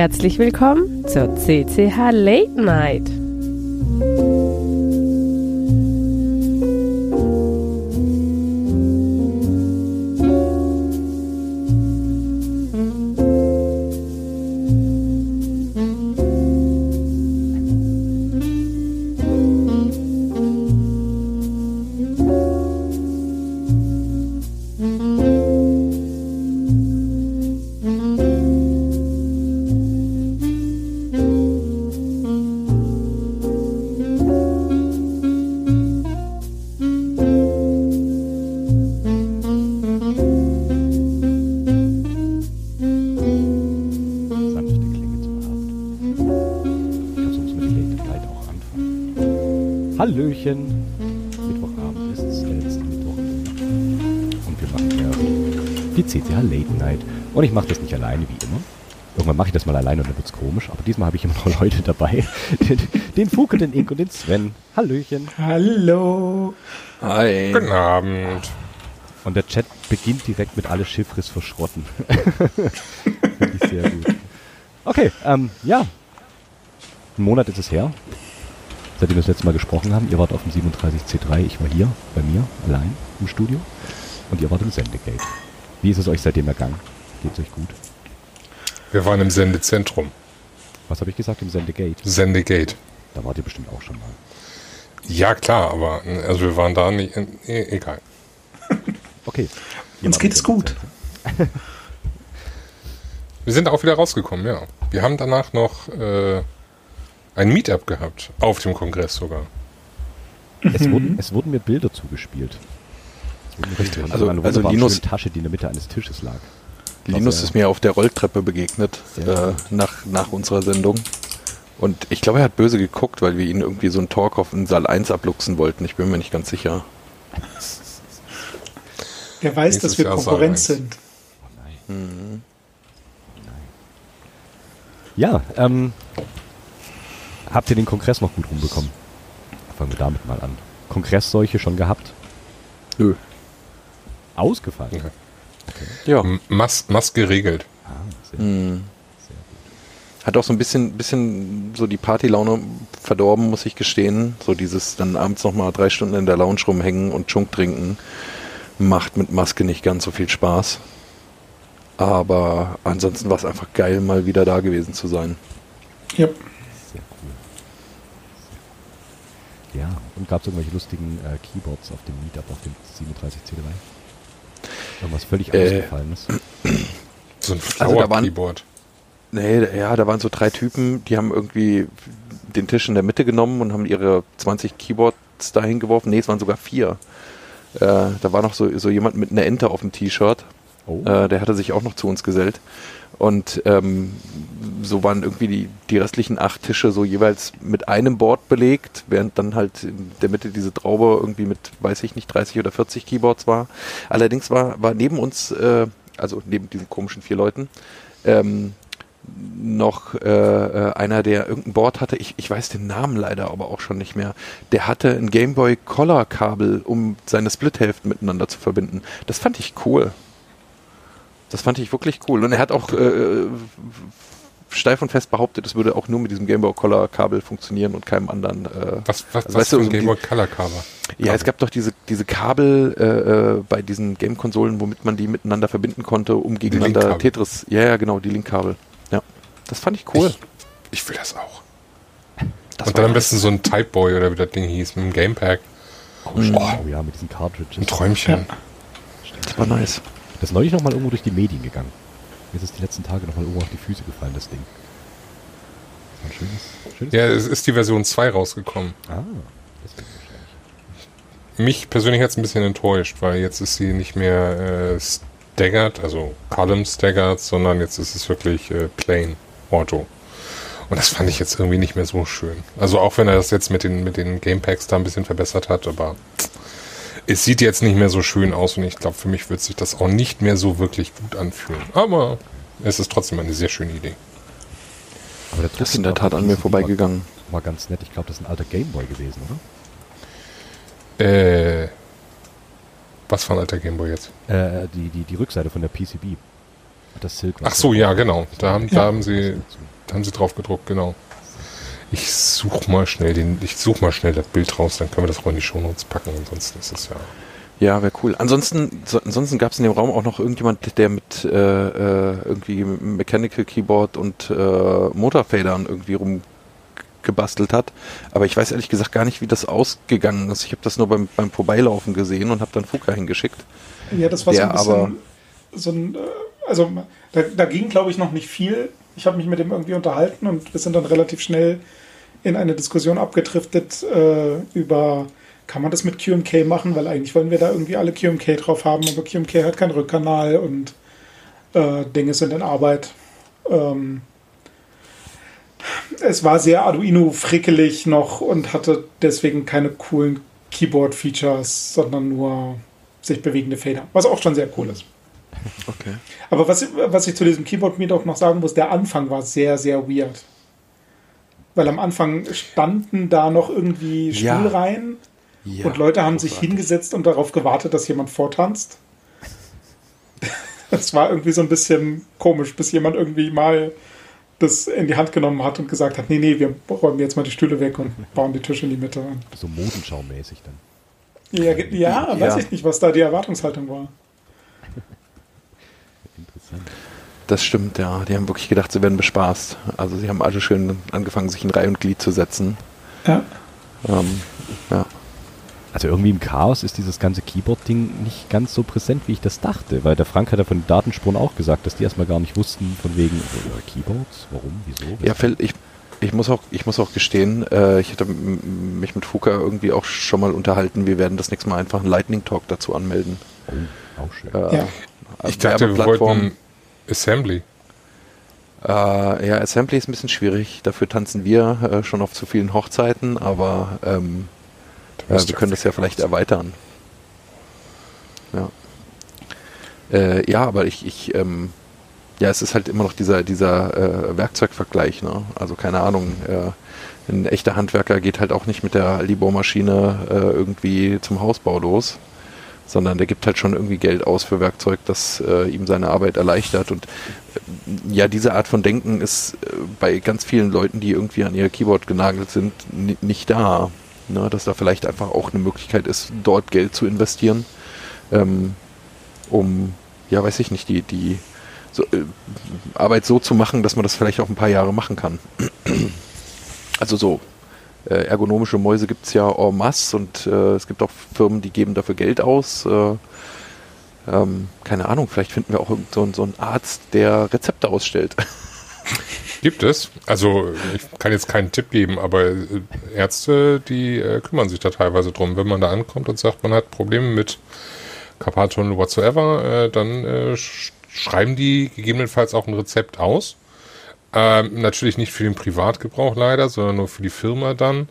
Herzlich willkommen zur CCH Late Night. Nicht alleine, wie immer. Irgendwann mache ich das mal alleine und dann wird's komisch. Aber diesmal habe ich immer noch Leute dabei. Den, den Fuke, den Ink und den Sven. Hallöchen! Hallo. Hi. Guten Abend. Und der Chat beginnt direkt mit alle Chiffres verschrotten. Finde ich sehr gut. Okay, ähm, ja. Ein Monat ist es her, seitdem wir das letzte Mal gesprochen haben. Ihr wart auf dem 37C3, ich war hier bei mir, allein im Studio. Und ihr wart im Sendegate. Wie ist es euch seitdem ergangen? Geht's euch gut? Wir waren im Sendezentrum. Was habe ich gesagt? Im Sendegate. Sendegate. Da wart ihr bestimmt auch schon mal. Ja, klar, aber also wir waren da nicht. E egal. Okay. Uns geht es gut. Wir sind auch wieder rausgekommen, ja. Wir haben danach noch äh, ein Meetup gehabt. Auf dem Kongress sogar. Es, Mhm. wurden, es wurden mir Bilder zugespielt. Es wurden mir Richtig. Also- eine also wunderbare Linus- Tasche, die in der Mitte eines Tisches lag. Linus Also, ist mir auf der Rolltreppe begegnet äh, nach, nach unserer Sendung. Und ich glaube, er hat böse geguckt, weil wir ihn irgendwie so einen Talk auf den Saal 1 abluchsen wollten. Ich bin mir nicht ganz sicher. Der weiß, Nächstes dass wir Jahr Konkurrenz Saal sind. Ja, ähm, habt ihr den Kongress noch gut rumbekommen? Fangen wir damit mal an. Kongressseuche schon gehabt? Nö. Ausgefallen? Ja. Ja. Mas Mas geregelt. Ah, sehr, Hm. sehr gut. Hat auch so ein bisschen, bisschen so die Partylaune verdorben, muss ich gestehen. So dieses dann abends nochmal drei Stunden in der Lounge rumhängen und Chunk trinken macht mit Maske nicht ganz so viel Spaß. Aber ansonsten war es einfach geil, mal wieder da gewesen zu sein. Ja. Sehr cool. Ja, und gab es irgendwelche lustigen äh, Keyboards auf dem Meetup, auf dem 37C3? Irgendwas völlig Äh, ausgefallenes? So ein Also da waren- Flower-Keyboard. Nee, ja, da waren so drei Typen, die haben irgendwie den Tisch in der Mitte genommen und haben ihre 20 Keyboards dahin geworfen. Nee, es waren sogar vier. Äh, da war noch so, so jemand mit einer Ente auf dem T-Shirt. Oh, Äh, der hatte sich auch noch zu uns gesellt. Und ähm, so waren irgendwie die, die restlichen acht Tische so jeweils mit einem Board belegt, während dann halt in der Mitte diese Traube irgendwie mit, weiß ich nicht, 30 oder 40 Keyboards war. Allerdings war, war neben uns, äh, also neben diesen komischen vier Leuten, ähm, noch äh, äh, einer, der irgendein Board hatte, ich, ich weiß den Namen leider aber auch schon nicht mehr, der hatte ein Gameboy Color Kabel, um seine Splithälften miteinander zu verbinden. Das fand ich cool. Das fand ich wirklich cool. Und er hat auch äh, steif und fest behauptet, es würde auch nur mit diesem Gameboy Color Kabel funktionieren und keinem anderen. Äh, Was, was, Also was weißt du, für ein so die- Game Boy Color Cover? ja, es gab doch diese, diese Kabel äh, äh, bei diesen Game-Konsolen, womit man die miteinander verbinden konnte, um gegeneinander. Tetris. Ja, ja, genau, die Linkkabel. Ja. Das fand ich cool. Ich, ich will das auch. Das Und dann am besten so ein Type Boy oder wie das Ding hieß, mit einem Gamepack. oh, stimmt. oh ja, mit diesen Cartridges. Ein Träumchen. Das war nice. Das ist neulich noch mal irgendwo durch die Medien gegangen. Mir ist es die letzten Tage noch mal irgendwo auf die Füße gefallen, das Ding. Das ein schönes, schönes Ja, es ist die Version 2 rausgekommen. Ah, deswegen wahrscheinlich. Mich persönlich hat es ein bisschen enttäuscht, weil jetzt ist sie nicht mehr äh, staggered, also column staggered, sondern jetzt ist es wirklich äh, plain Auto. Und das fand ich jetzt irgendwie nicht mehr so schön. Also auch wenn er das jetzt mit den, mit den Gamepacks da ein bisschen verbessert hat, aber es sieht jetzt nicht mehr so schön aus und ich glaube, für mich wird sich das auch nicht mehr so wirklich gut anfühlen. Aber es ist trotzdem eine sehr schöne Idee. Aber der Das ist in Druck der Tat an mir war- vorbeigegangen. War ganz nett. Ich glaube, das ist ein alter Gameboy gewesen, oder? Äh, was für ein alter Gameboy jetzt? Äh, die, die, die Rückseite von der PCB. Das Silk. Ach so, ja, genau. Da haben, da haben sie, da haben sie drauf gedruckt, genau. Ich such mal schnell den, ich such mal schnell das Bild raus, dann können wir das auch in die Shownotes packen, ansonsten ist es ja. Ja, wäre cool. Ansonsten, so, ansonsten gab es in dem Raum auch noch irgendjemand, der mit äh, äh, irgendwie Mechanical Keyboard und äh, Motorfadern irgendwie rumgebastelt hat. Aber ich weiß ehrlich gesagt gar nicht, wie das ausgegangen ist. Ich habe das nur beim, beim Vorbeilaufen gesehen und habe dann Fuka hingeschickt. Ja, das war so ein bisschen aber- so ein, äh, also da, da ging, glaube ich, noch nicht viel. Ich habe mich mit ihm irgendwie unterhalten und wir sind dann relativ schnell in eine Diskussion abgedriftet äh, über, kann man das mit QMK machen, weil eigentlich wollen wir da irgendwie alle QMK drauf haben, aber QMK hat keinen Rückkanal und äh, Dinge sind in Arbeit. Ähm, es war sehr Arduino-frickelig noch und hatte deswegen keine coolen Keyboard-Features, sondern nur sich bewegende Fader, was auch schon sehr cool ist. Okay. Aber was, was ich zu diesem Keyboard Meetup noch sagen muss, der Anfang war sehr, sehr weird. Weil am Anfang standen da noch irgendwie Ja. Stuhlreihen Ja, und Leute haben sich hingesetzt und darauf gewartet, dass jemand vortanzt. Das war irgendwie so ein bisschen komisch, bis jemand irgendwie mal das in die Hand genommen hat und gesagt hat, nee, nee, wir räumen jetzt mal die Stühle weg und bauen die Tische in die Mitte. So Modenschau-mäßig dann. Ja, ja, Ja. weiß ich nicht, was da die Erwartungshaltung war. Interessant. Das stimmt, ja. Die haben wirklich gedacht, sie werden bespaßt. Also sie haben alle schön angefangen, sich in Reihe und Glied zu setzen. Ja. Ähm, ja. Also irgendwie im Chaos ist dieses ganze Keyboard-Ding nicht ganz so präsent, wie ich das dachte. Weil der Frank hat ja von den Datenspuren auch gesagt, dass die erstmal gar nicht wussten, von wegen äh, Keyboards, warum, wieso. Ja. Phil, ich, ich, muss auch, ich muss auch gestehen, äh, ich hatte mich mit Fuka irgendwie auch schon mal unterhalten. Wir werden das nächste Mal einfach einen Lightning Talk dazu anmelden. Oh, auch schön. Äh, Ja. Ich dachte, wir wollten Assembly. Äh, ja, Assembly ist ein bisschen schwierig. Dafür tanzen wir äh, schon auf zu vielen Hochzeiten, aber ähm, äh, wir können das ja vielleicht raus. erweitern. Ja. Äh, ja, aber ich, ich ähm, ja, es ist halt immer noch dieser, dieser äh, Werkzeugvergleich, ne? Also keine Ahnung, äh, ein echter Handwerker geht halt auch nicht mit der Libohrmaschine äh, irgendwie zum Hausbau los, sondern der gibt halt schon irgendwie Geld aus für Werkzeug, das äh, ihm seine Arbeit erleichtert. Und äh, ja, diese Art von Denken ist äh, bei ganz vielen Leuten, die irgendwie an ihr Keyboard genagelt sind, ni- nicht da. Ne? Dass da vielleicht einfach auch eine Möglichkeit ist, dort Geld zu investieren, ähm, um, ja, weiß ich nicht, die, die so, äh, Arbeit so zu machen, dass man das vielleicht auch ein paar Jahre machen kann. Also so, ergonomische Mäuse gibt es ja en masse und äh, es gibt auch Firmen, die geben dafür Geld aus. Äh, ähm, keine Ahnung, vielleicht finden wir auch so, so einen Arzt, der Rezepte ausstellt. Gibt es. Also ich kann jetzt keinen Tipp geben, aber äh, Ärzte, die äh, kümmern sich da teilweise drum. Wenn man da ankommt und sagt, man hat Probleme mit Carpaltunnel whatsoever, äh, dann äh, sch schreiben die gegebenenfalls auch ein Rezept aus. Ähm, natürlich nicht für den Privatgebrauch leider, sondern nur für die Firma dann.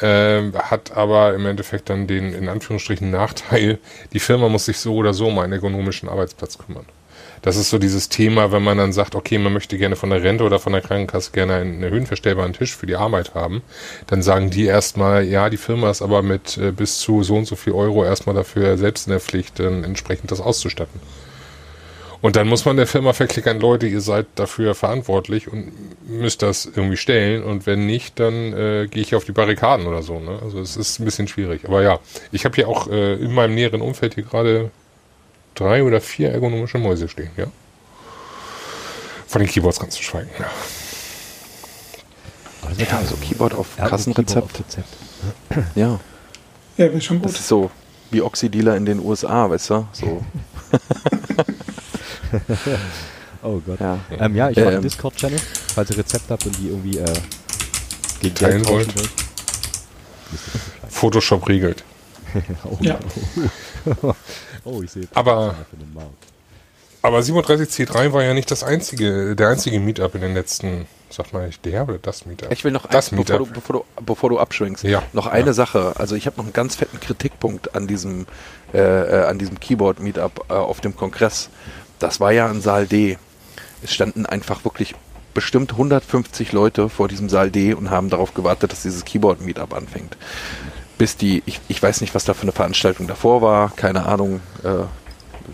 Ähm, hat aber im Endeffekt dann den in Anführungsstrichen Nachteil, die Firma muss sich so oder so um einen ergonomischen Arbeitsplatz kümmern. Das ist so dieses Thema, wenn man dann sagt, okay, man möchte gerne von der Rente oder von der Krankenkasse gerne einen höhenverstellbaren Tisch für die Arbeit haben, dann sagen die erstmal, ja, die Firma ist aber mit äh, bis zu so und so viel Euro erstmal dafür selbst in der Pflicht, dann entsprechend das auszustatten. Und dann muss man der Firma verklickern, Leute, ihr seid dafür verantwortlich und müsst das irgendwie stellen. Und wenn nicht, dann äh, gehe ich auf die Barrikaden oder so. Ne? Also es ist ein bisschen schwierig. Aber ja, ich habe hier auch äh, in meinem näheren Umfeld hier gerade drei oder vier ergonomische Mäuse stehen, ja. Von den Keyboards ganz zu schweigen. Ja. Das ist Ja, geil. so Keyboard auf Kassenrezept. Keyboard auf Rezept. Ja, Ja, wäre schon das gut. ist so wie Oxydealer in den USA, weißt du? So, Oh Gott. ja. Ähm, ja, ich mache Ähm. einen Discord-Channel, falls ihr Rezepte habt und die irgendwie äh, gegen Teilen Geld tauschen wollt. wollt. Photoshop regelt. oh, Ja. oh. oh, ich sehe jetzt Aber- für den Markt. Aber 37C3 war ja nicht das einzige, der einzige Meetup in den letzten, sag mal, der oder das Meetup? Ich will noch Das eins, bevor du, Meetup. bevor, du, bevor du abschwingst, Ja. noch eine Sache. Also ich habe noch einen ganz fetten Kritikpunkt an diesem, äh, äh, an diesem Keyboard-Meetup äh, auf dem Kongress. Das war ja ein Saal D. Es standen einfach wirklich bestimmt 150 Leute vor diesem Saal D und haben darauf gewartet, dass dieses Keyboard-Meetup anfängt. Bis die, ich, ich weiß nicht, was da für eine Veranstaltung davor war, keine Ahnung, äh,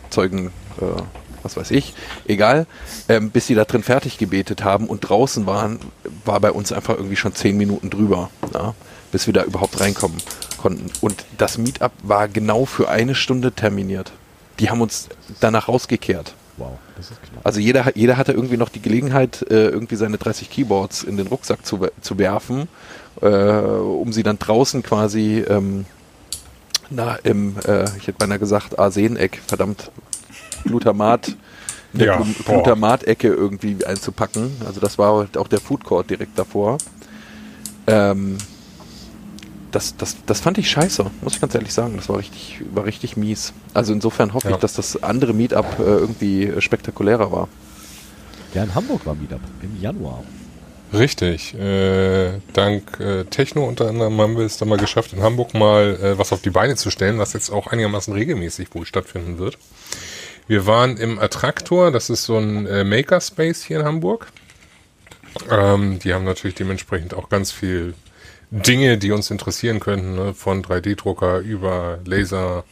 Zeugen, äh, was weiß ich, egal, ähm, bis sie da drin fertig gebetet haben und draußen waren, war bei uns einfach irgendwie schon zehn Minuten drüber, ja, bis wir da überhaupt reinkommen konnten. Und das Meetup war genau für eine Stunde terminiert. Die haben uns danach rausgekehrt. Wow, das ist knapp. Also jeder, jeder hatte irgendwie noch die Gelegenheit, äh, irgendwie seine 30 Keyboards in den Rucksack zu, zu werfen, äh, um sie dann draußen quasi ähm, na, im, äh, ich hätte beinahe gesagt, Arseneck, verdammt, Glutamat, in der Ja. Glutamat-Ecke irgendwie einzupacken. Also das war auch der Food Court direkt davor. Ähm, das, das, das fand ich scheiße, muss ich ganz ehrlich sagen. Das war richtig, war richtig mies. Also insofern hoffe Ja. ich, dass das andere Meetup äh, irgendwie spektakulärer war. Ja, in Hamburg war Meetup im Januar. Richtig. Äh, dank äh, Techno unter anderem haben wir es dann mal geschafft, in Hamburg mal äh, was auf die Beine zu stellen, was jetzt auch einigermaßen regelmäßig wohl stattfinden wird. Wir waren im Attraktor, das ist so ein äh, Makerspace hier in Hamburg. Ähm, die haben natürlich dementsprechend auch ganz viel Dinge, die uns interessieren könnten, ne? von 3D-Drucker über Laser,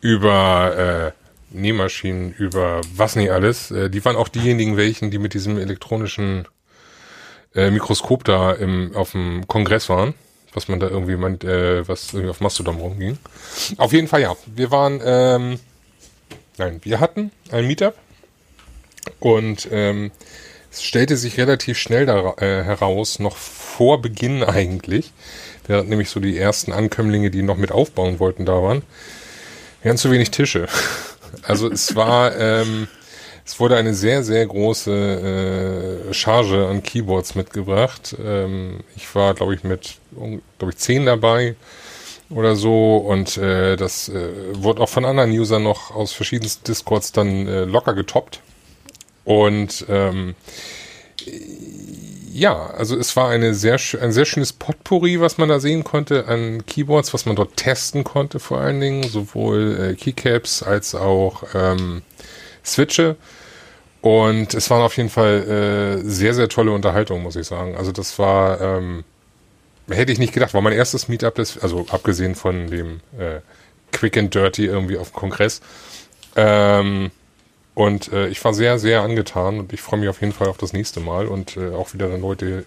über äh, Nähmaschinen, über was nicht alles. Äh, die waren auch diejenigen welchen, die mit diesem elektronischen äh, Mikroskop da im, auf dem Kongress waren, was man da irgendwie meint, äh, was irgendwie auf Mastodon rumging. Auf jeden Fall ja. Wir waren, ähm, nein, wir hatten ein Meetup und ähm, es stellte sich relativ schnell da, äh, heraus, noch vor Beginn eigentlich, während nämlich so die ersten Ankömmlinge, die noch mit aufbauen wollten, da waren, hatten zu wenig Tische. Also es war, ähm, es wurde eine sehr, sehr große äh, Charge an Keyboards mitgebracht. Ähm, ich war, glaube ich, mit, glaube ich, zehn dabei oder so und äh, das äh, wurde auch von anderen Usern noch aus verschiedensten Discords dann äh, locker getoppt. Und ähm, ja, also es war eine sehr, ein sehr schönes Potpourri, was man da sehen konnte an Keyboards, was man dort testen konnte vor allen Dingen, sowohl äh, Keycaps als auch ähm, Switche. Und es waren auf jeden Fall äh, sehr, sehr tolle Unterhaltung, muss ich sagen. Also das war, ähm, hätte ich nicht gedacht, war mein erstes Meetup, das, also abgesehen von dem äh, Quick and Dirty irgendwie auf dem Kongress. Ähm, und äh, ich war sehr, sehr angetan und ich freue mich auf jeden Fall auf das nächste Mal und äh, auch wieder dann Leute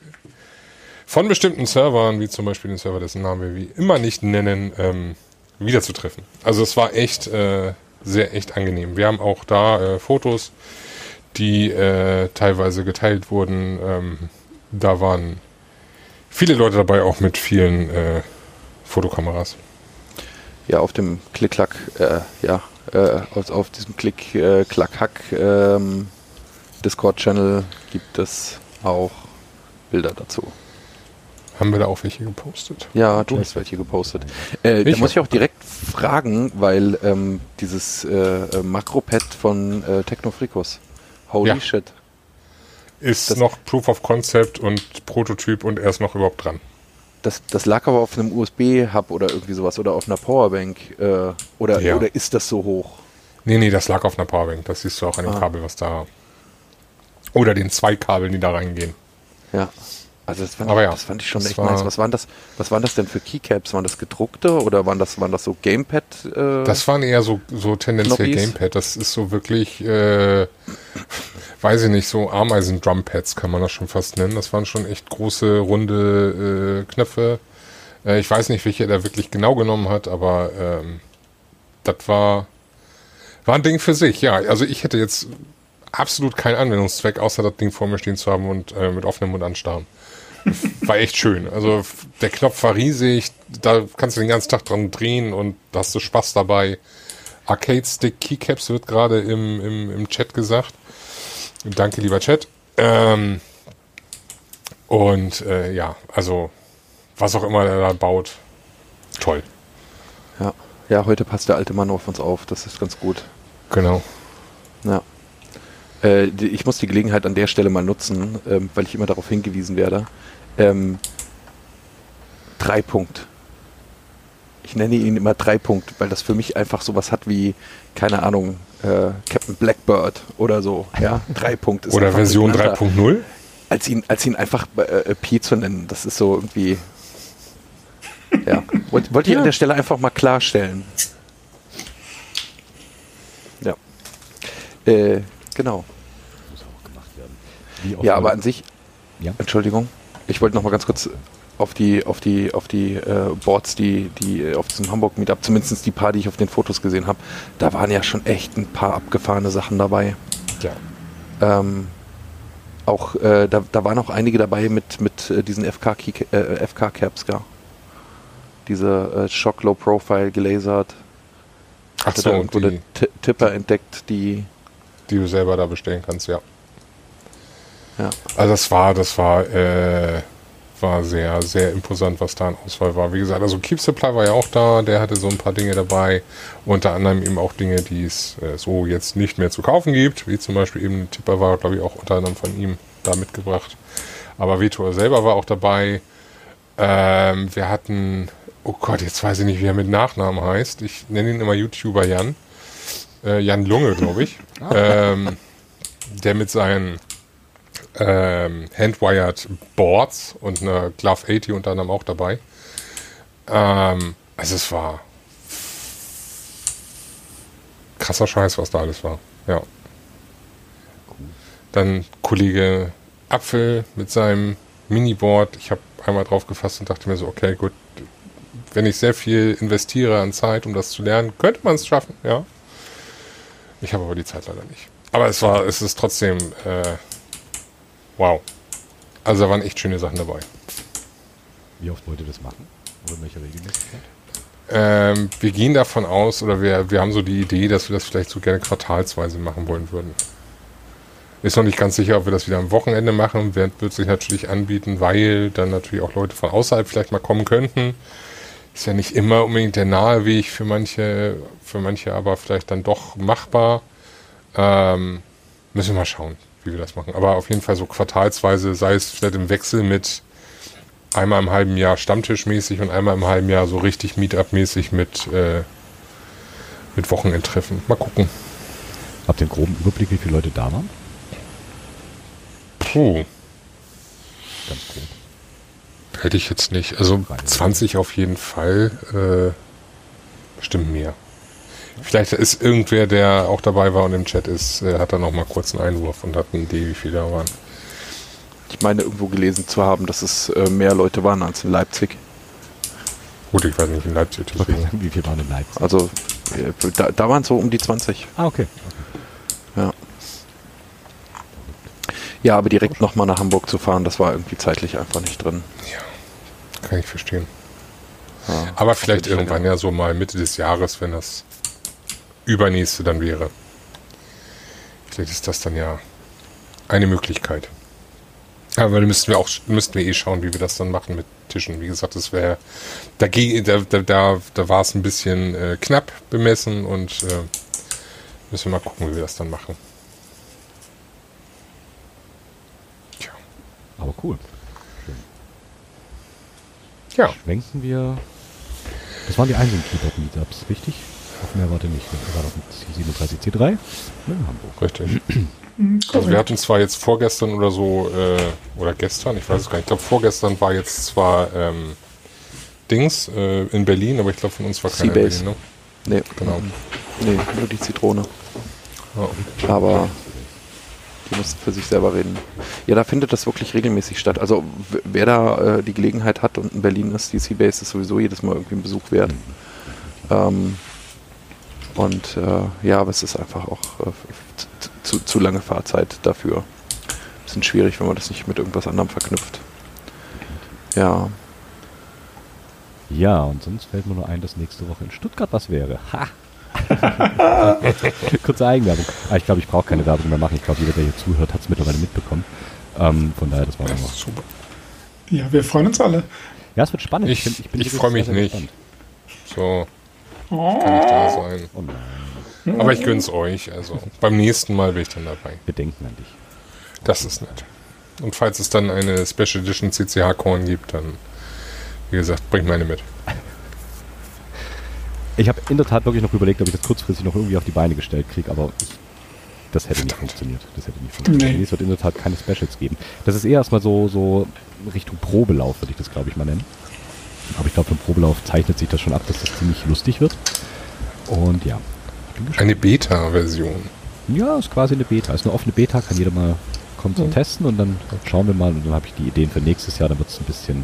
von bestimmten Servern, wie zum Beispiel den Server, dessen Namen wir wie immer nicht nennen, ähm, wiederzutreffen. Also es war echt äh, sehr, echt angenehm. Wir haben auch da äh, Fotos, die äh, teilweise geteilt wurden. Ähm, da waren viele Leute dabei, auch mit vielen äh, Fotokameras. Ja, auf dem Klick-Klack, äh, ja, äh, auf, auf diesem Klick-Klack-Hack ähm, Discord-Channel gibt es auch Bilder dazu. Haben wir da auch welche gepostet? Ja, du hast welche gepostet. Äh, da Ich muss ich auch direkt fragen, weil ähm, dieses äh, äh, Makropad von äh, Technofrikos, holy Ja. shit. Ist Das- noch Proof of Concept und Prototyp und er ist noch überhaupt dran. Das, das lag aber auf einem USB-Hub oder irgendwie sowas oder auf einer Powerbank. Äh, oder, Ja. oder ist das so hoch? Nee, nee, das lag auf einer Powerbank. Das siehst du auch an dem Ah. Kabel, was da. Oder den zwei Kabeln, die da reingehen. Ja. Also das fand, ja, das fand ich schon echt war- nice. Was waren das? Was waren das denn für Keycaps? Waren das gedruckte oder waren das, waren das so Gamepad? Äh, Das waren eher so, so tendenziell Knoppies? Gamepad. Das ist so wirklich, äh, weiß ich nicht, so Ameisen-Drumpads kann man das schon fast nennen. Das waren schon echt große, runde äh, Knöpfe. Äh, ich weiß nicht, welche er da wirklich genau genommen hat, aber ähm, das war, war ein Ding für sich. Ja, also ich hätte jetzt absolut keinen Anwendungszweck, außer das Ding vor mir stehen zu haben und äh, mit offenem Mund anstarren. War echt schön. Also der Knopf war riesig, da kannst du den ganzen Tag dran drehen und da hast du Spaß dabei. Arcade Stick Keycaps wird gerade im, im, im Chat gesagt. Danke, lieber Chat. Ähm, und äh, ja, also was auch immer er da baut, toll. ja. ja, heute passt der alte Mann auf uns auf. Das ist ganz gut. Genau. Ja. Äh, die- ich muss die Gelegenheit an der Stelle mal nutzen, ähm, weil ich immer darauf hingewiesen werde. Ähm, drei Punkt. Ich nenne ihn immer drei Punkt, weil das für mich einfach sowas hat wie, keine Ahnung, äh, Captain Blackbird oder so. Ja, drei Punkt ist Oder Version prägnanter, 3.0. Als ihn, als ihn einfach äh, Pi zu nennen, das ist so irgendwie. Ja, wollte wollte ich Ja. an der Stelle einfach mal klarstellen. Ja. Äh, genau. Muss auch gemacht werden. Wie oft Ja, aber an sich, Ja. Entschuldigung, ich wollte noch mal ganz kurz auf die auf die auf die äh, Boards, die die äh, auf diesem Hamburg Meetup, zumindest die paar, die ich auf den Fotos gesehen habe, da waren ja schon echt ein paar abgefahrene Sachen dabei. Ja. Ähm, auch äh, da, da waren auch einige dabei mit mit äh, diesen FK -Key, äh, FK ja. Diese äh, Shock Low Profile gelasert. Ach Hatte so, da irgendwo die, eine Tipper entdeckt, die die du selber da bestellen kannst, ja. Ja. Also das war, das war, äh, war sehr, sehr imposant, was da an Auswahl war. Wie gesagt, also Keep Supply war ja auch da, der hatte so ein paar Dinge dabei. Unter anderem eben auch Dinge, die es äh, so jetzt nicht mehr zu kaufen gibt, wie zum Beispiel eben Tipper war, glaube ich, auch unter anderem von ihm da mitgebracht. Aber Vitor selber war auch dabei. Ähm, wir hatten, oh Gott, jetzt weiß ich nicht, wie er mit Nachnamen heißt. Ich nenne ihn immer YouTuber Jan. Äh, Jan Lunge, glaube ich. ähm, der mit seinen ähm, Handwired Boards und eine Glove 80 unter anderem auch dabei. Ähm, also es war krasser Scheiß, was da alles war. Ja. Dann Kollege Apfel mit seinem Miniboard. Ich habe einmal drauf gefasst und dachte mir so, okay, gut, wenn ich sehr viel investiere an Zeit, um das zu lernen, könnte man es schaffen, ja. Ich habe aber die Zeit leider nicht. Aber es war, es ist trotzdem, äh, wow. Also da waren echt schöne Sachen dabei. Wie oft wollt ihr das machen? Oder in welcher Regelmäßigkeit? Ähm, wir gehen davon aus, oder wir, wir haben so die Idee, dass wir das vielleicht so gerne quartalsweise machen wollen würden. Ist noch nicht ganz sicher, ob wir das wieder am Wochenende machen. Wird, wird sich natürlich anbieten, weil dann natürlich auch Leute von außerhalb vielleicht mal kommen könnten. Ist ja nicht immer unbedingt der nahe Weg für manche, für manche aber vielleicht dann doch machbar. Ähm, müssen wir mal schauen, wie wir das machen. Aber auf jeden Fall so quartalsweise, sei es vielleicht im Wechsel mit einmal im halben Jahr Stammtischmäßig und einmal im halben Jahr so richtig Meetup-mäßig mit, äh, mit Wochenendtreffen. Mal gucken. Habt ihr einen groben Überblick, wie viele Leute da waren? Puh, Ganz grob. hätte ich jetzt nicht. Also 20 auf jeden Fall. Äh, bestimmt mehr. Vielleicht ist irgendwer, der auch dabei war und im Chat ist, äh, hat da noch mal kurz einen Einwurf und hat eine Idee, wie viele da waren. Ich meine irgendwo gelesen zu haben, dass es äh, mehr Leute waren als in Leipzig. Gut, ich weiß nicht, in Leipzig. Deswegen. wie viele waren in Leipzig? Also äh, da, da waren es so um die 20. Ah, okay. Ja. Ja, aber direkt nochmal nach Hamburg zu fahren, das war irgendwie zeitlich einfach nicht drin. Kann ich verstehen. Ja. Aber vielleicht irgendwann ja so mal Mitte des Jahres, wenn das übernächste dann wäre. Vielleicht ist das dann ja eine Möglichkeit. Aber da müssten wir auch müssten wir eh schauen, wie wir das dann machen mit Tischen. Wie gesagt, das wäre da, da, da, da war es ein bisschen äh, knapp bemessen und äh, müssen wir mal gucken, wie wir das dann machen. Tja. Aber cool. Ja, Schwenken wir. Das waren die einzigen Keyboard-Meetups, richtig? Auf mehr warte nicht. Wir waren auf dem 37C3 in Hamburg. richtig. Also wir hatten zwar jetzt vorgestern oder so, äh, oder gestern, ich weiß es gar nicht, ich glaube vorgestern war jetzt zwar ähm, Dings äh, in Berlin, aber ich glaube von uns war keiner in. Berlin, ne? Nee, Genau. nee, nur die Zitrone. Ja. Aber die muss für sich selber reden. Ja, da findet das wirklich regelmäßig statt. Also wer da äh, die Gelegenheit hat und in Berlin ist, die Seabase ist sowieso jedes Mal irgendwie ein Besuch wert. Ähm, und äh, ja, aber es ist einfach auch äh, zu, zu, lange Fahrzeit dafür. Bisschen schwierig, wenn man das nicht mit irgendwas anderem verknüpft. Ja, Ja, und sonst fällt mir nur ein, dass nächste Woche in Stuttgart was wäre. Ha! Kurze Eigenwerbung. Ah, ich glaube, ich brauche keine Werbung mehr machen. Ich glaube, jeder, der hier zuhört, hat es mittlerweile mitbekommen. Ähm, von daher, das war nochmal. Super. Ja, wir freuen uns alle. Ja, es wird spannend. Ich- ich wirklich freu mich sehr, sehr nicht. gespannt. So kann ich da sein. Oh nein, Aber ich gönn's euch. Also beim nächsten Mal bin ich dann dabei. wir denken an dich. Das ist nett. Und falls es dann eine Special Edition CCH Korn gibt, dann, wie gesagt, bringt meine mit. Ich habe in der Tat wirklich noch überlegt, ob ich das kurzfristig noch irgendwie auf die Beine gestellt kriege, aber ich, das hätte nicht Verdammt. funktioniert. Das hätte nicht funktioniert. Nee. Es wird in der Tat keine Specials geben. Das ist eher erstmal so, so Richtung Probelauf, würde ich das, glaube ich, mal nennen. Aber ich glaube, im Probelauf zeichnet sich das schon ab, dass das ziemlich lustig wird. Und ja. Eine Beta-Version. Ja, ist quasi eine Beta. Ist eine offene Beta, kann jeder mal kommen zum Mhm. Testen und dann schauen wir mal und dann habe ich die Ideen für nächstes Jahr, dann wird es ein bisschen,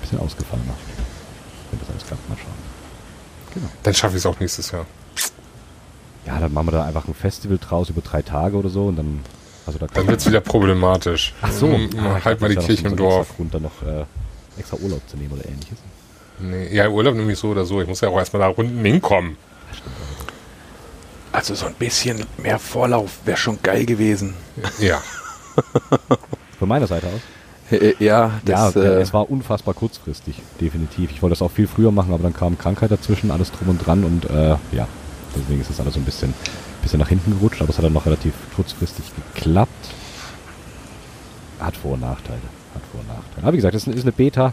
bisschen ausgefallener. Wenn das alles klappt, mal schauen. Genau. Dann schaffe ich es auch nächstes Jahr. Ja, dann machen wir da einfach ein Festival draus über drei Tage oder so und dann. Also da Dann wird es wieder problematisch. Ach so, M- Ah, ich halt dachte, mal die Kirche im ein Dorf. dann noch äh, extra Urlaub zu nehmen oder ähnliches. Nee, ja, Urlaub nämlich so oder so. Ich muss ja auch erstmal da unten hinkommen. Also so ein bisschen mehr Vorlauf wäre schon geil gewesen. Ja. Von meiner Seite aus. Äh, ja, das, ja, äh, es war unfassbar kurzfristig, definitiv. Ich wollte das auch viel früher machen, aber dann kam Krankheit dazwischen, alles drum und dran und äh, ja, deswegen ist es alles so ein bisschen, bisschen nach hinten gerutscht, aber es hat dann noch relativ kurzfristig geklappt. Hat Vor- und Nachteile. Aber wie gesagt, es ist eine Beta.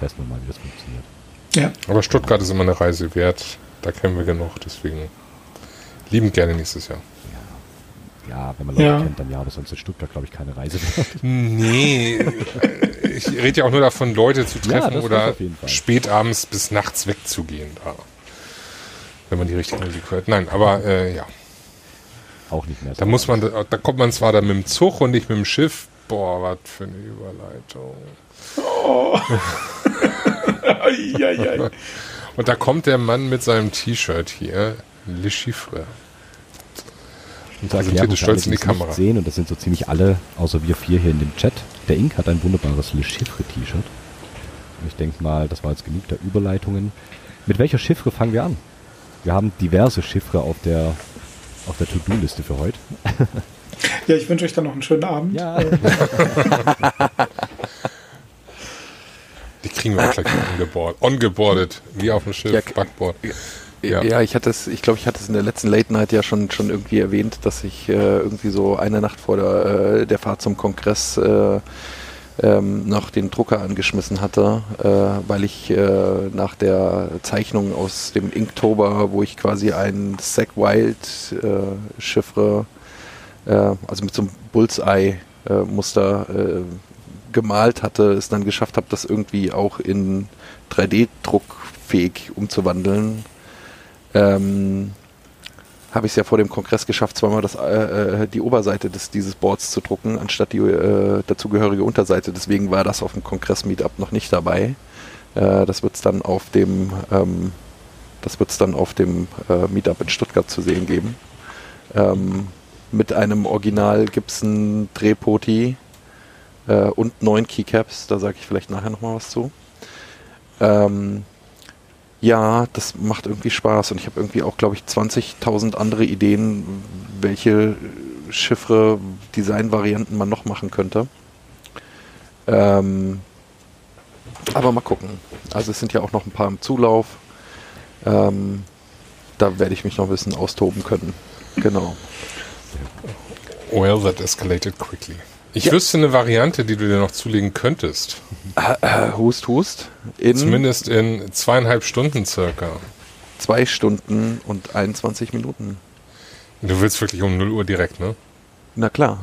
Testen wir mal, wie das funktioniert. Ja. Aber Stuttgart ist immer eine Reise wert. Da kennen wir genug. Deswegen lieben gerne nächstes Jahr. Ja, wenn man Leute Ja. kennt, dann ja, aber sonst ist Stuttgart, glaube ich, keine Reise wert. Nee, ich rede ja auch nur davon, Leute zu Ja, treffen das oder spätabends bis nachts wegzugehen. Da. Wenn man die richtige Musik hört. Nein, aber äh, ja. Auch nicht mehr. so Da muss man, da kommt man zwar dann mit dem Zug und nicht mit dem Schiff. Boah, was für eine Überleitung. Eieiei. Und da kommt der Mann mit seinem T-Shirt hier, Le Chiffre. Und Erklärung es für stolz in die Kamera. sehen, und das sind so ziemlich alle, außer wir vier hier in dem Chat. Der Ink hat ein wunderbares Le Chiffre T-Shirt. Und ich denke mal, das war jetzt genug der Überleitungen. Mit welcher Chiffre fangen wir an? Wir haben diverse Chiffre auf der, auf der To-Do-Liste für heute. Ja, ich wünsche euch dann noch einen schönen Abend. Ja. Die kriegen wir auch gleich ongeboard, ongeboardet, wie auf dem Schiff, Ja, Backboard. Ja, Ja. ich hatte es, ich glaube, ich hatte es in der letzten Late Night ja schon schon irgendwie erwähnt, dass ich äh, irgendwie so eine Nacht vor der, äh, der Fahrt zum Kongress äh, ähm, noch den Drucker angeschmissen hatte, äh, weil ich äh, nach der Zeichnung aus dem Inktober, wo ich quasi ein Zack Wild äh, Chiffre, äh, also mit so einem Bullseye äh, äh, gemalt hatte, es dann geschafft habe, das irgendwie auch in 3D-druckfähig umzuwandeln ähm, habe ich es ja vor dem Kongress geschafft, zweimal das, äh, äh, die Oberseite des, dieses Boards zu drucken, anstatt die äh, dazugehörige Unterseite. Deswegen war das auf dem Kongress-Meetup noch nicht dabei. Äh, das wird es dann auf dem, ähm, das wird's dann auf dem äh, Meetup in Stuttgart zu sehen geben. Ähm, mit einem Original Gibson Drehpoti äh, und neun Keycaps. Da sage ich vielleicht nachher nochmal was zu. Ähm, ja, das macht irgendwie Spaß und ich habe irgendwie auch, glaube ich, 20.000 andere Ideen, welche Chiffre, Designvarianten man noch machen könnte. Ähm, aber mal gucken. Also es sind ja auch noch ein paar im Zulauf. Ähm, da werde ich mich noch ein bisschen austoben können. Genau. Well, that escalated quickly. Ich Ja. wüsste eine Variante, die du dir noch zulegen könntest. Hust, hust. In Zumindest in zweieinhalb Stunden circa. zwei Stunden und 21 Minuten. Du willst wirklich um 0 Uhr direkt, ne? Na klar.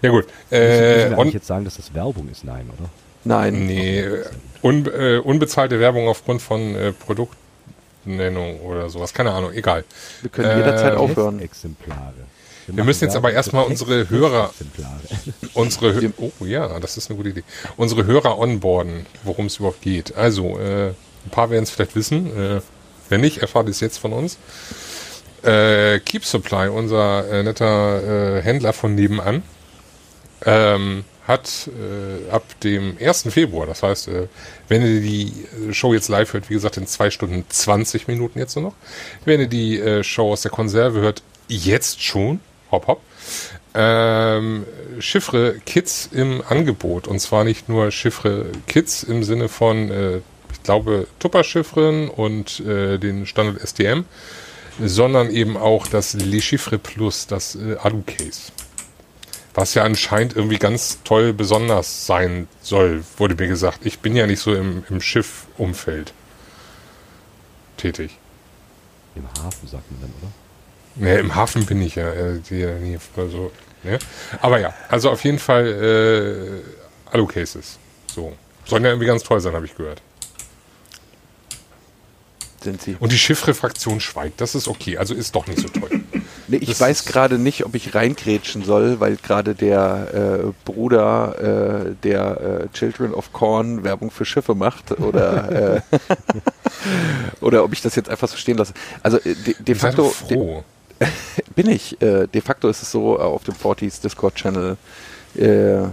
Ja gut. Äh, on, eigentlich jetzt sagen, dass das Werbung ist? Nein, oder? Nein. nee, äh, un, äh, unbezahlte Werbung aufgrund von äh, Produktnennung oder sowas. Keine Ahnung, egal. Wir können jederzeit Äh, aufhören. Exemplare. Wir müssen jetzt aber erstmal unsere Hörer-. Unsere oh ja, das ist eine gute Idee. Unsere Hörer onboarden, worum es überhaupt geht. Also, äh, ein paar werden es vielleicht wissen. Äh, wenn nicht, erfahrt es jetzt von uns. Äh, Keep Supply, unser äh, netter äh, Händler von nebenan, ähm, hat äh, ab dem 1. Februar, das heißt, äh, wenn ihr die äh, Show jetzt live hört, wie gesagt, in 2 Stunden 20 Minuten jetzt nur noch. Wenn ihr die äh, Show aus der Konserve hört, jetzt schon, hopp hopp, ähm, Chiffre Kids im Angebot. Und zwar nicht nur Chiffre Kids im Sinne von, äh, ich glaube, Tupper-Chiffren und äh, den Standard STM, sondern eben auch das Le Chiffre Plus, das äh, Alu-Case. Was ja anscheinend irgendwie ganz toll besonders sein soll, wurde mir gesagt. Ich bin ja nicht so im, im Schiff-Umfeld tätig. Im Hafen sagt man dann, oder? Ne, im Hafen bin ich ja. Äh, die, also, ne? Aber ja, also auf jeden Fall äh, Alu-Cases. So. Sollen ja irgendwie ganz toll sein, habe ich gehört. Sind sie. Und die Chiffre-Fraktion schweigt. Das ist okay. Also ist doch nicht so toll. Nee, ich Das weiß gerade nicht, ob ich reingrätschen soll, weil gerade der äh, Bruder äh, der äh, Children of Corn Werbung für Schiffe macht oder äh, oder ob ich das jetzt einfach so stehen lasse. Also äh, de, de facto froh. de, bin ich. Äh, de facto ist es so äh, auf dem 40s Discord Channel äh,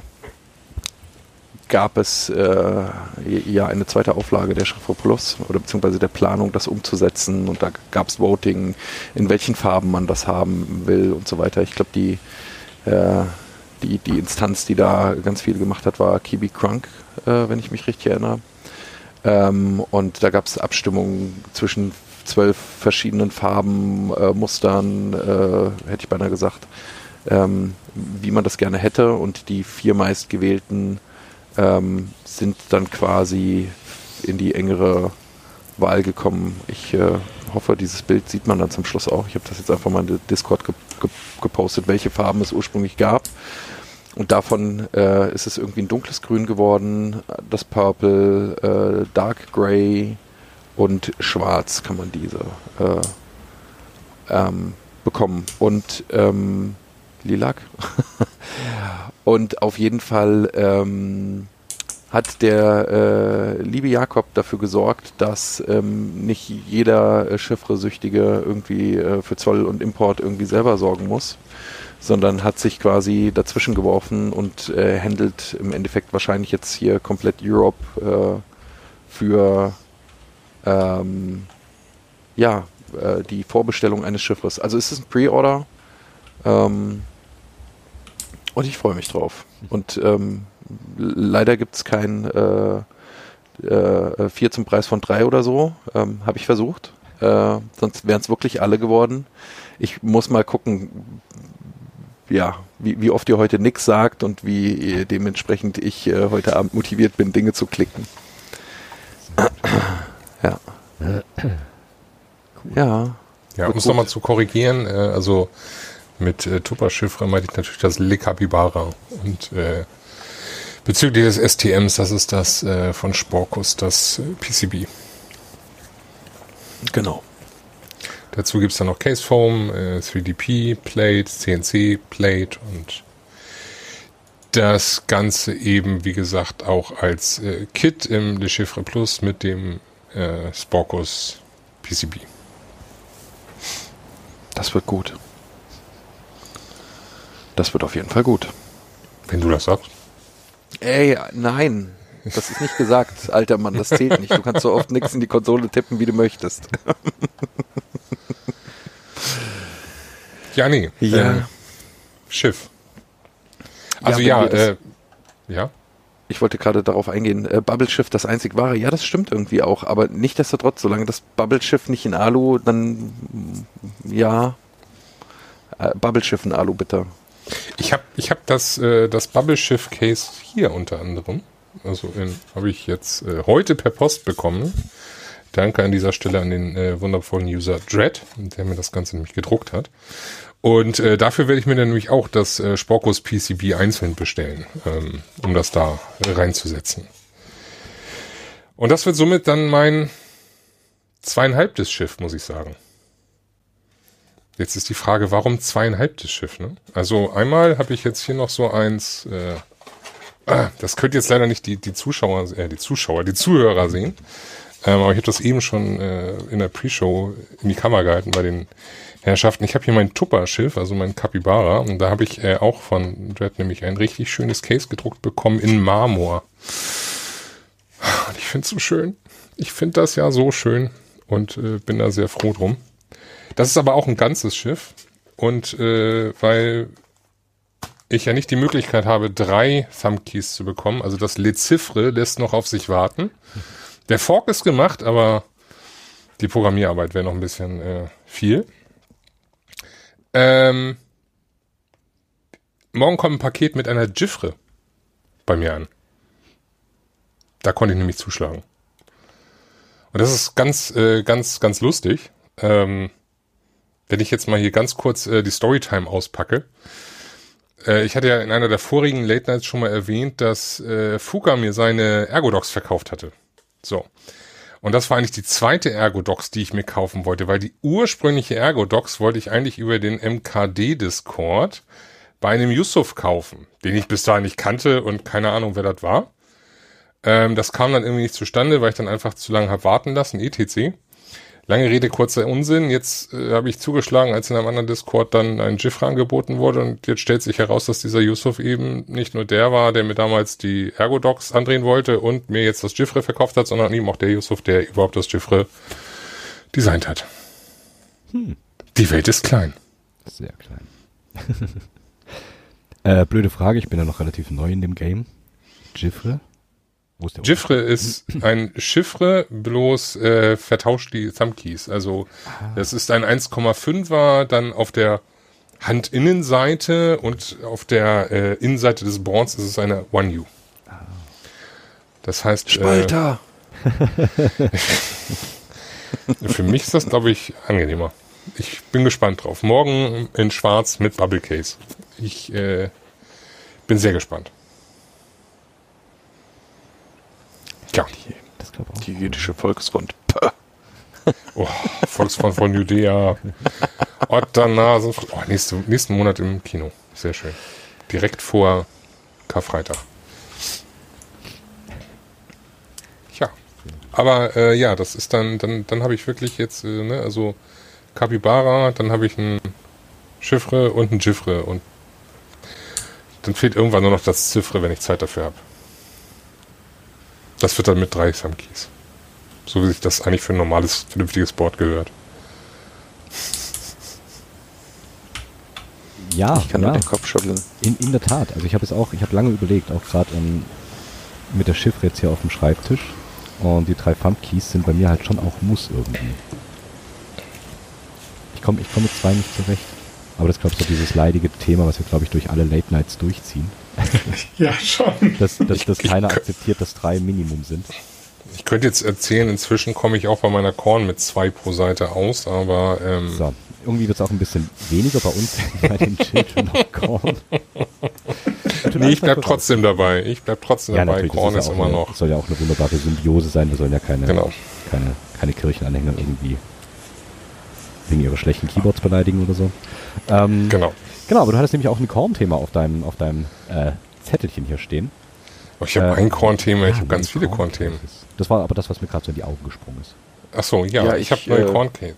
gab es äh, ja eine zweite Auflage der Schrift Plus oder beziehungsweise der Planung, das umzusetzen und da gab es Voting, in welchen Farben man das haben will und so weiter. Ich glaube, die, äh, die, die Instanz, die da ganz viel gemacht hat, war Kibi Crunk, äh, wenn ich mich richtig erinnere. Ähm, und da gab es Abstimmungen zwischen zwölf verschiedenen Farben, äh, Mustern, äh, hätte ich beinahe gesagt, ähm, wie man das gerne hätte. Und die vier meistgewählten ähm, sind dann quasi in die engere Wahl gekommen. Ich äh, hoffe, dieses Bild sieht man dann zum Schluss auch. Ich habe das jetzt einfach mal in Discord ge ge gepostet, welche Farben es ursprünglich gab. Und davon äh, ist es irgendwie ein dunkles Grün geworden, das Purple, äh, Dark Gray und Schwarz kann man diese äh, ähm, bekommen. Und ähm, Lilac. und auf jeden Fall ähm, hat der äh, liebe Jakob dafür gesorgt, dass ähm, nicht jeder äh, Chiffre-Süchtige irgendwie äh, für Zoll und Import irgendwie selber sorgen muss, sondern hat sich quasi dazwischen geworfen und äh, handelt im Endeffekt wahrscheinlich jetzt hier komplett Europe äh, für ähm, ja, äh, die Vorbestellung eines Schiffes. Also es ist ein Pre-Order ähm, und ich freue mich drauf. Und ähm, leider gibt es kein äh, äh, 4 zum Preis von 3 oder so. Ähm, Habe ich versucht. Äh, sonst wären es wirklich alle geworden. Ich muss mal gucken, ja, wie, wie oft ihr heute nix sagt und wie dementsprechend ich äh, heute Abend motiviert bin, Dinge zu klicken. Ja. Ja. Ja, Gut, um es nochmal zu korrigieren, äh, also mit äh, Tupper-Chiffre meinte ich natürlich das Le Capybara. Und äh, bezüglich des STMs, das ist das äh, von Sporkus, das äh, PCB. Genau. Dazu gibt's dann noch Case Foam, äh, 3DP, Plate, CNC, Plate und das Ganze eben, wie gesagt, auch als äh, Kit im Le Chiffre Plus mit dem äh, Sporkus PCB. Das wird gut. Das wird auf jeden Fall gut. Wenn du das sagst. Ey, nein. Das ist nicht gesagt, alter Mann, das zählt nicht. Du kannst so oft nichts in die Konsole tippen, wie du möchtest. Ja, nee. Ja. Äh, Schiff. Also ja, das- äh, ja. Ich wollte gerade darauf eingehen, äh, Bubble Schiff das einzig wahre. Ja, das stimmt irgendwie auch, aber nichtsdestotrotz, solange das Bubble Schiff nicht in Alu, dann ja. Äh, Bubble Schiff in Alu, bitte. Ich habe ich hab das, äh, das Bubble Shift Case hier unter anderem. Also habe ich jetzt äh, heute per Post bekommen. Danke an dieser Stelle an den äh, wundervollen User Dread, der mir das Ganze nämlich gedruckt hat. Und äh, dafür werde ich mir dann nämlich auch das äh, Sporkus PCB einzeln bestellen, ähm, um das da reinzusetzen. Und das wird somit dann mein zweieinhalbtes Schiff, muss ich sagen. Jetzt ist die Frage, warum zweieinhalbtes Schiff? Ne? Also einmal habe ich jetzt hier noch so eins, äh, ah, das könnt jetzt leider nicht die, die Zuschauer, äh, die Zuschauer, die Zuhörer sehen. Ähm, aber ich habe das eben schon äh, in der Pre-Show in die Kamera gehalten bei den Herrschaften. Ich habe hier mein Tupper-Schiff, also mein Capybara, und da habe ich äh, auch von Dread nämlich ein richtig schönes Case gedruckt bekommen in Marmor. Und ich finde es so schön. Ich finde das ja so schön und äh, bin da sehr froh drum. Das ist aber auch ein ganzes Schiff. Und äh, weil ich ja nicht die Möglichkeit habe, drei Thumbkeys zu bekommen, also das Le Chiffre lässt noch auf sich warten. Der Fork ist gemacht, aber die Programmierarbeit wäre noch ein bisschen äh, viel. Ähm, morgen kommt ein Paket mit einer Gifre bei mir an. Da konnte ich nämlich zuschlagen. Und das ist ganz, äh, ganz, ganz lustig. Ähm, wenn ich jetzt mal hier ganz kurz äh, die Storytime auspacke. Äh, ich hatte ja in einer der vorigen Late Nights schon mal erwähnt, dass äh, Fuka mir seine Ergodox verkauft hatte. So. Und das war eigentlich die zweite Ergodox, die ich mir kaufen wollte, weil die ursprüngliche Ergodox wollte ich eigentlich über den MKD-Discord bei einem Yusuf kaufen, den ich bis dahin nicht kannte und keine Ahnung, wer das war. Ähm, das kam dann irgendwie nicht zustande, weil ich dann einfach zu lange habe warten lassen, etc. Lange Rede, kurzer Unsinn. Jetzt äh, habe ich zugeschlagen, als in einem anderen Discord dann ein Jifra angeboten wurde und jetzt stellt sich heraus, dass dieser Yusuf eben nicht nur der war, der mir damals die Ergodocs andrehen wollte und mir jetzt das Jifre verkauft hat, sondern eben auch der Yusuf, der überhaupt das Jifre designt hat. Hm. Die Welt ist klein. Sehr klein. äh, blöde Frage, ich bin ja noch relativ neu in dem Game. Jifre? Wo ist der Chiffre ist ein Chiffre, bloß äh, vertauscht die Thumbkeys. Also ah. das ist ein 1,5er, dann auf der Handinnenseite und auf der äh, Innenseite des Boards ist es eine One U. Ah. Das heißt. Spalter! Äh, für mich ist das, glaube ich, angenehmer. Ich bin gespannt drauf. Morgen in Schwarz mit Bubble Case. Ich äh, bin sehr gespannt. Ja. Die, das auch. Die jüdische Volksfront. Oh, Volksfront von Judäa. Otternasen. Oh, nächste, nächsten Monat im Kino. Sehr schön. Direkt vor Karfreitag. Ja. Aber äh, ja, das ist dann, dann, dann habe ich wirklich jetzt, äh, ne, also Capybara, dann habe ich ein Chiffre und ein Gifre und dann fehlt irgendwann nur noch das Ziffre, wenn ich Zeit dafür habe. Das wird dann mit drei Samkeys. So wie sich das eigentlich für ein normales, vernünftiges Board gehört. Ja, ich kann ja. nur den Kopf schütteln. In, in der Tat. Also ich habe es auch, ich habe lange überlegt, auch gerade ähm, mit der Chiffre jetzt hier auf dem Schreibtisch. Und die drei Thumb Keys sind bei mir halt schon auch Muss irgendwie. Ich komme ich komm mit zwei nicht zurecht. Aber das ist, glaube ich, so dieses leidige Thema, was wir, glaube ich, durch alle Late Nights durchziehen. ja, schon. Dass, dass, dass keiner akzeptiert, dass drei Minimum sind. Ich könnte jetzt erzählen, inzwischen komme ich auch bei meiner Korn mit zwei pro Seite aus, aber... Ähm so, irgendwie wird es auch ein bisschen weniger bei uns bei den Children of Korn. nee, ich bleib trotzdem dabei. Ich bleib trotzdem ja, dabei. Korn ist, ist immer eine, noch... soll ja auch eine wunderbare Symbiose sein. Wir sollen ja keine, genau. keine, keine Kirchenanhänger irgendwie wegen ihrer schlechten Keyboards beleidigen oder so. Ähm, genau. Genau, aber du hattest nämlich auch ein Korn-Thema auf deinem, auf deinem äh, Zettelchen hier stehen. Oh, ich habe äh, ein Korn-Thema, ich habe ganz viele Korn-Themen. Das war aber das, was mir gerade so in die Augen gesprungen ist. Ach so, ja, ja ich, ich habe neue äh, Korn-Themen.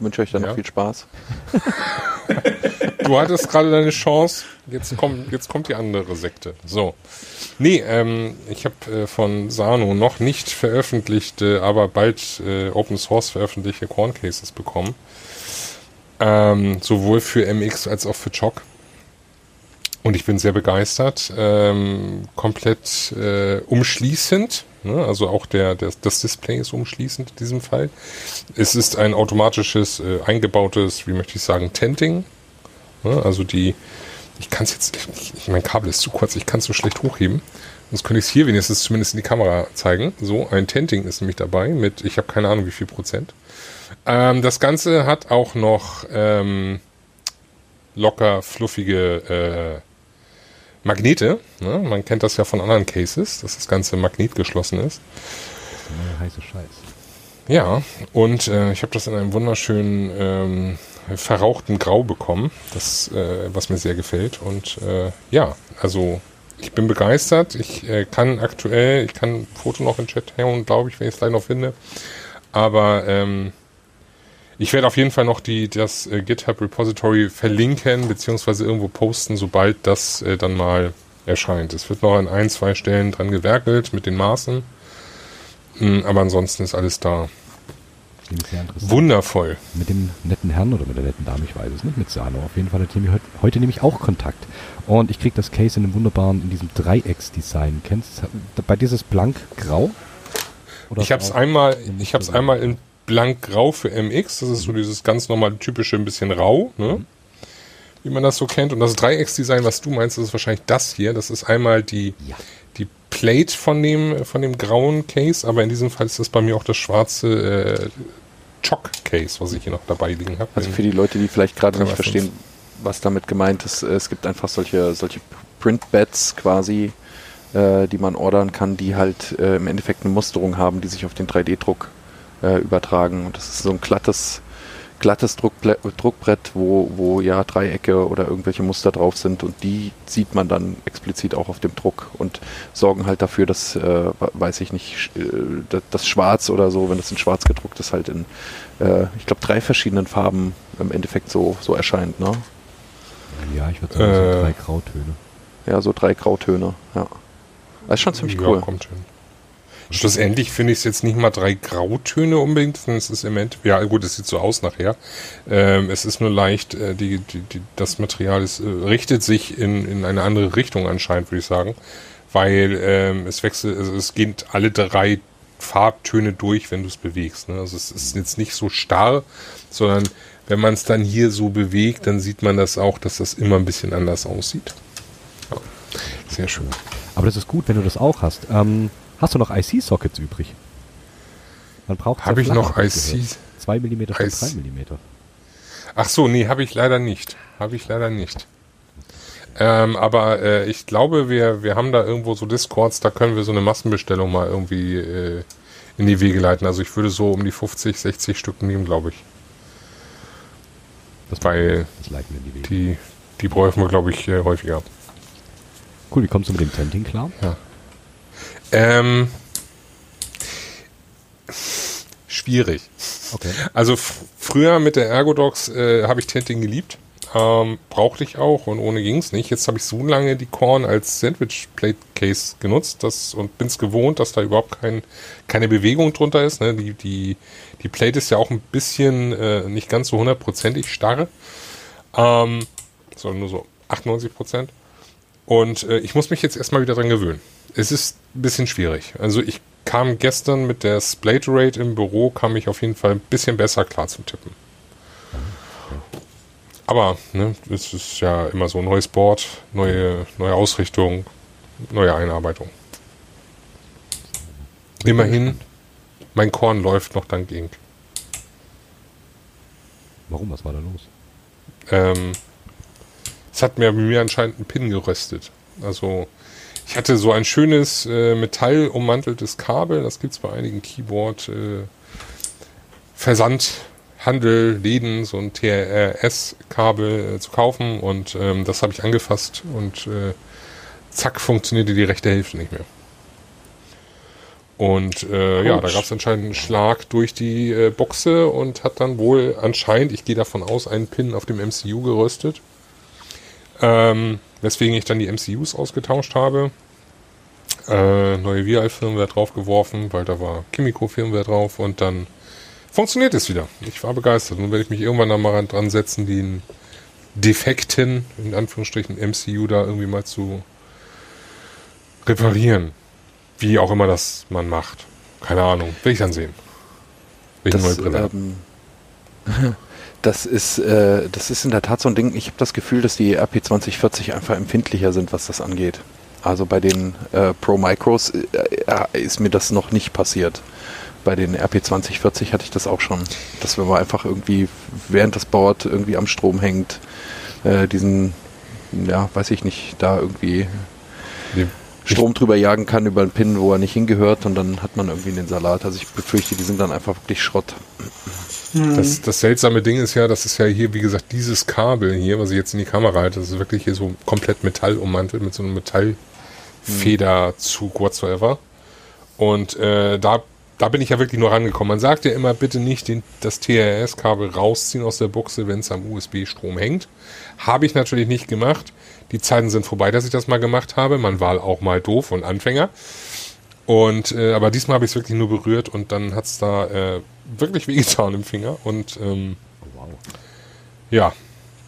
Wünsche euch dann ja. noch viel Spaß. du hattest gerade deine Chance, jetzt kommt, jetzt kommt die andere Sekte. So. Nee, ähm, ich habe äh, von Sano noch nicht veröffentlichte, aber bald äh, Open Source veröffentlichte Corn Cases bekommen. Ähm, sowohl für MX als auch für Choc. Und ich bin sehr begeistert. Ähm, komplett äh, umschließend. Ne? Also auch der, der, das Display ist umschließend in diesem Fall. Es ist ein automatisches, äh, eingebautes, wie möchte ich sagen, Tenting. Ne? Also die, ich kann es jetzt, ich, ich, mein Kabel ist zu kurz, ich kann es so schlecht hochheben. Sonst könnte ich es hier wenigstens zumindest in die Kamera zeigen. So, ein Tenting ist nämlich dabei mit, ich habe keine Ahnung wie viel Prozent. Ähm, das Ganze hat auch noch ähm, locker fluffige äh, Magnete. Ne? Man kennt das ja von anderen Cases, dass das Ganze magnetgeschlossen ist. Das ist heiße Scheiß. Ja, und äh, ich habe das in einem wunderschönen ähm, verrauchten Grau bekommen, das, äh, was mir sehr gefällt. Und äh, ja, also ich bin begeistert. Ich äh, kann aktuell, ich kann ein Foto noch in Chat hauen, glaube ich, wenn ich es gleich noch finde. Aber ähm, ich werde auf jeden Fall noch die, das äh, GitHub Repository verlinken, beziehungsweise irgendwo posten, sobald das äh, dann mal erscheint. Es wird noch an ein, zwei Stellen dran gewerkelt mit den Maßen. Mhm, aber ansonsten ist alles da. Wundervoll. Mit dem netten Herrn oder mit der netten Dame, ich weiß es nicht, mit Sano. Auf jeden Fall hat er heute, heute nämlich auch Kontakt. Und ich kriege das Case in einem wunderbaren, in diesem Dreiecks-Design. Kennst du, bei dieses blank-grau? Ich habe es einmal, ich habe es einmal in blank-grau für MX. Das ist so dieses ganz normale, typische, ein bisschen rau, ne? Mhm. wie man das so kennt. Und das Dreiecksdesign, was du meinst, das ist wahrscheinlich das hier. Das ist einmal die, ja. die Plate von dem, von dem grauen Case, aber in diesem Fall ist das bei mir auch das schwarze äh, Chock-Case, was ich hier noch dabei liegen habe. Also für die Leute, die vielleicht gerade nicht verstehen, was damit gemeint ist, es gibt einfach solche, solche Print-Beds quasi, äh, die man ordern kann, die halt äh, im Endeffekt eine Musterung haben, die sich auf den 3D-Druck äh, übertragen. Und das ist so ein glattes, glattes Druckble Druckbrett, wo, wo ja Dreiecke oder irgendwelche Muster drauf sind und die sieht man dann explizit auch auf dem Druck und sorgen halt dafür, dass, äh, weiß ich nicht, äh, das, das Schwarz oder so, wenn das in Schwarz gedruckt ist, halt in, äh, ich glaube, drei verschiedenen Farben im Endeffekt so, so erscheint. Ne? Ja, ich würde sagen, so Äh. drei Grautöne. Ja, so drei Grautöne, ja. Das ist schon ziemlich ja, cool. kommt hin. Schlussendlich finde ich es jetzt nicht mal drei Grautöne unbedingt, sondern es ist im Endeffekt, ja gut, es sieht so aus nachher. Ähm, es ist nur leicht, äh, die, die, die, das Material ist, äh, richtet sich in, in eine andere Richtung anscheinend, würde ich sagen. Weil ähm, es wechselt, also es geht alle drei Farbtöne durch, wenn du es bewegst. Ne? Also es ist jetzt nicht so starr, sondern wenn man es dann hier so bewegt, dann sieht man das auch, dass das immer ein bisschen anders aussieht. Ja, sehr schön. Aber das ist gut, wenn du das auch hast. Ähm, hast du noch IC-Sockets übrig? Man braucht Habe ich noch IC? 2 mm IC. 3 mm. Ach so, nee, habe ich leider nicht. Habe ich leider nicht. Ähm, aber äh, ich glaube, wir, wir haben da irgendwo so Discords, da können wir so eine Massenbestellung mal irgendwie äh, in die Wege leiten. Also ich würde so um die 50, 60 Stück nehmen, glaube ich. Das, Weil das leiten wir in die Wege. die, die bräuchten wir, glaube ich, äh, häufiger. Cool, wie kommst du mit dem Tenting klar? Ähm, schwierig. Okay. Also früher mit der Ergodox äh, habe ich Tenting geliebt. Ähm, brauchte ich auch und ohne ging's nicht. Jetzt habe ich so lange die Korn als Sandwich Plate Case genutzt das, und bin's gewohnt, dass da überhaupt kein, keine Bewegung drunter ist. Ne? Die, die, die Plate ist ja auch ein bisschen äh, nicht ganz so hundertprozentig starr, ähm, sondern nur so 98 Prozent. Und äh, ich muss mich jetzt erstmal wieder dran gewöhnen. Es ist ein bisschen schwierig. Also ich kam gestern mit der Splate Rate im Büro, kam ich auf jeden Fall ein bisschen besser klar zum Tippen. Aber ne, es ist ja immer so neues Board, neue, neue Ausrichtung, neue Einarbeitung. Immerhin, mein Korn läuft noch dank Ink. Warum? Was war da los? Ähm, es hat mir, mir anscheinend einen Pin geröstet. Also ich hatte so ein schönes äh, metallummanteltes Kabel, das gibt es bei einigen Keyboard äh, Versandhandel, Läden, so ein TRS-Kabel äh, zu kaufen und ähm, das habe ich angefasst und äh, zack funktionierte die rechte Hälfte nicht mehr. Und äh, ja, da gab es anscheinend einen Schlag durch die äh, Buchse und hat dann wohl anscheinend, ich gehe davon aus, einen Pin auf dem MCU geröstet. Ähm, weswegen ich dann die MCUs ausgetauscht habe. Äh, neue VI-Firmware draufgeworfen, weil da war Kimiko-Firmware drauf und dann funktioniert es wieder. Ich war begeistert. Nun werde ich mich irgendwann dann mal dran setzen, den defekten, in Anführungsstrichen, MCU da irgendwie mal zu reparieren. Wie auch immer das man macht. Keine Ahnung. Will ich dann sehen. Will ich eine neue Das, Brille ähm, das, ist, äh, das ist in der Tat so ein Ding. Ich habe das Gefühl, dass die RP 2040 einfach empfindlicher sind, was das angeht. Also bei den äh, Pro Micros äh, äh, ist mir das noch nicht passiert. Bei den RP 2040 hatte ich das auch schon. Dass wenn man einfach irgendwie, während das Board irgendwie am Strom hängt, äh, diesen, ja, weiß ich nicht, da irgendwie Die- Strom drüber jagen kann über einen Pin, wo er nicht hingehört und dann hat man irgendwie den Salat. Also ich befürchte, die sind dann einfach wirklich Schrott. Das, das seltsame Ding ist ja, das ist ja hier, wie gesagt, dieses Kabel hier, was ich jetzt in die Kamera halte, das ist wirklich hier so komplett Metall ummantelt mit so einem Metallfederzug whatsoever. Und äh, da, da bin ich ja wirklich nur rangekommen. Man sagt ja immer, bitte nicht den, das TRS-Kabel rausziehen aus der Buchse, wenn es am USB-Strom hängt. Habe ich natürlich nicht gemacht. Die Zeiten sind vorbei, dass ich das mal gemacht habe. Man war auch mal doof und Anfänger. Und äh, aber diesmal habe ich es wirklich nur berührt und dann hat es da äh, wirklich wehgetan im Finger. Und ähm, wow. ja,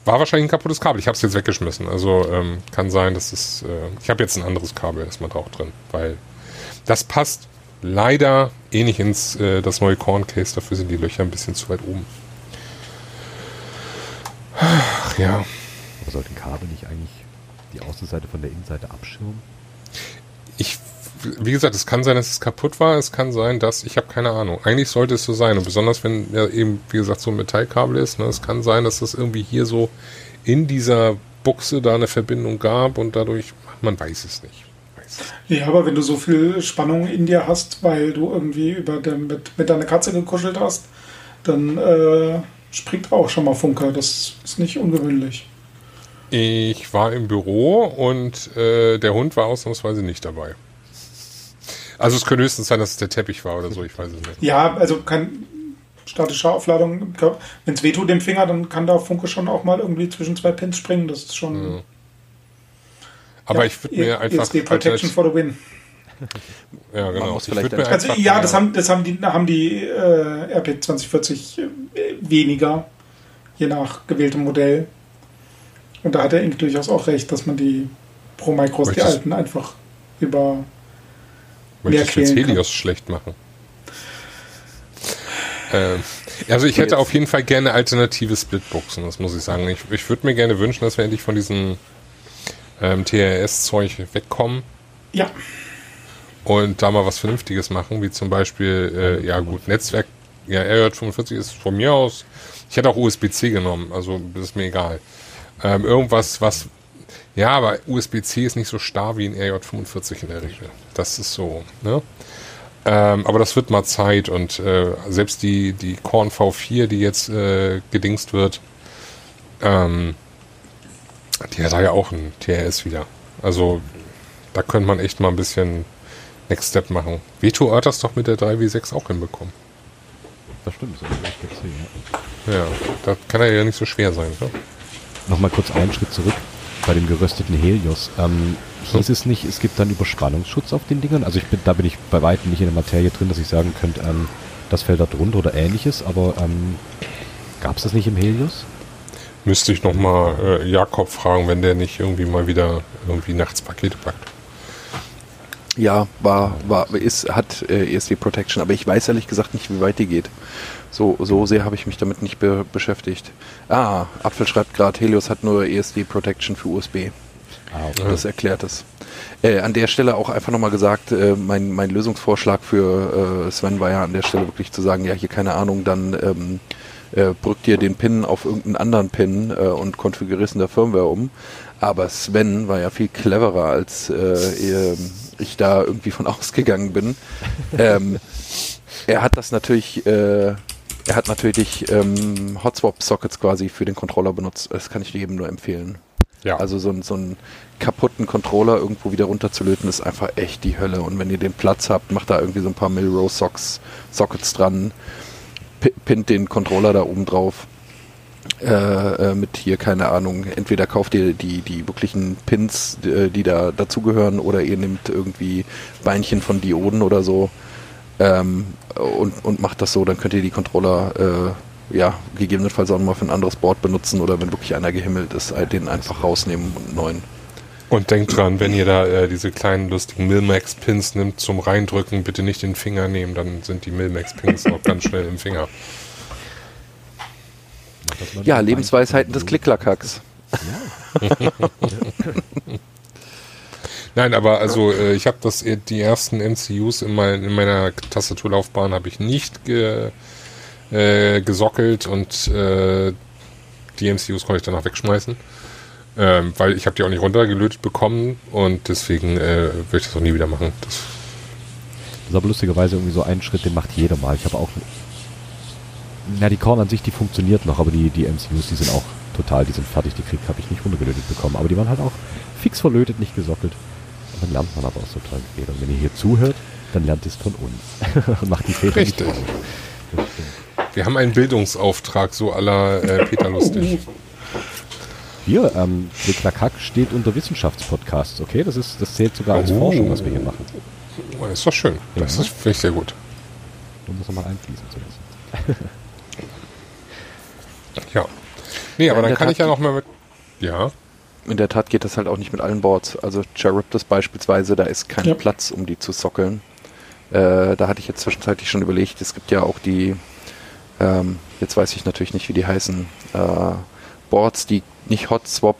war wahrscheinlich ein kaputtes Kabel. Ich habe es jetzt weggeschmissen. Also ähm, kann sein, dass es. Äh, ich habe jetzt ein anderes Kabel erstmal drauf drin, weil das passt leider eh nicht ins äh, das neue Corn Case. Dafür sind die Löcher ein bisschen zu weit oben. Ach ja. Aber sollte ein Kabel nicht eigentlich die Außenseite von der Innenseite abschirmen? Wie gesagt, es kann sein, dass es kaputt war. Es kann sein, dass ich habe keine Ahnung. Eigentlich sollte es so sein. Und besonders wenn ja eben, wie gesagt, so ein Metallkabel ist. Ne, es kann sein, dass das irgendwie hier so in dieser Buchse da eine Verbindung gab und dadurch, man weiß es nicht. Ja, aber wenn du so viel Spannung in dir hast, weil du irgendwie über den, mit, mit deiner Katze gekuschelt hast, dann äh, springt auch schon mal Funke. Das ist nicht ungewöhnlich. Ich war im Büro und äh, der Hund war ausnahmsweise nicht dabei. Also es könnte höchstens sein, dass es der Teppich war oder so, ich weiß es nicht. Ja, also kann statische Aufladung, wenn es wehtut dem Finger, dann kann da Funke schon auch mal irgendwie zwischen zwei Pins springen. Das ist schon. Ja. Aber ja, ich würde mir einfach. ESD Protection for the win. Ja, genau. Ich würd mir also, ja, das haben, das haben die, haben die äh, RP 2040 äh, weniger, je nach gewähltem Modell. Und da hat der Ink durchaus auch recht, dass man die Pro Micros, die alten, einfach über Möchtest du jetzt Helios kann. schlecht machen? Ähm, also ich hätte auf jeden Fall gerne alternative Splitboxen, das muss ich sagen. Ich, ich würde mir gerne wünschen, dass wir endlich von diesem ähm, TRS-Zeug wegkommen. Ja. Und da mal was Vernünftiges machen, wie zum Beispiel, äh, ja gut, Netzwerk, ja, RJ45 ist von mir aus, ich hätte auch USB-C genommen, also das ist mir egal. Ähm, irgendwas, was ja, aber USB-C ist nicht so starr wie ein RJ45 in der Regel. Das ist so, ne? Ähm, aber das wird mal Zeit und äh, selbst die, die Korn V4, die jetzt äh, gedingst wird, ähm, die hat da ja auch ein TRS wieder. Also da könnte man echt mal ein bisschen Next Step machen. Veto hat das doch mit der 3W6 auch hinbekommen. Das stimmt, so ja. ja, da kann ja nicht so schwer sein. Ne? Nochmal kurz einen Schritt zurück bei dem gerösteten Helios. Ähm, hieß es nicht, es gibt dann Überspannungsschutz auf den Dingern? Also ich bin, da bin ich bei weitem nicht in der Materie drin, dass ich sagen könnte, ähm, das fällt da drunter oder ähnliches, aber ähm, gab es das nicht im Helios? Müsste ich nochmal äh, Jakob fragen, wenn der nicht irgendwie mal wieder irgendwie nachts Pakete packt. Ja, war, war, ist, hat äh, ESD Protection, aber ich weiß ehrlich gesagt nicht, wie weit die geht. So, so sehr habe ich mich damit nicht be beschäftigt. Ah, Apfel schreibt gerade, Helios hat nur ESD Protection für USB. Ah, okay. Das erklärt es. Äh, an der Stelle auch einfach nochmal gesagt, äh, mein, mein Lösungsvorschlag für äh, Sven war ja an der Stelle wirklich zu sagen, ja, hier keine Ahnung, dann ähm, äh, brückt ihr den Pin auf irgendeinen anderen Pin äh, und konfigurierst in der Firmware um. Aber Sven war ja viel cleverer, als äh, ich da irgendwie von ausgegangen bin. ähm, er hat das natürlich äh, er hat natürlich ähm, Hotswap-Sockets quasi für den Controller benutzt. Das kann ich jedem nur empfehlen. Ja. Also so, so einen kaputten Controller irgendwo wieder runterzulöten, ist einfach echt die Hölle. Und wenn ihr den Platz habt, macht da irgendwie so ein paar Milrow-Sockets dran, pinnt den Controller da oben drauf. Äh, äh, mit hier, keine Ahnung, entweder kauft ihr die, die wirklichen Pins, die, äh, die da dazugehören, oder ihr nehmt irgendwie Beinchen von Dioden oder so ähm, und, und macht das so, dann könnt ihr die Controller äh, ja, gegebenenfalls auch mal für ein anderes Board benutzen oder wenn wirklich einer gehimmelt ist, äh, den einfach rausnehmen und neuen. Und denkt dran, wenn ihr da äh, diese kleinen lustigen Milmax-Pins nimmt zum Reindrücken, bitte nicht den Finger nehmen, dann sind die Milmax-Pins auch ganz schnell im Finger. Ja, Lebensweisheiten des Klicklackhacks. Ja. Nein, aber also äh, ich habe das äh, die ersten MCUs in, mein, in meiner Tastaturlaufbahn habe ich nicht ge, äh, gesockelt und äh, die MCUs konnte ich danach wegschmeißen. Ähm, weil ich habe die auch nicht runtergelötet bekommen und deswegen äh, würde ich das auch nie wieder machen. Das, das ist aber lustigerweise irgendwie so ein Schritt, den macht jeder mal. Ich habe auch na, die Korn an sich, die funktioniert noch, aber die, die MCUs, die sind auch total, die sind fertig, die krieg habe ich nicht runtergelötet bekommen. Aber die waren halt auch fix verlötet, nicht gesockelt dann lernt man aber auch so toll Fehler. Und wenn ihr hier zuhört, dann lernt es von uns und macht die Fehler Richtig. nicht Wir haben einen Bildungsauftrag, so aller äh, Peter Lustig. Hier, ähm, Klick steht unter Wissenschaftspodcasts, okay? Das, ist, das zählt sogar als oh. Forschung, was wir hier machen. Oh, das ist doch schön. Ja. Das finde ich sehr gut. Da muss man mal einfließen zuerst. ja. Nee, aber dann kann ich ja noch mal mit. Ja in der Tat geht das halt auch nicht mit allen Boards. Also Charybdis beispielsweise, da ist kein ja. Platz, um die zu sockeln. Äh, da hatte ich jetzt zwischenzeitlich schon überlegt, es gibt ja auch die, ähm, jetzt weiß ich natürlich nicht, wie die heißen, äh, Boards, die nicht Hot Swap,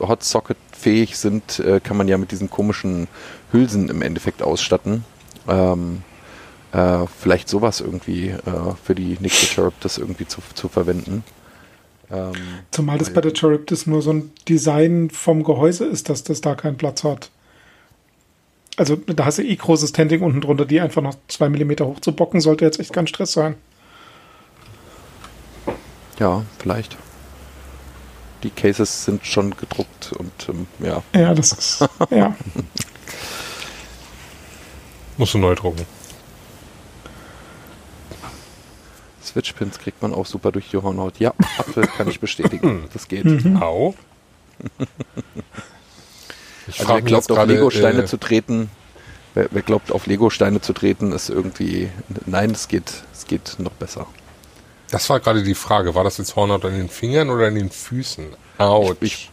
Hot Socket fähig sind, äh, kann man ja mit diesen komischen Hülsen im Endeffekt ausstatten. Ähm, äh, vielleicht sowas irgendwie äh, für die Charybdis irgendwie zu, zu verwenden. Ähm, Zumal das bei der Charybdis nur so ein Design vom Gehäuse ist, dass das da keinen Platz hat. also da hast du eh großes Tending unten drunter, die einfach noch zwei Millimeter hoch zu bocken, sollte jetzt echt kein Stress sein. Ja, vielleicht. Die Cases sind schon gedruckt und ähm, ja. Ja, das ist, ja. Musst du neu drucken. Switchpins kriegt man auch super durch die Hornhaut. Ja, Apfel kann ich bestätigen. Das geht. Mhm. Au. Ich Also wer glaubt, auf Lego-Steine äh, zu treten, wer, wer glaubt, auf Lego-Steine zu treten, ist irgendwie. Nein, es geht, es geht noch besser. Das war gerade die Frage. War das jetzt Hornhaut an den Fingern oder an den Füßen? Autsch. Ich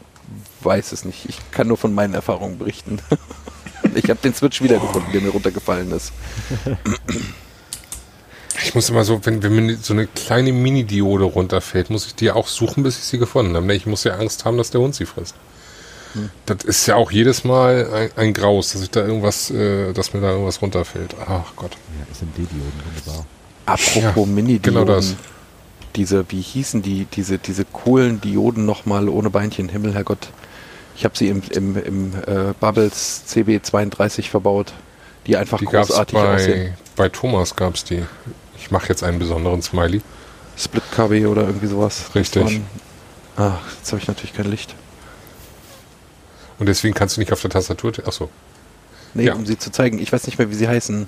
weiß es nicht. Ich kann nur von meinen Erfahrungen berichten. Ich habe den Switch wiedergefunden, der mir runtergefallen ist. Ich muss immer so, wenn, wenn mir so eine kleine Mini-Diode runterfällt, muss ich die auch suchen, bis ich sie gefunden habe. Ne, Ich muss ja Angst haben, dass der Hund sie frisst. Das ist ja auch jedes Mal ein, ein Graus, dass ich da irgendwas, äh, dass mir da irgendwas runterfällt. Ach Gott. Ja, SMD-Dioden, wunderbar. Apropos Ja, Mini-Dioden. genau das. Diese, wie hießen die, diese, diese coolen Dioden nochmal ohne Beinchen, Himmel, Herrgott. Ich habe sie im, im, im äh, Bubbles CB32 verbaut, die einfach Die großartig aussehen. bei, bei Thomas gab es die. Ich mache jetzt einen besonderen Smiley. Split KB oder irgendwie sowas. Richtig. waren- Ah, jetzt habe ich natürlich kein Licht. Und deswegen kannst du nicht auf der Tastatur. Achso, Nee, Ja. um sie zu zeigen. Ich weiß nicht mehr, wie sie heißen.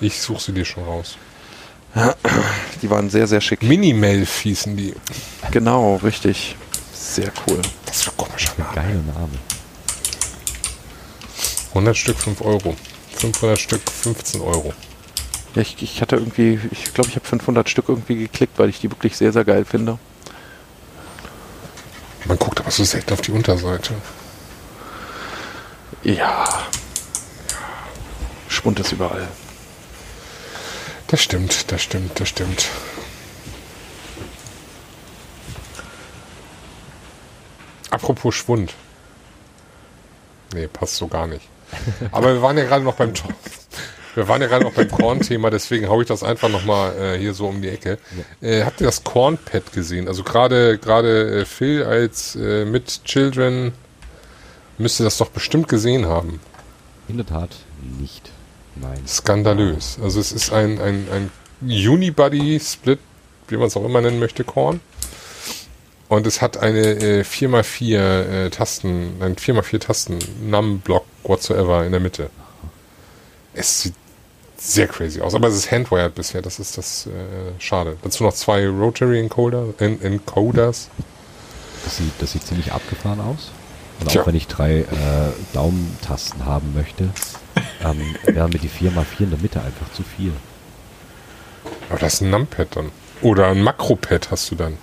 ich suche sie dir schon raus. Die waren sehr, sehr schick. Minimelf hießen die. Genau, richtig. Sehr cool. Das ist ein komischer Name. Geile Name. 100 Stück 5 Euro. 500 Stück 15 Euro. Ja, ich, ich hatte irgendwie, ich glaube, ich habe 500 Stück irgendwie geklickt, weil ich die wirklich sehr, sehr geil finde. Man guckt aber so selten auf die Unterseite. Ja. Schwund ist überall. Das stimmt, das stimmt, das stimmt. Apropos Schwund. Nee, passt so gar nicht. Aber wir waren ja gerade noch beim To- wir waren ja gerade noch beim Korn-Thema, deswegen haue ich das einfach nochmal äh, hier so um die Ecke. Äh, habt ihr das Korn-Pad gesehen? Also gerade gerade äh, Phil als äh, mit Children müsste das doch bestimmt gesehen haben. In der Tat nicht. Nein. Skandalös. Also es ist ein, ein, ein Unibody-Split, wie man es auch immer nennen möchte, Korn. Und es hat eine äh, 4x4 äh, Tasten, ein 4x4 Tasten Num-Block whatsoever in der Mitte. Es sieht sehr crazy aus, aber es ist handwired bisher, das ist das äh, schade. Dazu noch zwei Rotary Encoder, en Encoders. Das sieht, das sieht ziemlich abgefahren aus. Und Tja. auch wenn ich drei äh, Daumentasten haben möchte, ähm, wären mir die 4x4 in der Mitte einfach zu viel. Aber das ist ein Numpad dann. Oder ein Makropad hast du dann.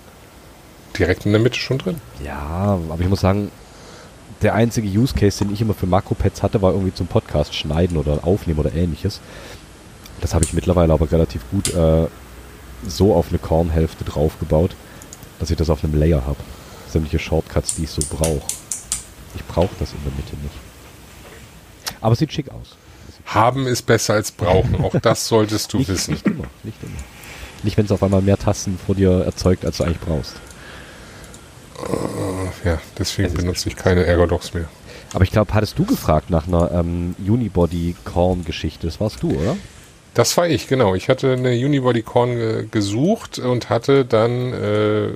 Direkt in der Mitte schon drin. Ja, aber ich muss sagen, der einzige Use Case, den ich immer für Makropads hatte, war irgendwie zum Podcast schneiden oder aufnehmen oder ähnliches. Das habe ich mittlerweile aber relativ gut äh, so auf eine Kornhälfte draufgebaut, dass ich das auf einem Layer habe. Sämtliche Shortcuts, die ich so brauche. Ich brauche das in der Mitte nicht. Aber es sieht schick aus. Sieht Haben ist besser als brauchen. Auch das solltest du nicht, wissen. Nicht immer, nicht immer. Nicht, wenn es auf einmal mehr Tasten vor dir erzeugt, als du eigentlich brauchst. Ja, deswegen benutze ich keine Ergodox mehr. Aber ich glaube, hattest du gefragt nach einer ähm, Unibody-Korn-Geschichte? Das warst du, oder? Das war ich, genau. Ich hatte eine Unibody Corn gesucht und hatte dann, äh,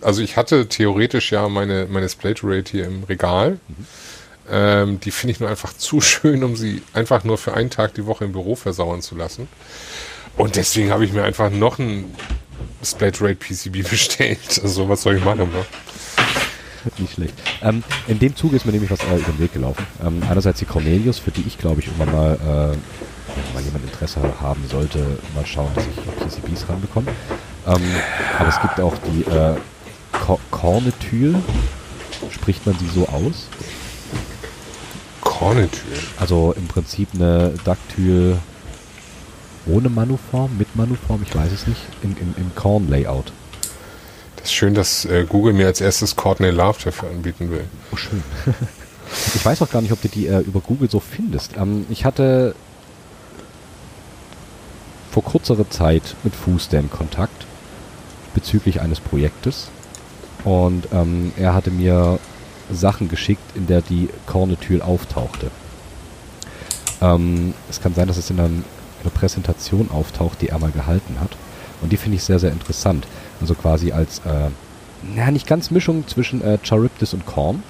also ich hatte theoretisch ja meine, meine Splate hier im Regal. Ähm, die finde ich nur einfach zu schön, um sie einfach nur für einen Tag die Woche im Büro versauern zu lassen. Und deswegen habe ich mir einfach noch ein Splate Rate PCB bestellt. Also was soll ich machen? Ne? Nicht schlecht. Ähm, in dem Zuge ist mir nämlich was äh, über den Weg gelaufen. Ähm, einerseits die Cornelius, für die ich glaube ich irgendwann mal, äh, mal jemand Interesse haben sollte, mal schauen, dass ich PCBs ranbekomme. Ähm, aber es gibt auch die äh, Cor. Spricht man sie so aus? Kornetür. Also im Prinzip eine Dactyl ohne Manuform, mit Manuform, ich weiß es nicht, im, im, im Korn-Layout. Das ist schön, dass äh, Google mir als erstes Courtney Love dafür anbieten will. Oh, schön. ich weiß auch gar nicht, ob du die äh, über Google so findest. Ähm, ich hatte vor kurzer Zeit mit Fußdan Kontakt bezüglich eines Projektes. Und ähm, er hatte mir Sachen geschickt, in der die Kornetül auftauchte. Ähm, es kann sein, dass es in einer, einer Präsentation auftaucht, die er mal gehalten hat. Und die finde ich sehr, sehr interessant. Also quasi als, äh, na, nicht ganz Mischung zwischen äh, Charybdis und Korn,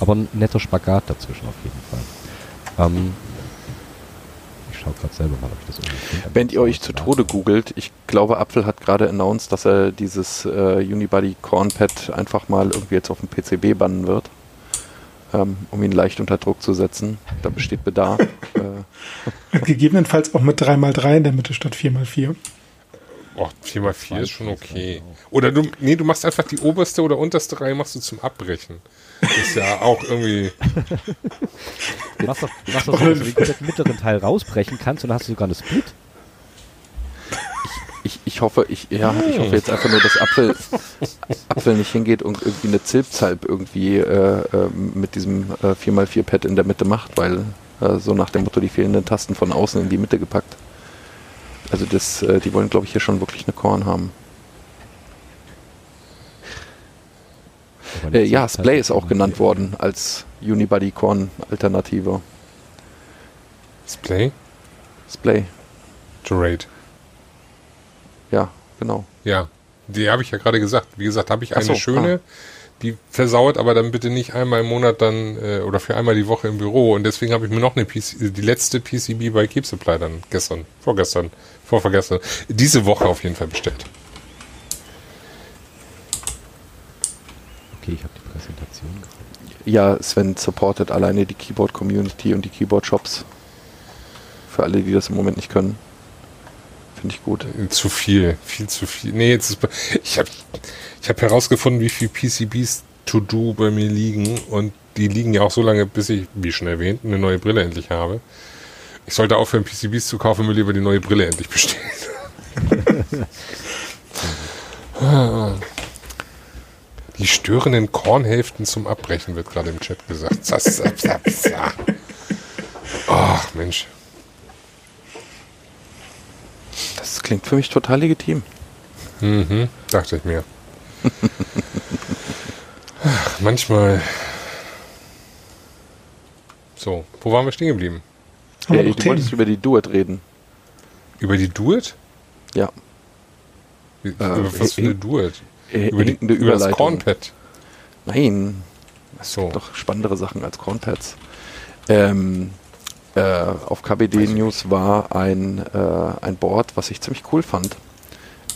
aber ein netter Spagat dazwischen auf jeden Fall. Ähm, ich schaue gerade selber mal, ob ich das irgendwie finde. Wenn ihr euch zu Tode googelt, ich glaube, Apfel hat gerade announced, dass er dieses äh, Unibody Cornpad einfach mal irgendwie jetzt auf dem PCB bannen wird, ähm, um ihn leicht unter Druck zu setzen. Da besteht Bedarf. äh, Gegebenenfalls auch mit 3x3 in der Mitte statt 4x4. Oh, 4x4 ist schon okay. Oder du, nee, du machst einfach die oberste oder unterste Reihe machst du zum Abbrechen. Ist ja auch irgendwie. Du machst doch, du machst doch so, dass du den kompletten mittleren Teil rausbrechen kannst und dann hast du sogar eine Split. ich, ich hoffe, ich, ja, ich hoffe jetzt einfach nur, dass Apfel, Apfel nicht hingeht und irgendwie eine Zilpzalp irgendwie äh, äh, mit diesem äh, 4x4-Pad in der Mitte macht, weil äh, so nach dem Motto die fehlenden Tasten von außen in die Mitte gepackt. Also das, äh, die wollen, glaube ich, hier schon wirklich eine Korn haben. Aber eine Äh, ja, Splay ist auch genannt worden als Unibody Korn Alternative. Display? Splay, Gerate. ja, genau. Ja, die habe ich ja gerade gesagt. Wie gesagt, habe ich eine so, schöne, die versauert, aber dann bitte nicht einmal im Monat dann äh, oder für einmal die Woche im Büro. Und deswegen habe ich mir noch eine PC, die letzte PCB bei Keep Supply dann gestern, vorgestern, vorvergestern, diese Woche auf jeden Fall bestellt. Okay, ich habe die Präsentation gefunden. Ja, Sven supportet alleine die Keyboard Community und die Keyboard Shops. Für alle, die das im Moment nicht können. Finde ich gut. Äh, Zu viel, viel zu viel. Nee, jetzt ist, ich habe ich hab herausgefunden, wie viel PCBs to do bei mir liegen und die liegen ja auch so lange, bis ich, wie schon erwähnt, eine neue Brille endlich habe. Ich sollte aufhören, PCBs zu kaufen, mir lieber die neue Brille endlich bestellen. Die störenden Kornhälften zum Abbrechen wird gerade im Chat gesagt. Ach, Mensch. Das klingt für mich total legitim. Mhm, dachte ich mir. Ach, manchmal. So, wo waren wir stehen geblieben? Äh, du wolltest Themen? über die Duet reden. Über die Duet? Ja. Wie- über was für eine Duet? Äh, Über, die, über das Überleitung. Kornpad. Nein, So. doch spannendere Sachen als Cornpads. Ähm, äh, auf KBD News war ein, äh, ein Board, was ich ziemlich cool fand.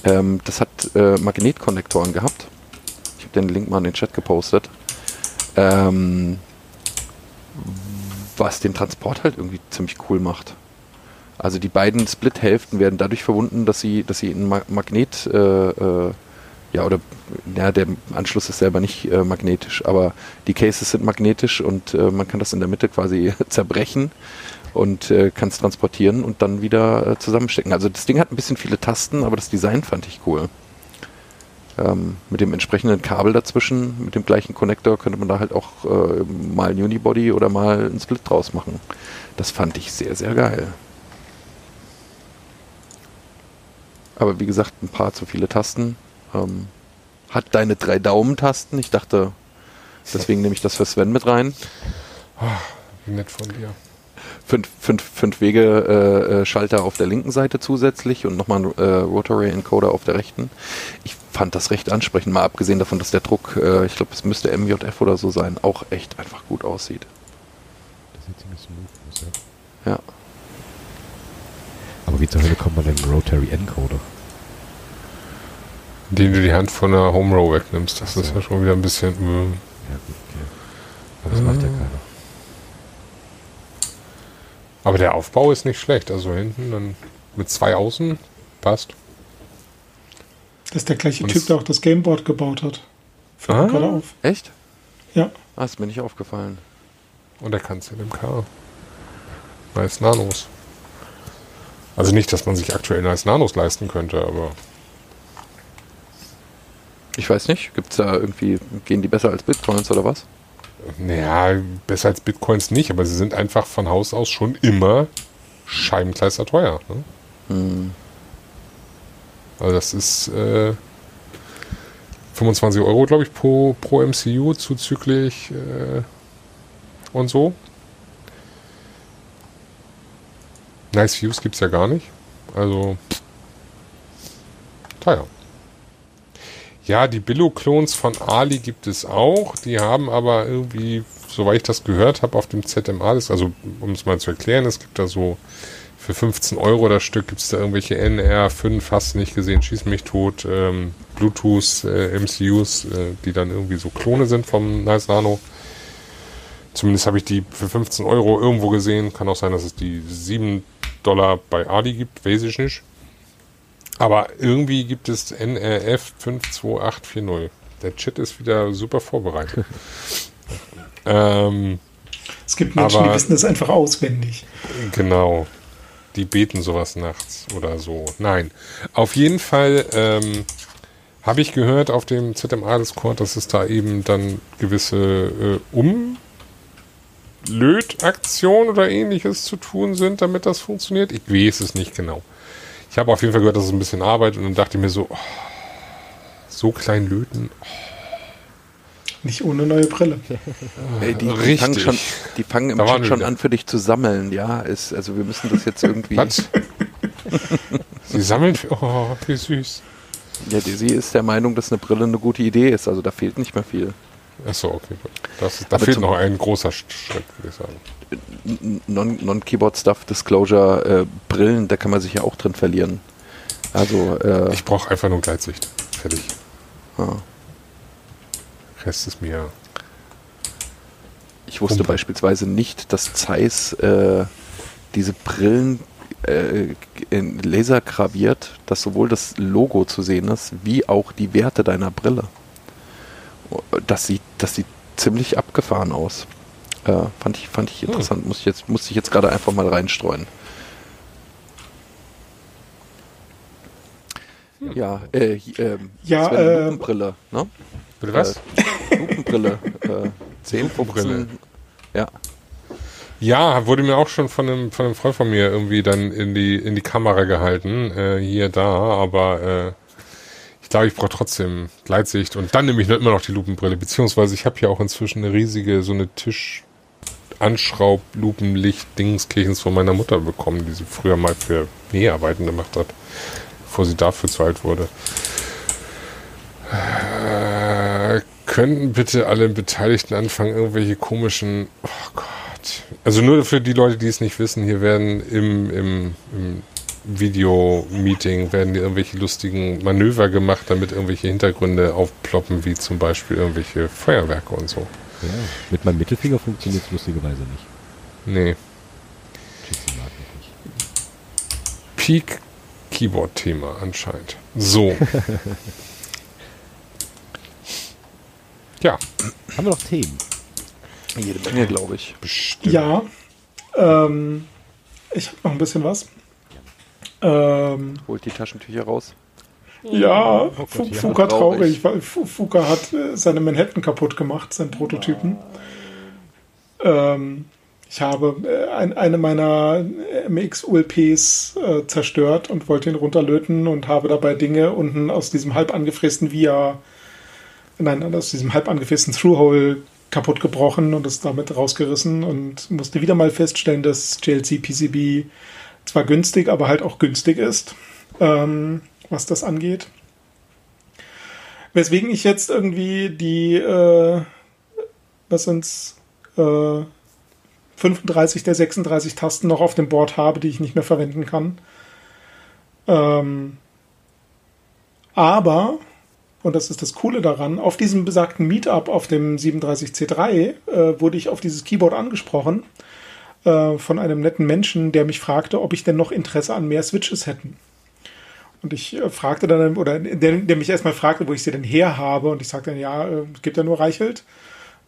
Ähm, das hat äh, Magnetkonnektoren gehabt. Ich habe den Link mal in den Chat gepostet. Ähm, was den Transport halt irgendwie ziemlich cool macht. Also die beiden Split-Hälften werden dadurch verbunden, dass sie, dass sie ein Ma Magnet, äh, äh, ja, oder ja, der Anschluss ist selber nicht äh, magnetisch, aber die Cases sind magnetisch und äh, man kann das in der Mitte quasi zerbrechen und äh, kann es transportieren und dann wieder äh, zusammenstecken. Also das Ding hat ein bisschen viele Tasten, aber das Design fand ich cool. Ähm, mit dem entsprechenden Kabel dazwischen, mit dem gleichen Connector könnte man da halt auch äh, mal ein Unibody oder mal einen Split draus machen. Das fand ich sehr, sehr geil. Aber wie gesagt, ein paar zu viele Tasten. Ähm, hat deine drei Daumentasten. Ich dachte, deswegen nehme ich das für Sven mit rein. Wie nett von dir. Fünf, fünf, fünf Wege äh, äh, Schalter auf der linken Seite zusätzlich und nochmal ein äh, Rotary Encoder auf der rechten. Ich fand das recht ansprechend, mal abgesehen davon, dass der Druck, äh, ich glaube, es müsste MJF oder so sein, auch echt einfach gut aussieht. Das sieht ziemlich smooth aus, Ja. ja. Aber wie zur Hölle kommt man denn Rotary Encoder? Indem du die Hand von der Home Row wegnimmst. Das ist ja schon wieder ein bisschen. äh, Ja, gut, okay. Aber das macht ja keiner. Aber der Aufbau ist nicht schlecht. Also hinten dann mit zwei Außen passt. Das ist der gleiche Und Typ, der auch das Gameboard gebaut hat. Fällt Ah. mir gerade auf. Echt? Ja. Ah, ist mir nicht aufgefallen. Und er kann es in MK. Nice Nanos. Also nicht, dass man sich aktuell nice Nanos leisten könnte, aber Ich weiß nicht, gibt's da irgendwie, gehen die besser als Bitcoins oder was? naja, besser als Bitcoins nicht, aber sie sind einfach von Haus aus schon immer Scheibenkleister teuer. Ne? Hm. Also das ist äh, 25 Euro, glaube ich, pro, pro MCU zuzüglich äh, und so. Nice Views gibt es ja gar nicht. Also, teuer. Ja, die Billo-Klons von Ali gibt es auch. Die haben aber irgendwie, soweit ich das gehört habe, auf dem ZMA, das, also um es mal zu erklären, es gibt da so für 15 Euro das Stück gibt es da irgendwelche NR5, fast nicht gesehen, schieß mich tot, ähm, Bluetooth äh, MCUs, äh, die dann irgendwie so Klone sind vom Nice Nano. Zumindest habe ich die für 15 Euro irgendwo gesehen. Kann auch sein, dass es die 7 Dollar bei Adi gibt, weiß ich nicht. Aber irgendwie gibt es NRF 52840. Der Chat ist wieder super vorbereitet. ähm, es gibt Menschen, aber, die wissen das einfach auswendig. Genau. Die beten sowas nachts oder so. Nein. Auf jeden Fall ähm, habe ich gehört auf dem ZMA Discord, dass es da eben dann gewisse äh, Umlötaktionen oder ähnliches zu tun sind, damit das funktioniert. Ich weiß es nicht genau. Ich habe auf jeden Fall gehört, dass es ein bisschen Arbeit und dann dachte ich mir so, oh, so klein löten. Oh. Nicht ohne neue Brille. Ey, die, die, fangen schon, die fangen im Chat schon an für dich zu sammeln, ja. Ist, also wir müssen das jetzt irgendwie. Was? Sie sammeln für. Oh, wie süß. Ja, die, sie ist der Meinung, dass eine Brille eine gute Idee ist. Also da fehlt nicht mehr viel. Achso, okay. Das, da fehlt noch ein großer Schritt, würde ich sagen. Non-Keyboard-Stuff, Disclosure, äh, Brillen, da kann man sich ja auch drin verlieren. Also, äh, ich brauche einfach nur Gleitsicht. Fertig. Ja. Rest ist mir. Ich wusste Pumpe. beispielsweise nicht, dass Zeiss äh, diese Brillen äh, in Laser graviert, dass sowohl das Logo zu sehen ist, wie auch die Werte deiner Brille. Das sieht, das sieht ziemlich abgefahren aus. Äh, fand ich, fand ich interessant. Hm. Muss ich jetzt, musste ich jetzt gerade einfach mal reinstreuen. Hm. Ja, äh, äh, ja, das äh, Lupenbrille, ne? Bitte was? Äh, Lupenbrille. äh, 10, 15. Ja. Ja, wurde mir auch schon von einem, von einem Freund von mir irgendwie dann in die, in die Kamera gehalten, äh, hier, da, aber äh, glaube, ich brauche trotzdem Gleitsicht und dann nehme ich immer noch die Lupenbrille, beziehungsweise ich habe ja auch inzwischen eine riesige, so eine Tisch anschraub lupenlicht dingskirchens von meiner Mutter bekommen, die sie früher mal für Näharbeiten gemacht hat, bevor sie dafür zu alt wurde. Äh, könnten bitte alle Beteiligten anfangen, irgendwelche komischen, oh Gott, also nur für die Leute, die es nicht wissen, hier werden im, im, im Video-Meeting werden irgendwelche lustigen Manöver gemacht, damit irgendwelche Hintergründe aufploppen, wie zum Beispiel irgendwelche Feuerwerke und so. Ja, mit meinem Mittelfinger funktioniert es lustigerweise nicht. Nee. Peak Keyboard-Thema anscheinend. So. ja. Haben wir noch Themen? Jede Menge, glaube ich. Bestimmt. Ja. Ähm, ich habe noch ein bisschen was. Ähm, Holt die Taschentücher raus. Ja, oh Gott, ja. Fuka traurig, weil Fuka hat äh, seine Manhattan kaputt gemacht, seinen Prototypen. Ähm, ich habe äh, ein, eine meiner MX-ULPs äh, zerstört und wollte ihn runterlöten und habe dabei Dinge unten aus diesem halb angefrästen Via, nein, aus diesem halb angefrästen Through-Hole kaputt gebrochen und es damit rausgerissen und musste wieder mal feststellen, dass JLC PCB zwar günstig, aber halt auch günstig ist, ähm, was das angeht. Weswegen ich jetzt irgendwie die, äh, was sind's, äh, 35 der 36 Tasten noch auf dem Board habe, die ich nicht mehr verwenden kann. Ähm, aber und das ist das Coole daran, auf diesem besagten Meetup auf dem 37C3 äh, wurde ich auf dieses Keyboard angesprochen äh, von einem netten Menschen, der mich fragte, ob ich denn noch Interesse an mehr Switches hätten. Und ich äh, fragte dann, oder der, der, mich erstmal fragte, wo ich sie denn her habe. Und ich sagte dann, ja, äh, es gibt ja nur Reichelt.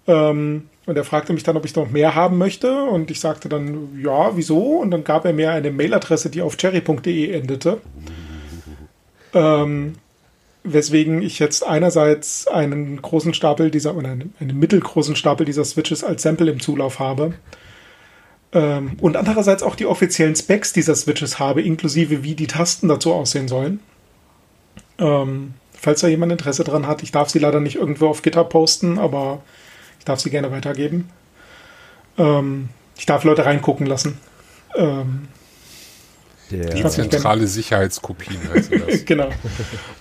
Ähm, und er fragte mich dann, ob ich noch mehr haben möchte. Und ich sagte dann, ja, wieso? Und dann gab er mir eine Mailadresse, die auf cherry.de endete. Ähm, weswegen ich jetzt einerseits einen großen Stapel dieser, oder einen, einen mittelgroßen Stapel dieser Switches als Sample im Zulauf habe. Ähm, und andererseits auch die offiziellen Specs dieser Switches habe, inklusive wie die Tasten dazu aussehen sollen. Ähm, falls da jemand Interesse dran hat, ich darf sie leider nicht irgendwo auf GitHub posten, aber ich darf sie gerne weitergeben. Ähm, ich darf Leute reingucken lassen. Ähm, Die weiß nicht, zentrale Sicherheitskopien heißt das. genau.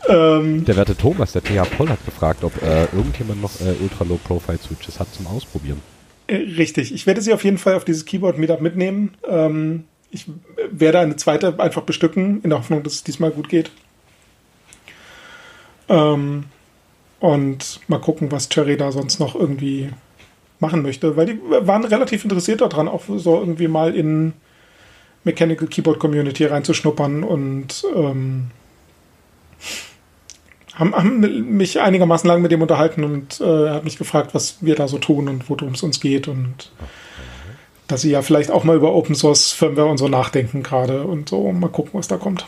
ähm, Der werte Thomas, der TH Poll, hat gefragt, ob äh, irgendjemand noch äh, Ultra-Low-Profile-Switches hat zum Ausprobieren. Äh, richtig. Ich werde sie auf jeden Fall auf dieses Keyboard-Meetup mitnehmen. Ähm, ich werde eine zweite einfach bestücken, in der Hoffnung, dass es diesmal gut geht. Ähm, und mal gucken, was Cherry da sonst noch irgendwie machen möchte, weil die waren relativ interessiert daran, auch so irgendwie mal in Mechanical Keyboard Community reinzuschnuppern und ähm, haben, haben mich einigermaßen lang mit dem unterhalten und äh, er hat mich gefragt, was wir da so tun und worum es uns geht und dass sie ja vielleicht auch mal über Open Source Firmware und so nachdenken gerade und so mal gucken, was da kommt.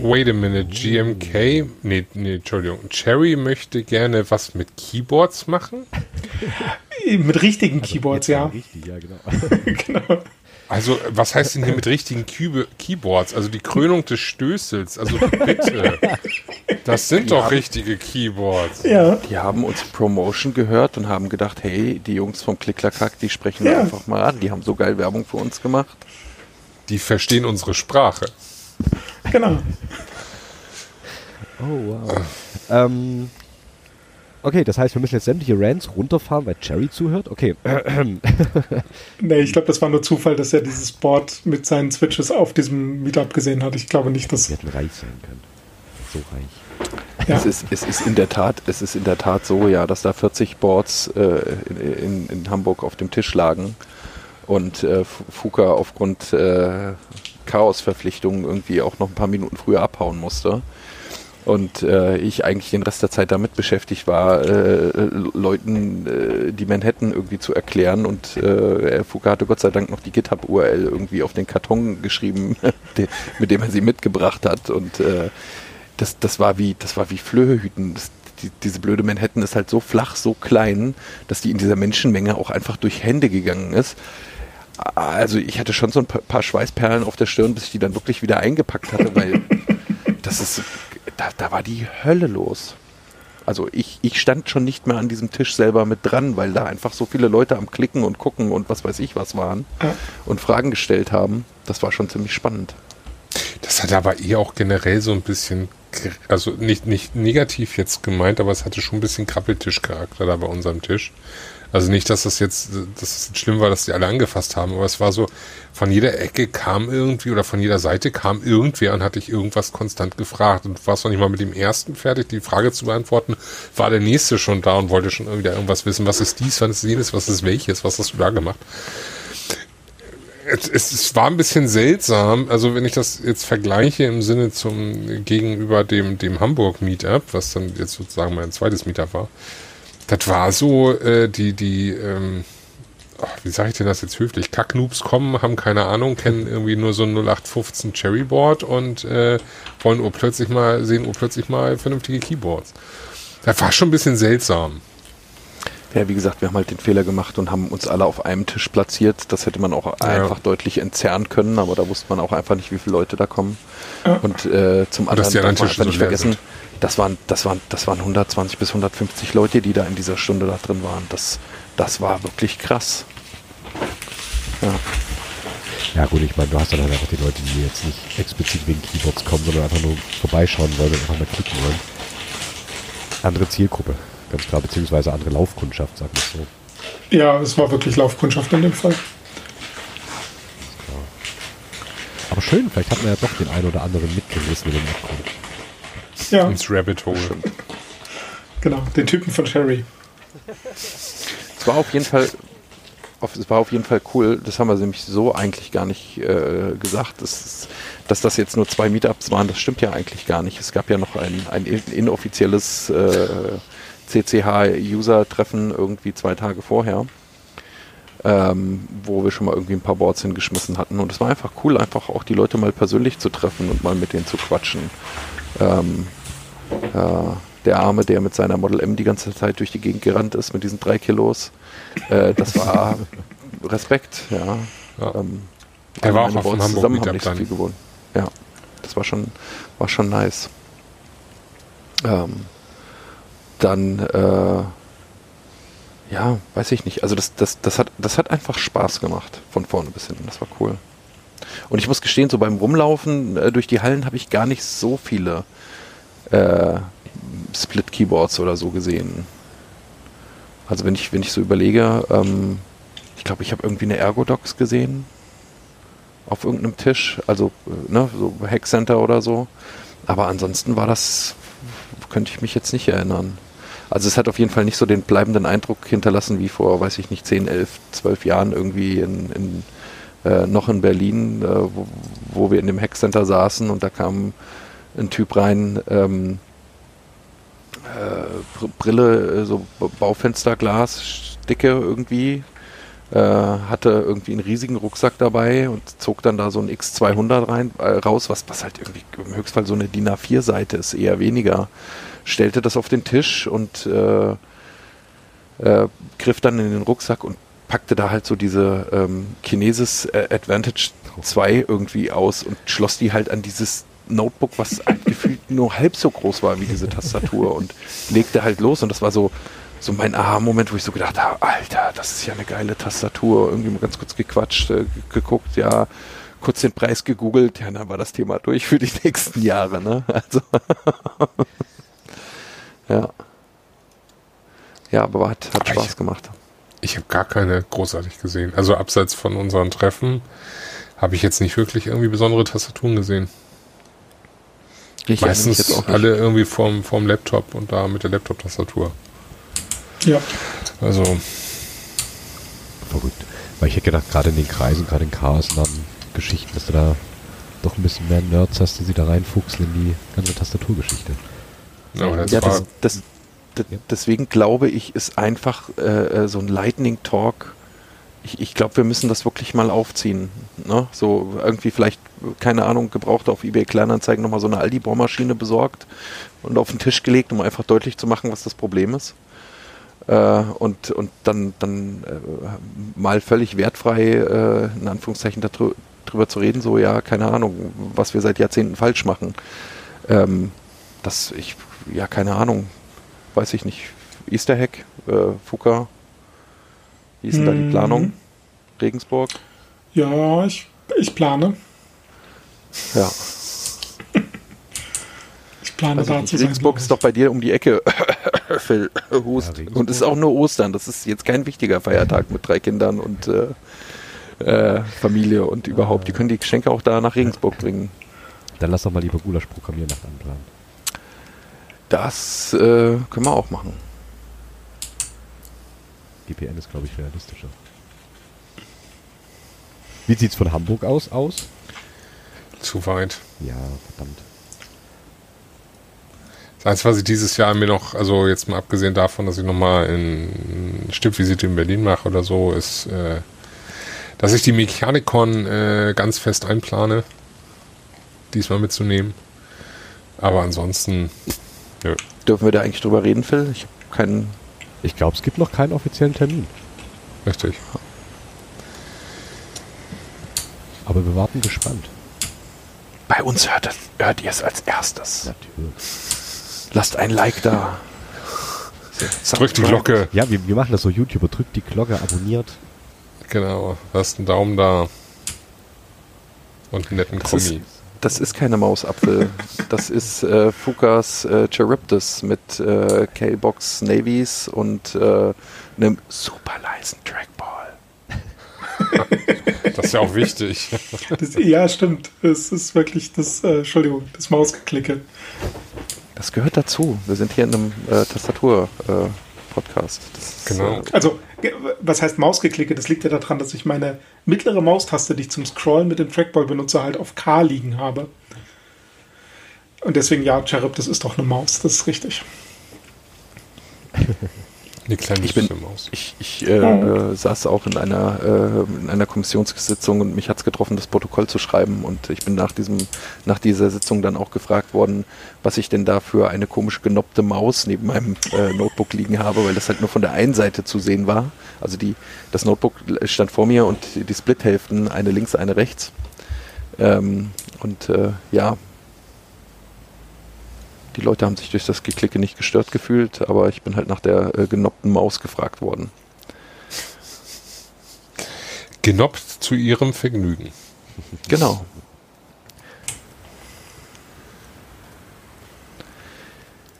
Wait a minute, GMK, nee, nee, Entschuldigung, Cherry möchte gerne was mit Keyboards machen? Mit richtigen Keyboards, ja. Richtig, ja, genau. genau. Also, was heißt denn hier mit richtigen Kübe Keyboards? Also die Krönung des Stößels, also bitte. Das sind doch richtige Keyboards. Ja, Die haben uns Promotion gehört und haben gedacht, hey, die Jungs vom Klicklackhack, die sprechen Ja. wir einfach mal an. Die haben so geil Werbung für uns gemacht. Die verstehen unsere Sprache. genau. Oh, wow. ähm, okay, das heißt, wir müssen jetzt sämtliche Rants runterfahren, weil Cherry zuhört? Okay. Nee, ich glaube, das war nur Zufall, dass er dieses Board mit seinen Switches auf diesem Meetup gesehen hat. Ich glaube nicht, dass. Wir hätten reich sein können. So reich. Ja, Es, ist, es ist in der Tat, es ist in der Tat so, ja, dass da 40 Boards äh, in, in, in Hamburg auf dem Tisch lagen und äh, Fu- Fuka aufgrund äh, Chaosverpflichtungen irgendwie auch noch ein paar Minuten früher abhauen musste. Und äh, ich eigentlich den Rest der Zeit damit beschäftigt war, äh, äh, Leuten äh, die Manhattan irgendwie zu erklären. Und äh, Fuka hatte Gott sei Dank noch die GitHub-URL irgendwie auf den Karton geschrieben, mit dem er sie mitgebracht hat. Und äh, das, das war wie, das war wie Flöhehüten. Das, die, diese blöde Manhattan ist halt so flach, so klein, dass die in dieser Menschenmenge auch einfach durch Hände gegangen ist. Also ich hatte schon so ein pa- paar Schweißperlen auf der Stirn, bis ich die dann wirklich wieder eingepackt hatte, weil das ist, da, da war die Hölle los. Also ich, ich stand schon nicht mehr an diesem Tisch selber mit dran, weil da einfach so viele Leute am Klicken und Gucken und was weiß ich was waren Ja. und Fragen gestellt haben. Das war schon ziemlich spannend. Das hat aber eh auch generell so ein bisschen, also nicht, nicht negativ jetzt gemeint, aber es hatte schon ein bisschen Krabbeltischcharakter da bei unserem Tisch. Also nicht, dass das jetzt, dass es jetzt schlimm war, dass die alle angefasst haben, aber es war so, von jeder Ecke kam irgendwie oder von jeder Seite kam irgendwer und hat dich irgendwas konstant gefragt. Und du warst noch nicht mal mit dem ersten fertig, die Frage zu beantworten, war der nächste schon da und wollte schon wieder irgendwas wissen. Was ist dies, was ist jenes, was ist welches, was hast du da gemacht? es, es, war ein bisschen seltsam, also wenn ich das jetzt vergleiche im Sinne zum gegenüber dem, dem Hamburg Meetup, was dann jetzt sozusagen mein zweites Meetup war, das war so, äh, die, die, ähm, ach, wie sage ich denn das jetzt höflich? Kacknoobs kommen, haben keine Ahnung, kennen irgendwie nur so ein 0815 Cherryboard und äh, wollen urplötzlich mal, sehen urplötzlich mal vernünftige Keyboards. Das war schon ein bisschen seltsam. Ja, wie gesagt, wir haben halt den Fehler gemacht und haben uns alle auf einem Tisch platziert. Das hätte man auch einfach deutlich entzerren können, aber da wusste man auch einfach nicht, wie viele Leute da kommen. Ja. Und äh, zum Und dass anderen die anderen darf man Tische einfach so nicht vergessen, sind. Das waren, das, waren, das waren 120 bis 150 Leute, die da in dieser Stunde da drin waren. Das, das war wirklich krass. Ja. Ja gut, ich meine, du hast dann halt einfach die Leute, die jetzt nicht explizit wegen Keyboards kommen, sondern einfach nur vorbeischauen wollen und einfach mal klicken wollen. Andere Zielgruppe, ganz klar, beziehungsweise andere Laufkundschaft, sag ich so. Ja, es war wirklich Laufkundschaft in dem Fall. Aber schön, vielleicht hat man ja doch den einen oder anderen mitgerissen in dem Abgrund. Ja, Ins Rabbit Hole. genau. Den Typen von Sherry. Es war auf jeden Fall, auf, es war auf jeden Fall cool. Das haben wir nämlich so eigentlich gar nicht äh, gesagt. Das ist, dass das jetzt nur zwei Meetups waren, das stimmt ja eigentlich gar nicht. Es gab ja noch ein, ein in- inoffizielles äh, CCH-User-Treffen irgendwie zwei Tage vorher, ähm, wo wir schon mal irgendwie ein paar Boards hingeschmissen hatten. Und es war einfach cool, einfach auch die Leute mal persönlich zu treffen und mal mit denen zu quatschen. Ähm, ja, der Arme, der mit seiner Model M die ganze Zeit durch die Gegend gerannt ist mit diesen drei Kilos. Äh, das war Respekt, ja. Ja. Ähm, Der war auch auf dem Hamburg zusammen haben nicht so viel gewonnen. Ja, das war schon, war schon nice. Ähm, dann, äh, ja, weiß ich nicht. Also das, das, das hat, das hat einfach Spaß gemacht von vorne bis hinten. Das war cool. Und ich muss gestehen, so beim Rumlaufen äh, durch die Hallen habe ich gar nicht so viele äh, Split-Keyboards oder so gesehen. Also wenn ich, wenn ich so überlege, ähm, ich glaube, ich habe irgendwie eine Ergodox gesehen auf irgendeinem Tisch, also äh, ne, so Hackcenter oder so. Aber ansonsten war das, könnte ich mich jetzt nicht erinnern. Also es hat auf jeden Fall nicht so den bleibenden Eindruck hinterlassen wie vor, weiß ich nicht, 10, 11, 12 Jahren irgendwie in, in äh, noch in Berlin, äh, wo, wo, wir in dem Hackcenter saßen und da kam ein Typ rein, ähm, äh, Brille, äh, so Baufensterglas, dicke irgendwie, äh, hatte irgendwie einen riesigen Rucksack dabei und zog dann da so ein X200 rein, äh, raus, was, was halt irgendwie im Höchstfall so eine DIN A4-Seite ist, eher weniger. Stellte das auf den Tisch und äh, griff dann in den Rucksack und packte da halt so diese ähm, Kinesis äh, Advantage 2 irgendwie aus und schloss die halt an dieses Notebook, was halt gefühlt nur halb so groß war wie diese Tastatur und legte halt los und das war so so mein Aha-Moment, wo ich so gedacht habe, Alter, das ist ja eine geile Tastatur. Irgendwie mal ganz kurz gequatscht, äh, geguckt, ja, kurz den Preis gegoogelt, ja, dann war das Thema durch für die nächsten Jahre, ne? Also ja. Ja, aber hat, hat Spaß ich, gemacht. Ich habe gar keine großartig gesehen. Also abseits von unseren Treffen habe ich jetzt nicht wirklich irgendwie besondere Tastaturen gesehen. Ich Meistens alle irgendwie vorm, vorm Laptop und da mit der Laptop-Tastatur. Ja. Also. Verrückt. Weil ich hätte gedacht, gerade in den Kreisen, gerade in Chaos Geschichten, dass du da doch ein bisschen mehr Nerds hast, die sie da reinfuchsen in die ganze Tastaturgeschichte. Ja, das ja das, das, das, deswegen glaube ich, ist einfach äh, äh, so ein Lightning Talk. Ich, ich glaube, wir müssen das wirklich mal aufziehen. Ne? So irgendwie vielleicht, keine Ahnung, gebraucht auf eBay Kleinanzeigen nochmal so eine Aldi-Bohrmaschine besorgt und auf den Tisch gelegt, um einfach deutlich zu machen, was das Problem ist äh, und, und dann, dann äh, mal völlig wertfrei, äh, in Anführungszeichen, darüber zu reden, so ja, keine Ahnung, was wir seit Jahrzehnten falsch machen. Ähm, das, ich, ja, keine Ahnung, weiß ich nicht. Easter Hack, äh, Fuka, wie ist denn da die mhm. Planung? Regensburg? Ja, ich, ich plane. Ja. Ich plane also da zu sein. Regensburg ist doch bei dir um die Ecke. Phil, Hust. Ja, und es ist auch nur Ostern. Das ist jetzt kein wichtiger Feiertag mit drei Kindern und äh, äh, Familie und überhaupt. Die können die Geschenke auch da nach Regensburg bringen. Dann lass doch mal lieber Gulasch programmieren nach einem Plan. Das äh, können wir auch machen. GPN ist, glaube ich, realistischer. Wie sieht es von Hamburg aus aus? Zu weit. Ja, verdammt. Das Einzige, was ich dieses Jahr mir noch, also jetzt mal abgesehen davon, dass ich nochmal eine Stippvisite in Berlin mache oder so, ist, äh, dass ich die Mechanikon äh, ganz fest einplane, diesmal mitzunehmen. Aber ansonsten. Dürfen wir da eigentlich drüber reden, Phil? Ich habe keinen. Ich glaube, es gibt noch keinen offiziellen Termin. Richtig. Aber wir warten gespannt. Bei uns hört, hört ihr es als erstes. Natürlich. Lasst ein Like da. Drückt die Glocke. Ja, wir, wir machen das so. YouTuber, drückt die Glocke, abonniert. Genau, lasst einen Daumen da. Und einen netten das Kommi. Das ist keine Mausapfel. das ist äh, Fukas äh, Charybdis mit äh, K-Box Navies und äh, einem super leisen Trackball. das ist ja auch wichtig. Das, ja, stimmt. Es ist wirklich das, äh, Entschuldigung, das Mausgeklicke. Das gehört dazu. Wir sind hier in einem äh, Äh, genau. Äh, also, was heißt Mausgeklicke? Das liegt ja daran, dass ich meine mittlere Maustaste, die ich zum Scrollen mit dem Trackball benutze, halt auf K liegen habe. Und deswegen, ja, Cherub, das ist doch eine Maus, das ist richtig. Eine kleine ich bin, Maus. Ich, ich äh, äh, saß auch in einer, äh, in einer Kommissionssitzung und mich hat es getroffen, das Protokoll zu schreiben. Und ich bin nach, diesem, nach dieser Sitzung dann auch gefragt worden, was ich denn da für eine komisch genoppte Maus neben meinem äh, Notebook liegen habe, weil das halt nur von der einen Seite zu sehen war. Also die, das Notebook stand vor mir und die Splithälften, eine links, eine rechts. Ähm, und äh, ja, die Leute haben sich durch das Geklicke nicht gestört gefühlt, aber ich bin halt nach der äh, genoppten Maus gefragt worden. Genoppt zu ihrem Vergnügen. Genau.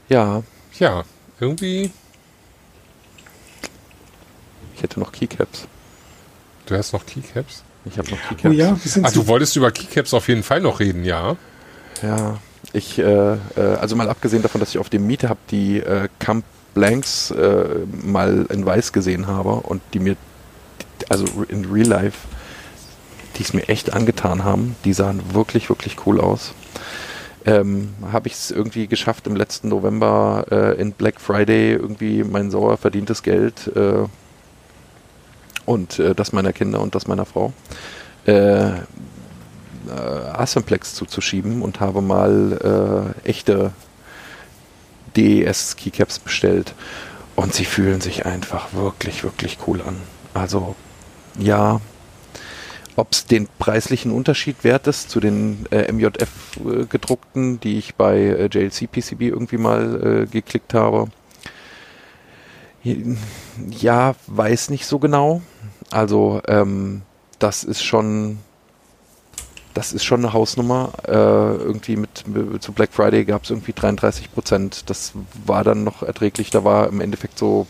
Ja, Ja, irgendwie, ich hätte noch Keycaps. du hast noch Keycaps? Ich habe noch Keycaps. Oh ja, wir sind Ach, zu du wolltest über Keycaps auf jeden Fall noch reden, ja? Ja, ich, äh, äh, also mal abgesehen davon, dass ich auf dem Miete habe, die äh, Camp Blanks äh, mal in weiß gesehen habe und die mir, also in Real Life, die es mir echt angetan haben, die sahen wirklich, wirklich cool aus. Ähm, habe ich es irgendwie geschafft, im letzten November äh, in Black Friday irgendwie mein sauer verdientes Geld äh, und äh, das meiner Kinder und das meiner Frau äh, Assemblex zuzuschieben und habe mal äh, echte DES Keycaps bestellt und sie fühlen sich einfach wirklich, wirklich cool an. Also ja, ob es den preislichen Unterschied wert ist zu den äh, MJF äh, die ich bei äh, JLC PCB irgendwie mal äh, geklickt habe. Ja, weiß nicht so genau. Also ähm, das ist schon das ist schon eine Hausnummer. Äh, irgendwie mit, mit zu Black Friday gab es irgendwie 33 Prozent. Das war dann noch erträglich. Da war im Endeffekt so,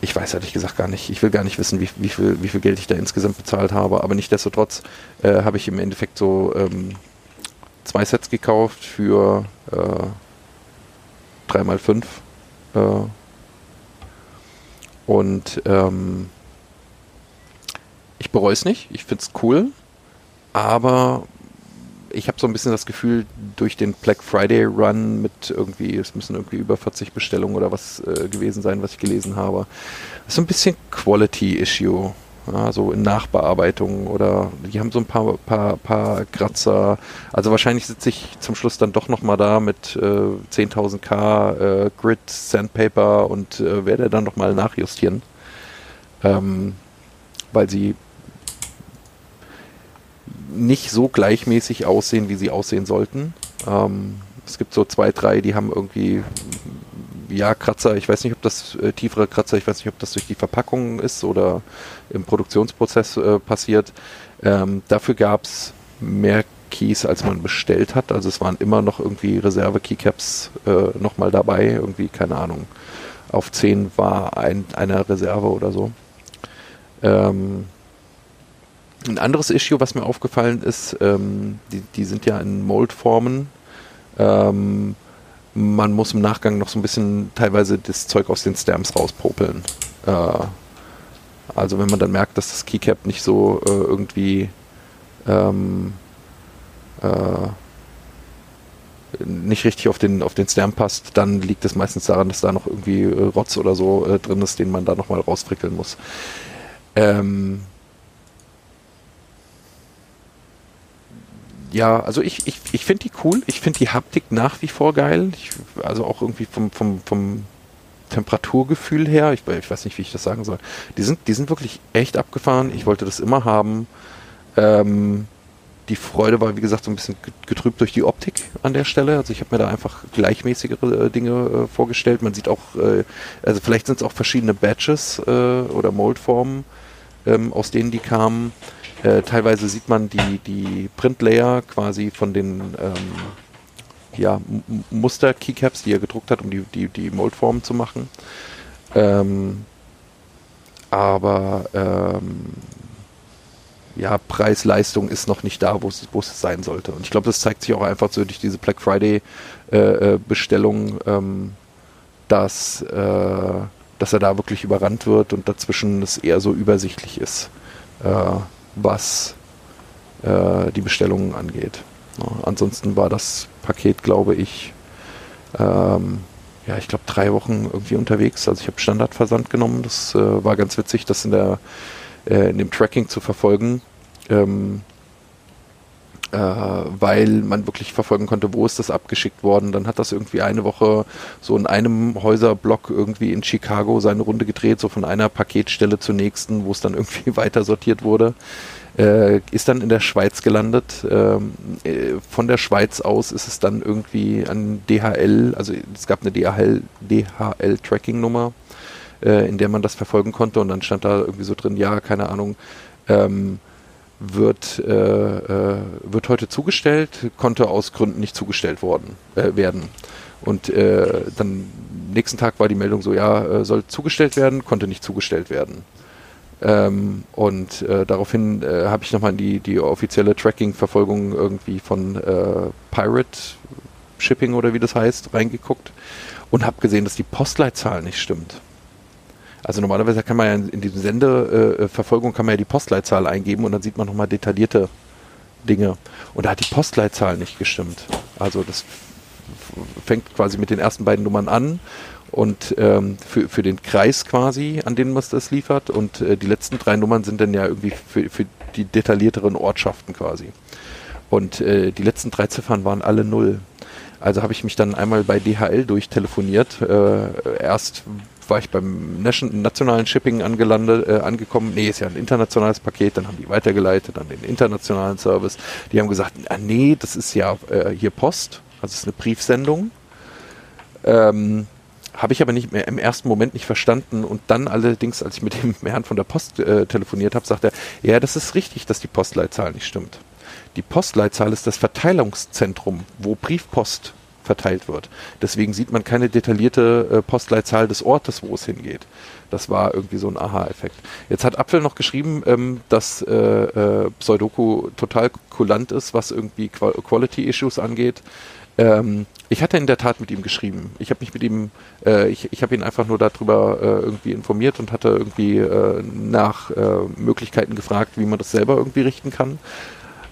ich weiß ehrlich gesagt gar nicht. Ich will gar nicht wissen, wie, wie, viel, wie viel Geld ich da insgesamt bezahlt habe. Aber nichtdestotrotz äh, habe ich im Endeffekt so ähm, zwei Sets gekauft für äh, 3x5. Äh, und ähm, ich bereue es nicht. Ich finde es cool aber ich habe so ein bisschen das Gefühl, durch den Black Friday Run mit irgendwie, es müssen irgendwie über 40 Bestellungen oder was äh, gewesen sein, was ich gelesen habe, ist so ein bisschen Quality Issue. Ja, so in Nachbearbeitung oder die haben so ein paar, paar, paar Kratzer. Also wahrscheinlich sitze ich zum Schluss dann doch nochmal da mit äh, 10.000k äh, Grid, Sandpaper und äh, werde dann nochmal nachjustieren. Ähm, weil sie nicht so gleichmäßig aussehen, wie sie aussehen sollten. Ähm, es gibt so zwei, drei, die haben irgendwie ja Kratzer. Ich weiß nicht, ob das äh, tiefere Kratzer, ich weiß nicht, ob das durch die Verpackung ist oder im Produktionsprozess äh, passiert. Ähm, dafür gab es mehr Keys, als man bestellt hat. Also es waren immer noch irgendwie Reserve-Keycaps äh, nochmal dabei. Irgendwie, keine Ahnung. Auf 10 war ein, eine Reserve oder so. Ähm, ein anderes Issue, was mir aufgefallen ist, ähm, die, die sind ja in Moldformen. Ähm, man muss im Nachgang noch so ein bisschen teilweise das Zeug aus den Stamps rauspopeln. Äh, also wenn man dann merkt, dass das Keycap nicht so äh, irgendwie ähm, äh, nicht richtig auf den, auf den Stamp passt, dann liegt es meistens daran, dass da noch irgendwie Rotz oder so äh, drin ist, den man da nochmal rausfrickeln muss. Ähm, ja, also ich, ich, ich finde die cool. Ich finde die Haptik nach wie vor geil. Ich, also auch irgendwie vom, vom, vom Temperaturgefühl her. Ich, ich, weiß nicht, wie ich das sagen soll. Die sind, die sind wirklich echt abgefahren. Ich wollte das immer haben. Ähm, die Freude war, wie gesagt, so ein bisschen getrübt durch die Optik an der Stelle. Also ich habe mir da einfach gleichmäßigere äh, Dinge äh, vorgestellt. Man sieht auch, äh, also vielleicht sind es auch verschiedene Batches äh, oder Moldformen, ähm, aus denen die kamen. Äh, teilweise sieht man die, die Printlayer quasi von den ähm, ja, Muster-Keycaps, die er gedruckt hat, um die, die, die Moldformen zu machen. Ähm, aber ähm, ja, Preis-Leistung ist noch nicht da, wo es, sein sollte. Und ich glaube, das zeigt sich auch einfach so durch diese Black Friday-Bestellung, äh, ähm, dass, äh, dass er da wirklich überrannt wird und dazwischen es eher so übersichtlich ist. Äh, was äh, die Bestellungen angeht. Ja, ansonsten war das Paket, glaube ich, ähm, ja, ich glaube drei Wochen irgendwie unterwegs. Also ich habe Standardversand genommen. Das äh, war ganz witzig, das in der äh, in dem Tracking zu verfolgen. Ähm, äh, weil man wirklich verfolgen konnte, wo ist das abgeschickt worden. Dann hat das irgendwie eine Woche so in einem Häuserblock irgendwie in Chicago seine Runde gedreht, so von einer Paketstelle zur nächsten, wo es dann irgendwie weiter sortiert wurde. Äh, ist dann in der Schweiz gelandet. Ähm, äh, von der Schweiz aus ist es dann irgendwie an DHL, also es gab eine DHL, DHL-Tracking-Nummer, äh, in der man das verfolgen konnte und dann stand da irgendwie so drin, ja, keine Ahnung, ähm, wird, äh, äh, wird heute zugestellt, konnte aus Gründen nicht zugestellt worden, äh, werden. Und äh, dann nächsten Tag war die Meldung so, ja, äh, soll zugestellt werden, konnte nicht zugestellt werden. Ähm, und äh, daraufhin äh, habe ich nochmal die, die offizielle Tracking-Verfolgung irgendwie von äh, Pirate Shipping oder wie das heißt, reingeguckt und habe gesehen, dass die Postleitzahl nicht stimmt. Also normalerweise kann man ja in, in diesem Sendeverfolgung kann man ja die Postleitzahl eingeben und dann sieht man nochmal detaillierte Dinge. Und da hat die Postleitzahl nicht gestimmt. Also das fängt quasi mit den ersten beiden Nummern an und ähm, für, für den Kreis quasi, an den man das liefert. Und äh, die letzten drei Nummern sind dann ja irgendwie für, für die detaillierteren Ortschaften quasi. Und äh, die letzten drei Ziffern waren alle null. Also habe ich mich dann einmal bei DHL durchtelefoniert. Äh, erst war ich beim Nation, nationalen Shipping angelandet, äh, angekommen. Nee, ist ja ein internationales Paket. Dann haben die weitergeleitet an den internationalen Service. Die haben gesagt, ah, nee, das ist ja äh, hier Post. Also es ist eine Briefsendung. Ähm, habe ich aber nicht mehr im ersten Moment nicht verstanden und dann allerdings, als ich mit dem Herrn von der Post äh, telefoniert habe, sagt er, ja, das ist richtig, dass die Postleitzahl nicht stimmt. Die Postleitzahl ist das Verteilungszentrum, wo Briefpost verteilt wird. Deswegen sieht man keine detaillierte äh, Postleitzahl des Ortes, wo es hingeht. Das war irgendwie so ein Aha-Effekt. Jetzt hat Apfel noch geschrieben, ähm, dass äh, äh, Pseudoku total kulant ist, was irgendwie Quality-Issues angeht. Ähm, ich hatte in der Tat mit ihm geschrieben. Ich habe mich mit ihm, äh, ich, ich habe ihn einfach nur darüber äh, irgendwie informiert und hatte irgendwie äh, nach äh, Möglichkeiten gefragt, wie man das selber irgendwie richten kann.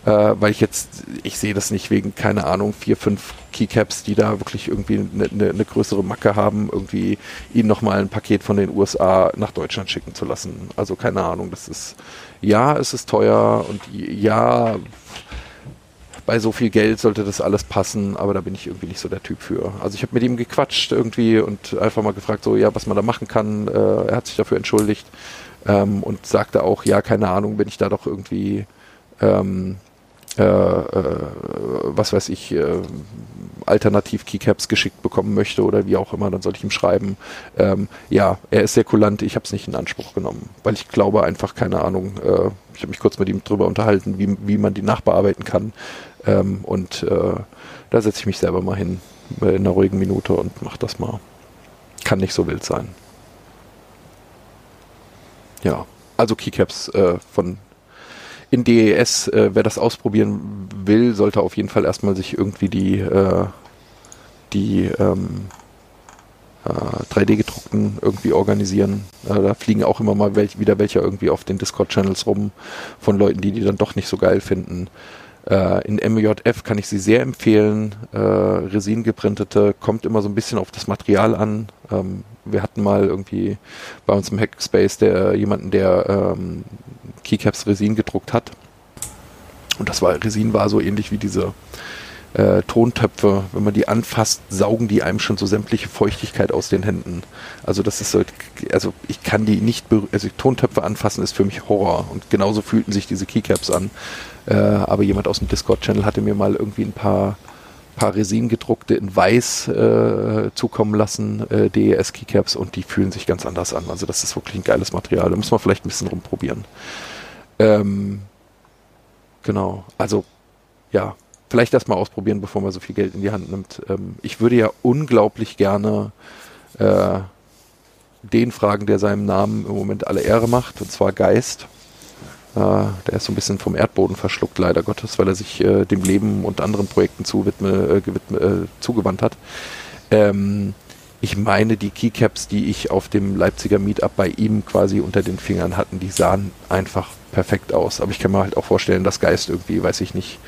Äh, weil ich jetzt, ich sehe das nicht wegen, keine Ahnung, vier, fünf Keycaps, die da wirklich irgendwie eine ne, ne größere Macke haben, irgendwie ihnen nochmal ein Paket von den USA nach Deutschland schicken zu lassen. Also keine Ahnung, das ist, ja, es ist teuer und ja, bei so viel Geld sollte das alles passen, aber da bin ich irgendwie nicht so der Typ für. Also ich habe mit ihm gequatscht irgendwie und einfach mal gefragt, so ja, was man da machen kann. Äh, er hat sich dafür entschuldigt ähm, und sagte auch, ja, keine Ahnung, wenn ich da doch irgendwie ähm, äh, äh, was weiß ich, äh, alternativ Keycaps geschickt bekommen möchte oder wie auch immer, dann sollte ich ihm schreiben. Ähm, ja, er ist sehr kulant, ich habe es nicht in Anspruch genommen, weil ich glaube einfach, keine Ahnung, äh, ich habe mich kurz mit ihm drüber unterhalten, wie, wie man die nachbearbeiten kann. Ähm, und äh, da setze ich mich selber mal hin in einer ruhigen Minute und mache das mal. Kann nicht so wild sein. Ja, also Keycaps äh, von in DES, äh, wer das ausprobieren will, sollte auf jeden Fall erstmal sich irgendwie die, äh, die ähm, äh, 3D-gedruckten irgendwie organisieren. Äh, da fliegen auch immer mal welch, wieder welche irgendwie auf den Discord-Channels rum von Leuten, die die dann doch nicht so geil finden. Äh, in MJF kann ich sie sehr empfehlen. Äh, Resin geprintete kommt immer so ein bisschen auf das Material an. Ähm, wir hatten mal irgendwie bei uns im Hackspace der jemanden, der ähm, Keycaps Resin gedruckt hat. Und das war Resin war so ähnlich wie diese äh, Tontöpfe, wenn man die anfasst, saugen die einem schon so sämtliche Feuchtigkeit aus den Händen. Also das ist so, also ich kann die nicht, also Tontöpfe anfassen ist für mich Horror und genauso fühlten sich diese Keycaps an. Äh, aber jemand aus dem Discord-Channel hatte mir mal irgendwie ein paar paar Resin gedruckte in weiß äh, zukommen lassen, äh, DES Keycaps und die fühlen sich ganz anders an. Also das ist wirklich ein geiles Material. Da muss man vielleicht ein bisschen rumprobieren. Ähm, genau. Also ja, vielleicht erstmal ausprobieren, bevor man so viel Geld in die Hand nimmt. Ähm, ich würde ja unglaublich gerne äh, den fragen, der seinem Namen im Moment alle Ehre macht, und zwar Geist. Äh, der ist so ein bisschen vom Erdboden verschluckt, leider Gottes, weil er sich äh, dem Leben und anderen Projekten zuwidme, äh, gewidme, äh, zugewandt hat. Ähm, ich meine, die Keycaps, die ich auf dem Leipziger Meetup bei ihm quasi unter den Fingern hatten, die sahen einfach perfekt aus. Aber ich kann mir halt auch vorstellen, dass Geist irgendwie, weiß ich nicht,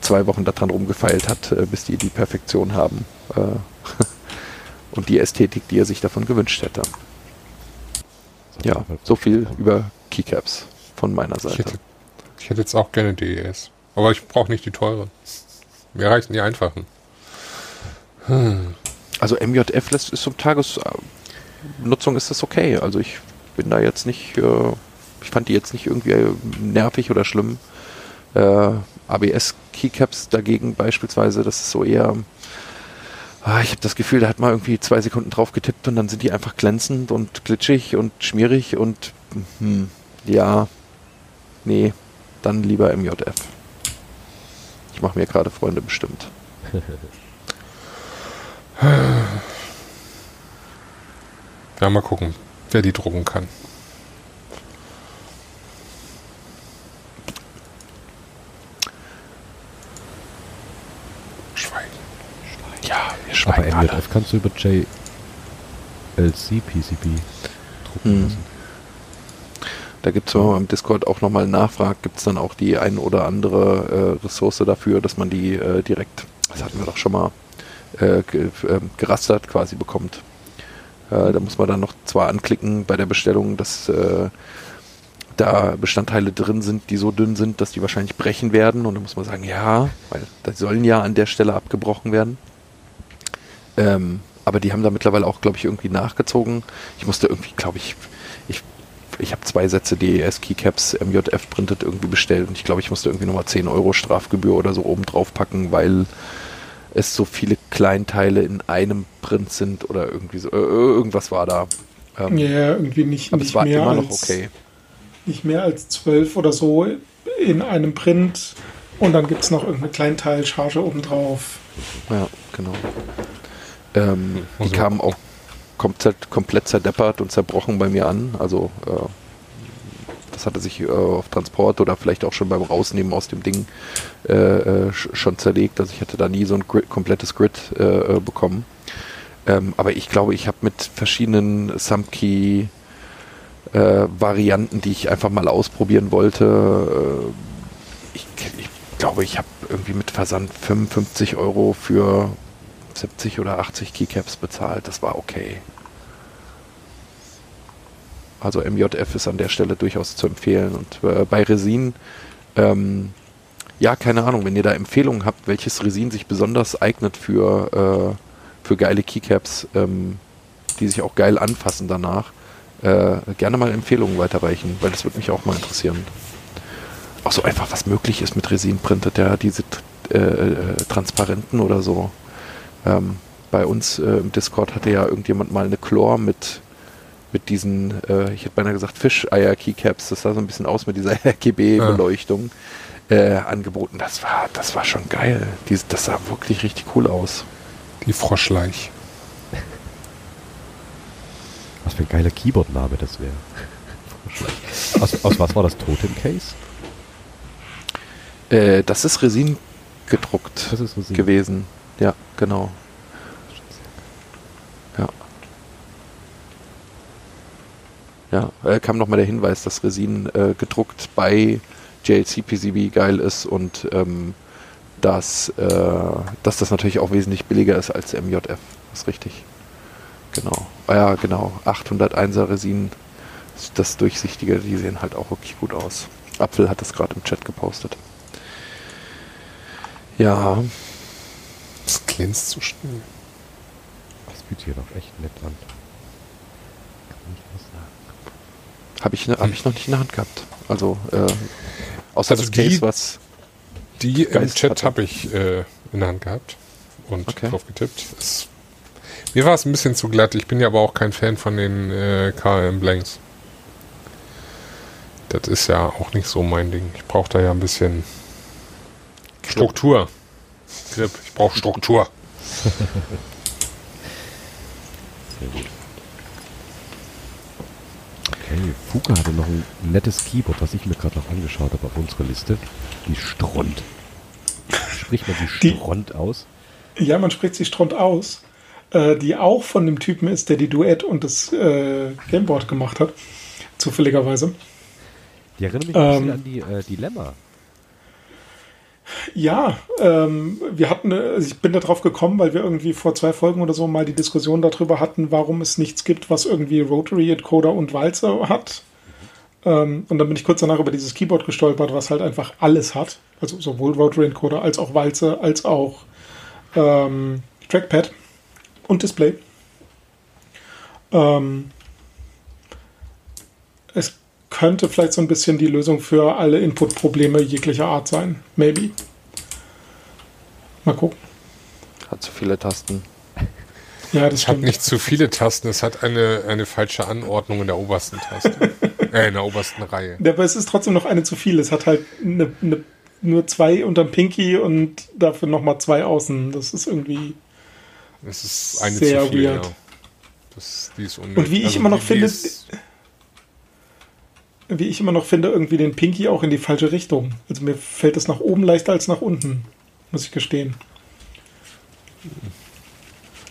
zwei Wochen daran rumgefeilt hat, äh, bis die die Perfektion haben. Äh, und die Ästhetik, die er sich davon gewünscht hätte. Ja, so viel über Keycaps von meiner Seite. Ich hätte, ich hätte jetzt auch gerne DES. Aber ich brauche nicht die teuren. Mir reichen die einfachen. Hm. Also MJF lässt, ist zum Tagesnutzung ist das okay. Also ich bin da jetzt nicht, äh, ich fand die jetzt nicht irgendwie nervig oder schlimm. Äh, ABS Keycaps dagegen beispielsweise, das ist so eher, ah, ich habe das Gefühl, da hat man irgendwie zwei Sekunden drauf getippt und dann sind die einfach glänzend und glitschig und schmierig und hm, ja, nee, dann lieber MJF. Ich mache mir gerade Freunde bestimmt. Ja, mal gucken, wer die drucken kann. Schweigen. Ja, wir Aber schweigen alle. MJF kannst du über JLC PCB drucken Hm. lassen. Da gibt es, man im Discord auch nochmal nachfragt, gibt es dann auch die ein oder andere äh, Ressource dafür, dass man die äh, direkt, das hatten wir doch schon mal, äh, ge äh, gerastert quasi bekommt. Äh, da muss man dann noch zwar anklicken bei der Bestellung, dass äh, da Bestandteile drin sind, die so dünn sind, dass die wahrscheinlich brechen werden. Und dann muss man sagen, ja, weil die sollen ja an der Stelle abgebrochen werden. Ähm, aber die haben da mittlerweile auch, glaube ich, irgendwie nachgezogen. Ich musste irgendwie, glaube ich, ich, ich habe zwei Sätze DES Keycaps MJF printet irgendwie bestellt und ich glaube, ich musste irgendwie nochmal 10 Euro Strafgebühr oder so oben drauf packen, weil es so viele Kleinteile in einem Print sind oder irgendwie so. Äh, irgendwas war da. Ähm, Ja, irgendwie nicht, aber nicht es war mehr immer noch als, okay. Nicht mehr als zwölf oder so in einem Print. Und dann gibt es noch irgendeine Kleinteilcharge obendrauf. Ja, genau. Ähm, die Also- kamen auch komplett, komplett zerdeppert und zerbrochen bei mir an. Also äh, das hatte sich äh, auf Transport oder vielleicht auch schon beim Rausnehmen aus dem Ding äh, äh, sch- schon zerlegt. Also ich hatte da nie so ein Grid, komplettes Grid äh, äh, bekommen. Ähm, aber ich glaube, ich habe mit verschiedenen Samkey äh, Varianten, die ich einfach mal ausprobieren wollte, ich, ich glaube, ich habe irgendwie mit Versand 55 Euro für 70 oder 80 Keycaps bezahlt. Das war okay. Also MJF ist an der Stelle durchaus zu empfehlen. Und äh, bei Resin, ähm, ja, keine Ahnung, wenn ihr da Empfehlungen habt, welches Resin sich besonders eignet für, äh, für geile Keycaps, ähm, die sich auch geil anfassen danach, äh, gerne mal Empfehlungen weiterreichen, weil das würde mich auch mal interessieren. Auch so einfach, was möglich ist mit Resin printet, ja, diese äh, äh, transparenten oder so. Ähm, bei uns äh, im Discord hatte ja irgendjemand mal eine Chlor mit, mit diesen, äh, ich hätte beinahe gesagt, Fischeier-Keycaps, das sah so ein bisschen aus mit dieser RGB-Beleuchtung äh, angeboten. Das war, das war schon geil. Dies, das sah wirklich richtig cool aus. Die Froschleich. Was für ein geiler Keyboard-Name das wäre. aus, aus was war das Totem Case? Äh, das ist Resin gedruckt Das ist Resin. gewesen. Ja, genau. Ja. Ja, äh, kam nochmal der Hinweis, dass Resin äh, gedruckt bei JLC PCB geil ist und ähm, dass, äh, dass das natürlich auch wesentlich billiger ist als MJF. Das ist richtig. Genau. Ah ja, genau. 801er Resin, das durchsichtige, die sehen halt auch wirklich gut aus. Apfel hat das gerade im Chat gepostet. Ja, Das glänzt so schnell. Das fühlt sich doch echt nett an. Kann ich was sagen. Habe ich, ne, hab ich noch nicht in der Hand gehabt. Also, äh, außer Also das Case, die- was. Die im Geist Chat hatte. habe ich äh, in der Hand gehabt und Okay. drauf getippt. Es, mir war es ein bisschen zu glatt. Ich bin ja aber auch kein Fan von den äh, KM Blanks. Das ist ja auch nicht so mein Ding. Ich brauche da ja ein bisschen Struktur. Grip. Ich brauche Struktur. Sehr gut. Okay, Fuka hatte noch ein nettes Keyboard, was ich mir gerade noch angeschaut habe auf unserer Liste. Die Stront. Spricht man die Die- Stront aus? Ja, man spricht sie Stront aus, äh, die auch von dem Typen ist, der die Duett und das äh, Gameboard gemacht hat. Zufälligerweise. Die erinnern mich ein bisschen Ähm. an die äh, Dilemma. Ja, ähm, wir hatten, also ich bin da drauf gekommen, weil wir irgendwie vor zwei Folgen oder so mal die Diskussion darüber hatten, warum es nichts gibt, was irgendwie Rotary, Encoder und Walze hat. Ähm, und dann bin ich kurz danach über dieses Keyboard gestolpert, was halt einfach alles hat. Also sowohl Rotary Encoder als auch Walze, als auch ähm, Trackpad und Display. Ähm, es könnte vielleicht so ein bisschen die Lösung für alle Input-Probleme jeglicher Art sein. Maybe. Mal gucken. Hat zu viele Tasten. Ja, das Es hat stimmt. nicht zu viele Tasten. Es hat eine, eine falsche Anordnung in der obersten Taste. Äh, in der obersten Reihe. Aber es ist trotzdem noch eine zu viel. Es hat halt eine, eine, nur zwei unterm Pinky und dafür nochmal zwei außen. Das ist irgendwie. Es ist eine Sehr zu viel, weird. ja. Das, die ist unnötig. Und wie ich immer noch finde- ist- wie ich immer noch finde, irgendwie den Pinky auch in die falsche Richtung. Also mir fällt es nach oben leichter als nach unten, muss ich gestehen.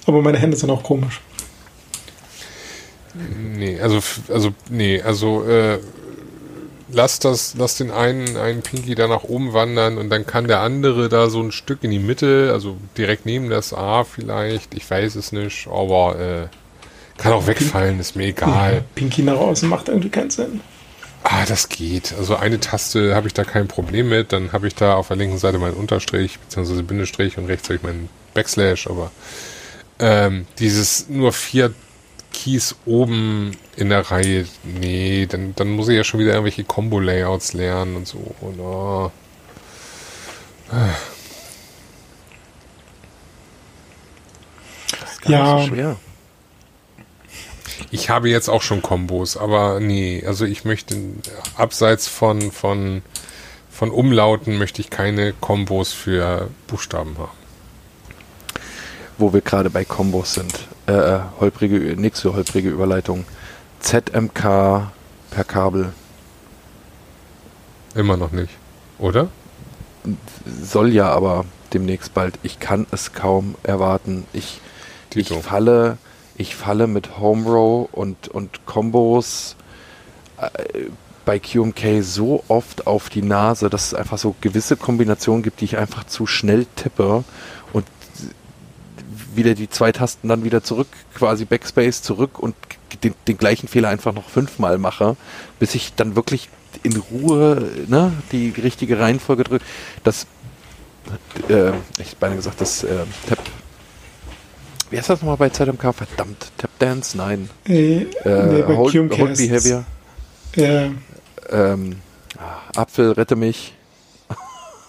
Aber meine Hände sind auch komisch. Nee, also, also, nee, also, äh, lass das, lass den einen, einen Pinky da nach oben wandern und dann kann der andere da so ein Stück in die Mitte, also direkt neben das A vielleicht, ich weiß es nicht, aber, äh, kann auch wegfallen, ist mir egal. Pinky nach außen macht irgendwie keinen Sinn. Ah, das geht. Also eine Taste habe ich da kein Problem mit. Dann habe ich da auf der linken Seite meinen Unterstrich bzw. Bindestrich und rechts habe ich meinen Backslash. Aber ähm, dieses nur vier Keys oben in der Reihe, nee, dann, dann muss ich ja schon wieder irgendwelche Combo-Layouts lernen und so. Und, oh. Gar Ja. nicht so schwer. Ich habe jetzt auch schon Kombos, aber nee, also ich möchte abseits von, von, von Umlauten möchte ich keine Kombos für Buchstaben haben. Wo wir gerade bei Kombos sind. Äh, holprige, nächste holprige Überleitung. ZMK per Kabel. Immer noch nicht, oder? Soll ja aber demnächst bald. Ich kann es kaum erwarten. Ich, ich falle, ich falle mit Home Row und, und Combos äh, bei QMK so oft auf die Nase, dass es einfach so gewisse Kombinationen gibt, die ich einfach zu schnell tippe und wieder die zwei Tasten dann wieder zurück, quasi Backspace zurück und den, den gleichen Fehler einfach noch fünfmal mache, bis ich dann wirklich in Ruhe ne, die richtige Reihenfolge drücke. Das, äh, ich hab beinahe gesagt, das äh, Tap. Wie heißt das nochmal bei ZMK? Verdammt, Tap Dance? Nein. Äh, Äh, nee, Hold, Hold ist Behavior. Äh, Ähm, ah, Apfel, rette mich.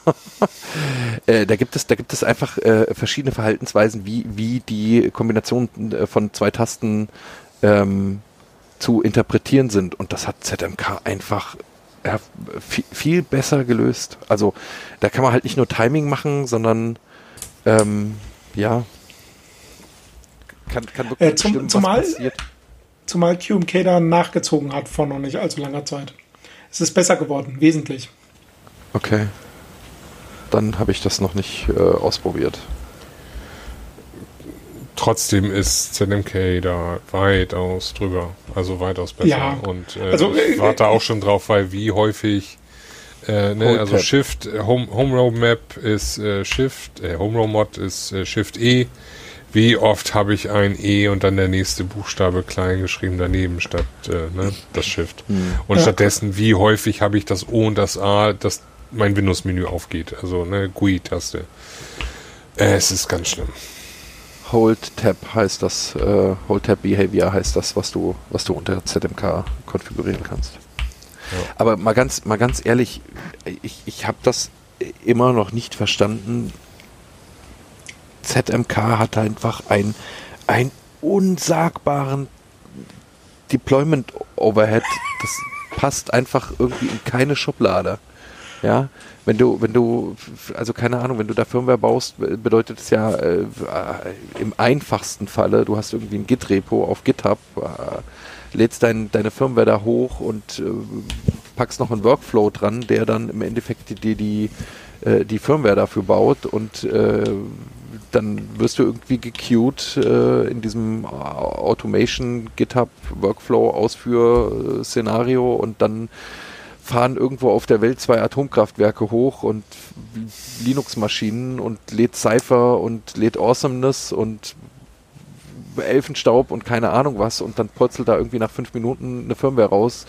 äh, da gibt es, da gibt es einfach äh, verschiedene Verhaltensweisen, wie, wie die Kombination äh, von zwei Tasten ähm, zu interpretieren sind. Und das hat ZMK einfach ja, viel, viel besser gelöst. Also da kann man halt nicht nur Timing machen, sondern ähm, ja kann, kann wirklich Äh, zum- bestimmen, zumal- was passiert. zumal QMK da nachgezogen hat vor noch nicht allzu langer Zeit. Es ist besser geworden, wesentlich. Okay. Dann habe ich das noch nicht äh, ausprobiert. Trotzdem ist ZMK da weitaus drüber. Also weitaus besser. Ja. Und äh, Also, ich äh, warte auch schon drauf, weil wie häufig äh, ne, also. Shift, äh, Home, Home Row Map ist äh, Shift, äh, Home Row Mod ist äh, Shift E. Wie oft habe ich ein E und dann der nächste Buchstabe klein geschrieben daneben statt äh, ne, das Shift. Und Ja. stattdessen, wie häufig habe ich das O und das A, dass mein Windows-Menü aufgeht. Also ne, GUI-Taste. Äh, es ist ganz schlimm. Hold Tab heißt das, äh, Hold Tab Behavior heißt das, was du, was du unter ZMK konfigurieren kannst. Ja. Aber mal ganz, mal ganz ehrlich, ich, ich habe das immer noch nicht verstanden. ZMK hat einfach ein, ein unsagbaren Deployment Overhead. Das passt einfach irgendwie in keine Schublade. Ja, wenn du, wenn du, also keine Ahnung, wenn du da Firmware baust, be- bedeutet es ja äh, äh, im einfachsten Falle, du hast irgendwie ein Git-Repo auf GitHub, äh, lädst dein, deine Firmware da hoch und äh, packst noch einen Workflow dran, der dann im Endeffekt die, die, die, äh, die Firmware dafür baut und äh, dann wirst du irgendwie gequeued äh, in diesem Automation GitHub Workflow Ausführ Szenario und dann fahren irgendwo auf der Welt zwei Atomkraftwerke hoch und Linux-Maschinen und lädt Cypher und lädt Awesomeness und Elfenstaub und keine Ahnung was und dann purzelt da irgendwie nach fünf Minuten eine Firmware raus,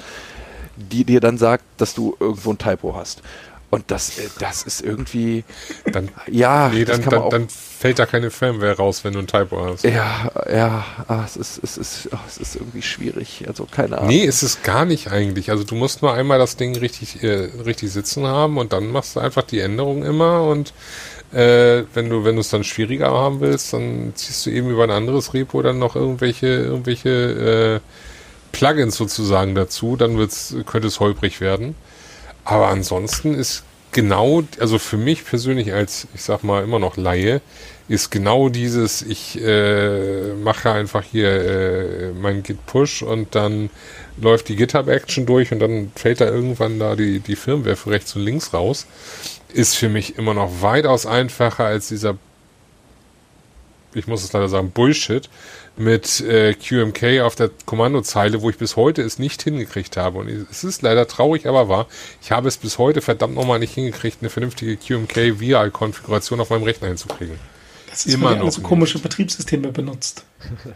die dir dann sagt, dass du irgendwo ein Typo hast. Und das, äh, das ist irgendwie, Dann, ja, nee, dann, dann, dann fällt da keine Firmware raus, wenn du ein Typo hast. ja, ja, ah, es, ist, es, ist, ah, es ist irgendwie schwierig. Also keine Ahnung. Nee, ist es gar nicht eigentlich. Also du musst nur einmal das Ding richtig, äh, richtig sitzen haben und dann machst du einfach die Änderung immer und äh, wenn du, wenn du es dann schwieriger haben willst, dann ziehst du eben über ein anderes Repo dann noch irgendwelche, irgendwelche äh, Plugins sozusagen dazu, dann wird's, könnte es holprig werden. Aber ansonsten ist genau, also für mich persönlich als, ich sag mal, immer noch Laie, ist genau dieses, ich äh, mache einfach hier äh, mein Git-Push und dann läuft die GitHub-Action durch und dann fällt da irgendwann da die, die Firmware für rechts und links raus, ist für mich immer noch weitaus einfacher als dieser, ich muss es leider sagen, Bullshit mit äh, QMK auf der Kommandozeile, wo ich bis heute es nicht hingekriegt habe. Und es ist leider traurig, aber wahr. Ich habe es bis heute verdammt nochmal nicht hingekriegt, eine vernünftige QMK-VI-Konfiguration auf meinem Rechner hinzukriegen. Das ist, immer noch so komische Betriebssysteme benutzt.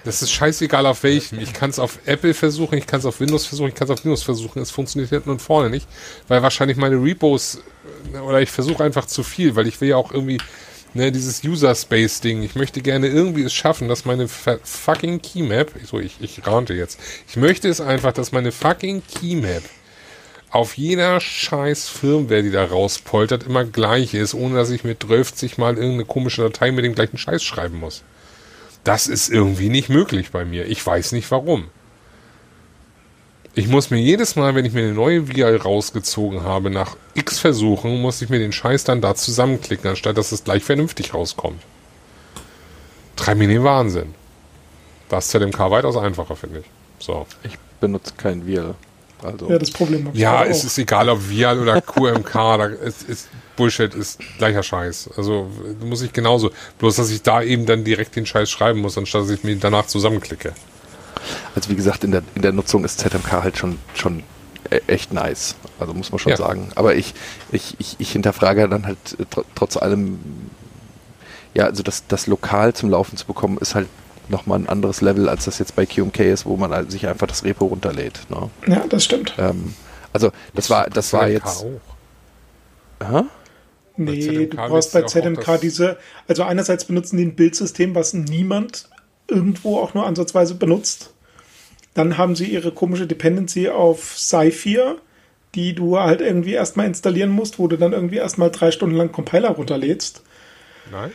Das ist scheißegal auf welchem. Ich kann es auf Apple versuchen, ich kann es auf Windows versuchen, ich kann es auf Linux versuchen. Es funktioniert hinten und vorne nicht, weil wahrscheinlich meine Repos äh, oder ich versuche einfach zu viel, weil ich will ja auch irgendwie ne, dieses User Space Ding. Ich möchte gerne irgendwie es schaffen, dass meine fucking Keymap, so ich ich rante jetzt. Ich möchte es einfach, dass meine fucking Keymap auf jeder scheiß Firmware, die da rauspoltert, immer gleich ist, ohne dass ich mir 30 mal irgendeine komische Datei mit dem gleichen Scheiß schreiben muss. Das ist irgendwie nicht möglich bei mir. Ich weiß nicht warum. Ich muss mir jedes Mal, wenn ich mir eine neue VI rausgezogen habe, nach x Versuchen, muss ich mir den Scheiß dann da zusammenklicken, anstatt dass es gleich vernünftig rauskommt. Treibt mir den Wahnsinn. Das ist ZMK weitaus einfacher, finde ich. So. Ich benutze kein VIL. Also. Ja, das Problem habe ich Ja, auch. es ist egal, ob Vial oder QMK, da, es ist Bullshit, ist gleicher Scheiß. Also muss ich genauso. Bloß, dass ich da eben dann direkt den Scheiß schreiben muss, anstatt dass ich mir danach zusammenklicke. Also wie gesagt, in der, in der Nutzung ist ZMK halt schon, schon e- echt nice. Also muss man schon Ja. sagen. Aber ich, ich, ich, ich hinterfrage dann halt äh, tr trotz allem, ja, also das, das lokal zum Laufen zu bekommen, ist halt nochmal ein anderes Level, als das jetzt bei QMK ist, wo man halt sich einfach das Repo runterlädt. Ne? Ja, das stimmt. Ähm, also das war, das war ZMK jetzt. Auch. Aha. Nee, du brauchst bei ZMK das- diese, also einerseits benutzen die ein Bildsystem, was niemand irgendwo auch nur ansatzweise benutzt. Dann haben sie ihre komische Dependency auf Cypher, die du halt irgendwie erstmal installieren musst, wo du dann irgendwie erstmal drei Stunden lang Compiler runterlädst. Nein.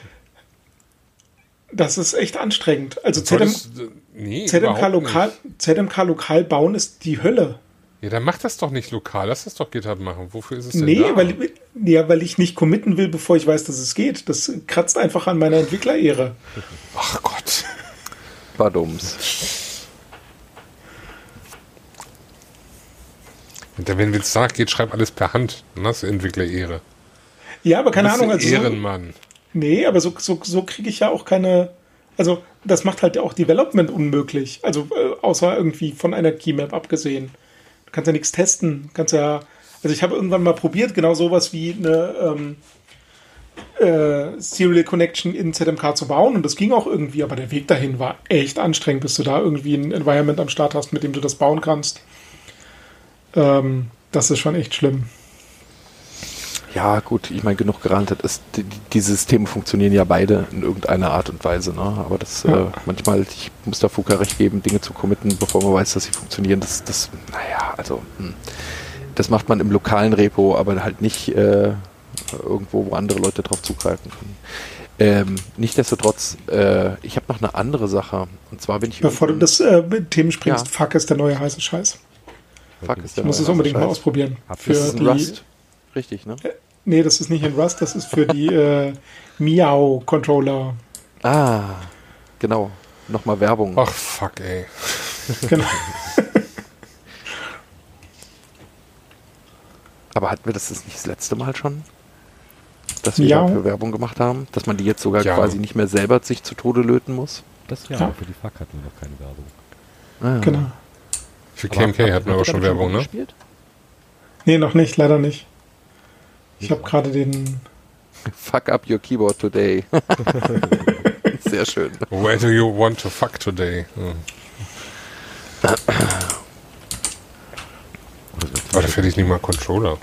Das ist echt anstrengend. Also ZM, solltest- nee, ZMK, lokal, Nicht. ZMK lokal bauen ist die Hölle. Ja, dann mach das doch nicht lokal. Lass das doch GitHub machen. Wofür ist es denn Nee, da? weil, ja, weil ich nicht committen will, bevor ich weiß, dass es geht. Das kratzt einfach an meiner Entwicklerehre. Ach Gott. War dumms. Und dann, wenn es danach geht, schreib alles per Hand. Dann hast du Entwickler-Ehre. Ja, aber keine Du Ahnung. Also so, Ehrenmann. nee, aber so, so, so kriege ich ja auch keine. Also, das macht halt auch Development unmöglich. Also, äh, außer irgendwie von einer Keymap abgesehen. Du kannst ja nichts testen. Kannst ja. Also, ich habe irgendwann mal probiert, genau sowas wie eine ähm, äh, Serial Connection in ZMK zu bauen. Und das ging auch irgendwie, aber der Weg dahin war echt anstrengend, bis du da irgendwie ein Environment am Start hast, mit dem du das bauen kannst. Ähm, das ist schon echt schlimm. Ja, gut, ich meine, genug gerantet ist, die, die Systeme funktionieren ja beide in irgendeiner Art und Weise, ne? Aber das Ja. äh, manchmal, ich muss da Fuka recht geben, Dinge zu committen, bevor man weiß, dass sie funktionieren, das, das, naja, also, hm. das macht man im lokalen Repo, aber halt nicht äh, irgendwo, wo andere Leute drauf zugreifen können. Ähm, Nichtsdestotrotz, äh, ich habe noch eine andere Sache. Und zwar bin ich. Bevor du das äh, mit Themen springst, Ja. fuck ist der neue heiße Scheiß. Fuck, ist Ich muss es unbedingt mal ausprobieren. Für Das ist die, Rust. Richtig, ne? Nee, das ist nicht in Rust, das ist für die äh, Miau-Controller. Ah, genau. Nochmal Werbung. Ach, fuck, ey. Genau. Aber hatten wir das jetzt nicht das letzte Mal schon? Dass wir Ja. dafür Werbung gemacht haben? Dass man die jetzt sogar Ja. quasi nicht mehr selber sich zu Tode löten muss? Das ja, Ja. für die Fuck hatten wir noch keine Werbung. Ah. genau. Für KMK hatten wir aber schon Werbung, ne? gespielt? Nee, noch nicht, leider nicht. Ich habe gerade den. Fuck up your keyboard today. Sehr schön. Where do you want to fuck today? Hm. Aber dafür hätte ich nicht mal Controller.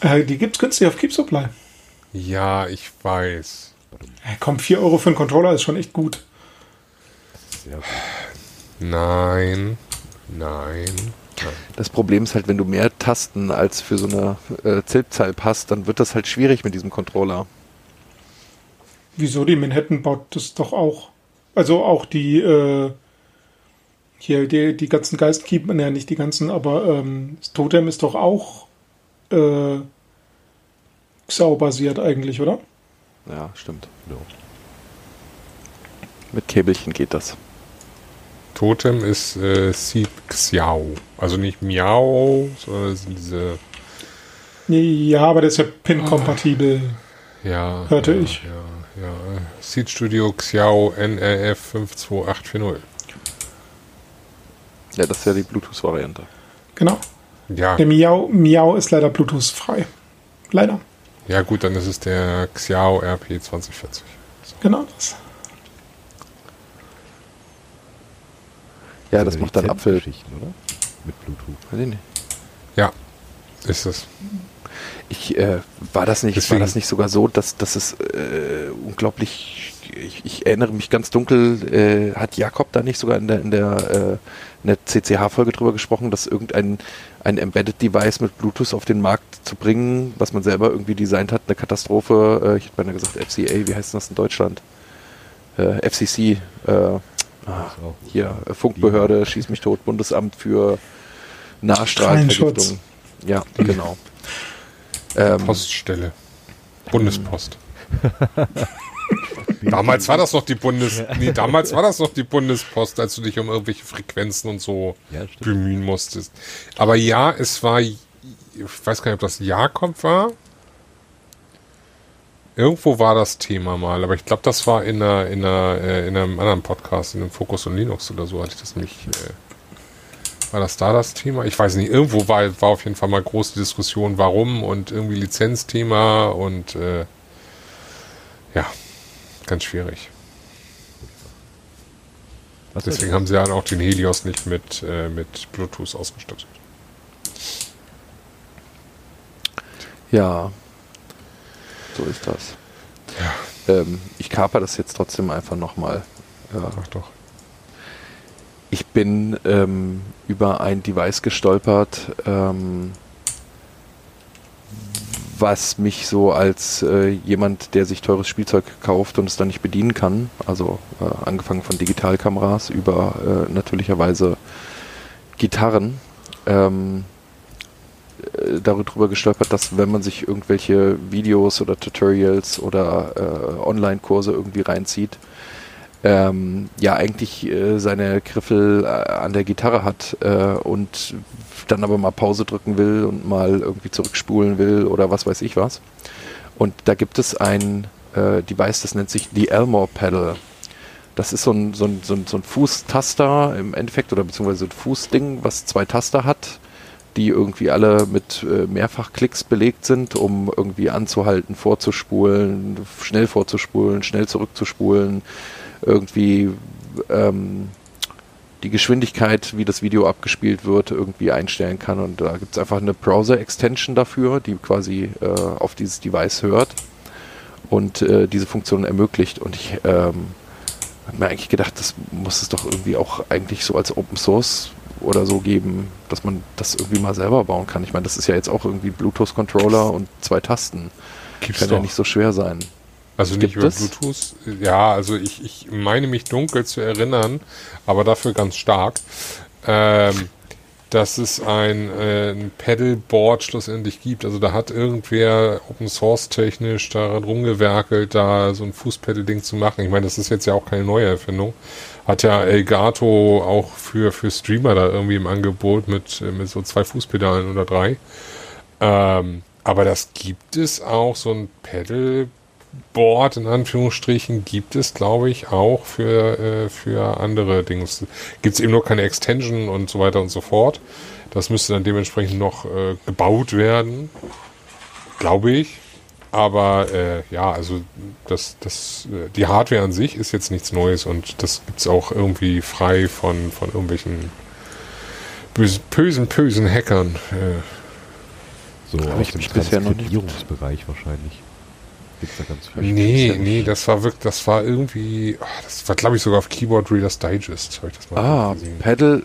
Äh, die gibt's günstig auf Keep Supply. Ja, ich weiß. Äh, komm, 4 Euro für einen Controller ist schon echt gut. Sehr gut. Nein. Nein. Nein. Das Problem ist halt, wenn du mehr Tasten als für so eine äh, Zilpzeil passt, dann wird das halt schwierig mit diesem Controller. Wieso? Die Manhattan baut das doch auch. Also auch die, äh, Hier, die, die ganzen Geistkeeper, naja, nicht die ganzen, aber ähm, das Totem ist doch auch äh, Xau-basiert eigentlich, oder? Ja, stimmt. Ja. Mit Käbelchen geht das. Totem ist äh, Sieb Xiao. Also nicht Miao, sondern sind diese, Ja, aber der ist ja PIN-kompatibel. ja. Hörte ja, ich. Ja, ja. Seed Studio Xiao NRF 52840. Ja, das ist ja die Bluetooth-Variante. Genau. Ja, Der Miau, Miau ist leider Bluetooth-frei. Leider. ja gut, dann ist es der Xiao RP 2040. Genau das. Ja, das macht dann Apfel. Oder? Mit Bluetooth. Weiß ich nicht. Ja, ist es. Ich, äh, war das nicht, war Deswegen- das nicht sogar so, dass, dass es äh, unglaublich, ich, ich erinnere mich ganz dunkel, äh, hat Jakob da nicht sogar in der, in der, äh, der CCH-Folge drüber gesprochen, dass irgendein ein Embedded Device mit Bluetooth auf den Markt zu bringen, was man selber irgendwie designt hat, eine Katastrophe, äh, ich hätte beinahe gesagt FCA, wie heißt denn das in Deutschland? Äh, FCC, ah, hier, äh, Funkbehörde, schieß mich tot, Bundesamt für Nahstrahlenvergiftung. Ja, genau. Ähm, Poststelle. Bundespost. damals war das noch die Bundes... Nee, damals war das noch die Bundespost, als du dich um irgendwelche Frequenzen und so Ja, bemühen musstest. Aber ja, es war... Ich weiß gar nicht, ob das Jakob war. Irgendwo war das Thema mal, aber ich glaube, das war in, einer, in, einer, äh, in einem anderen Podcast, in einem Focus und Linux oder so, hatte ich das nicht. Äh, war das da das Thema? Ich weiß nicht. Irgendwo war, war auf jeden Fall mal große Diskussion, warum und irgendwie Lizenzthema und äh, ja, ganz schwierig. Was Deswegen haben sie dann auch den Helios nicht mit, äh, mit Bluetooth ausgestattet. Ja, so ist das. Ähm, ich kaper das jetzt trotzdem einfach nochmal. Ja. Ach doch. Ich bin ähm, über ein Device gestolpert, ähm, was mich so als äh, jemand, der sich teures Spielzeug kauft und es dann nicht bedienen kann, also äh, angefangen von Digitalkameras über äh, natürlicherweise Gitarren, ähm, äh, darüber gestolpert, dass wenn man sich irgendwelche Videos oder Tutorials oder äh, Online-Kurse irgendwie reinzieht, ähm, ja eigentlich äh, seine Griffel äh, an der Gitarre hat äh, und dann aber mal Pause drücken will und mal irgendwie zurückspulen will oder was weiß ich was. Und da gibt es ein äh, Device, das nennt sich die Elmore Pedal. Das ist so ein, so ein, so ein, so ein Fußtaster im Endeffekt oder beziehungsweise ein Fußding, was zwei Taster hat, die irgendwie alle mit äh, Mehrfachklicks belegt sind, um irgendwie anzuhalten, vorzuspulen, schnell vorzuspulen, schnell zurückzuspulen, irgendwie ähm, die Geschwindigkeit, wie das Video abgespielt wird, irgendwie einstellen kann. Und da gibt es einfach eine Browser-Extension dafür, die quasi äh, auf dieses Device hört und äh, diese Funktion ermöglicht. Und ich ähm, habe mir eigentlich gedacht, das muss es doch irgendwie auch eigentlich so als Open Source oder so geben, dass man das irgendwie mal selber bauen kann. Ich meine, das ist ja jetzt auch irgendwie Bluetooth-Controller und zwei Tasten. Gibt's Kann doch. ja nicht so schwer sein. Also nicht Gibt über es? Bluetooth. Ja, also ich, ich meine mich dunkel zu erinnern, aber dafür ganz stark, ähm, dass es ein, äh, ein Pedalboard schlussendlich gibt. Also da hat irgendwer Open Source technisch daran rumgewerkelt, da so ein Fußpedal-Ding zu machen. Ich meine, das ist jetzt ja auch keine neue Erfindung. Hat ja Elgato auch für, für Streamer da irgendwie im Angebot mit, äh, mit so zwei Fußpedalen oder drei. Ähm, aber das gibt es auch, so ein Pedalboard in Anführungsstrichen gibt es, glaube ich, auch für, äh, für andere Dinge. Gibt es eben nur keine Extension und so weiter und so fort. Das müsste dann dementsprechend noch äh, gebaut werden, glaube ich. Aber äh, ja, also das, das, äh, die Hardware an sich ist jetzt nichts Neues und das gibt es auch irgendwie frei von, von irgendwelchen bösen, bösen, bösen Hackern. Äh, So Hab aus ich dem mich bisher noch nicht- Transkribierungsbereich wahrscheinlich. Gibt's da ganz viel. Nee, nee, das war wirklich, das war irgendwie, ah, das war glaube ich sogar auf Keyboard Readers Digest, habe ich das mal Ah, gesehen. Pedal,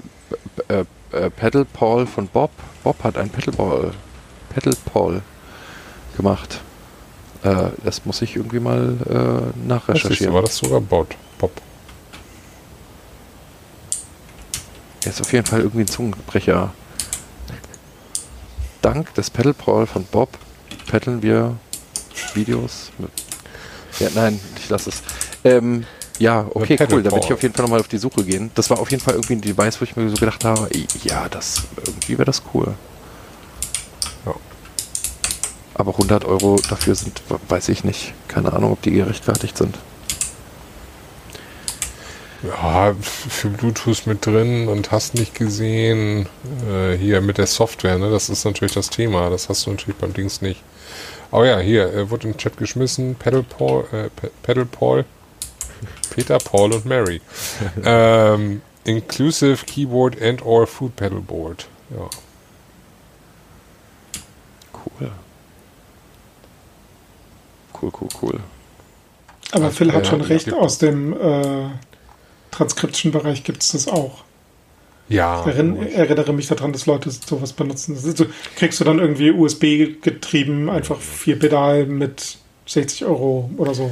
äh, äh, Pedal Paul von Bob. Bob hat ein Pedal Paul, Pedal Paul gemacht. Äh, das muss ich irgendwie mal äh, nachrecherchieren. war das sogar Bot, Bob. ist auf jeden Fall irgendwie ein Zungenbrecher. Dank des Pedalpaul von Bob paddeln wir Videos. Mit ja, nein, ich lasse es. Ähm, ja, okay, cool. Da werde ich auf jeden Fall nochmal auf die Suche gehen. Das war auf jeden Fall irgendwie ein Device, wo ich mir so gedacht habe, ja, das irgendwie wäre das cool. Ja. Aber 100 Euro dafür sind, weiß ich nicht. Keine Ahnung, ob die gerechtfertigt sind. Ja, für Bluetooth mit drin und hast nicht gesehen, äh, hier mit der Software, ne? Das ist natürlich das Thema. Das hast du natürlich beim Dings nicht. Aber ja, hier, äh, wurde im Chat geschmissen, Pedal Paul, äh, Pedal Paul, Peter, Paul und Mary. ähm, inclusive Keyboard and or Food Pedal Board. Ja. Cool. Cool, cool, cool. Aber Also, Phil hat schon ja, recht, gibt- aus dem äh, Transcription-Bereich gibt es das auch. Ja. Ich erinn, erinnere mich daran, dass Leute sowas benutzen. Das ist so, kriegst du dann irgendwie USB getrieben, einfach vier Pedalen mit 60 Euro oder so.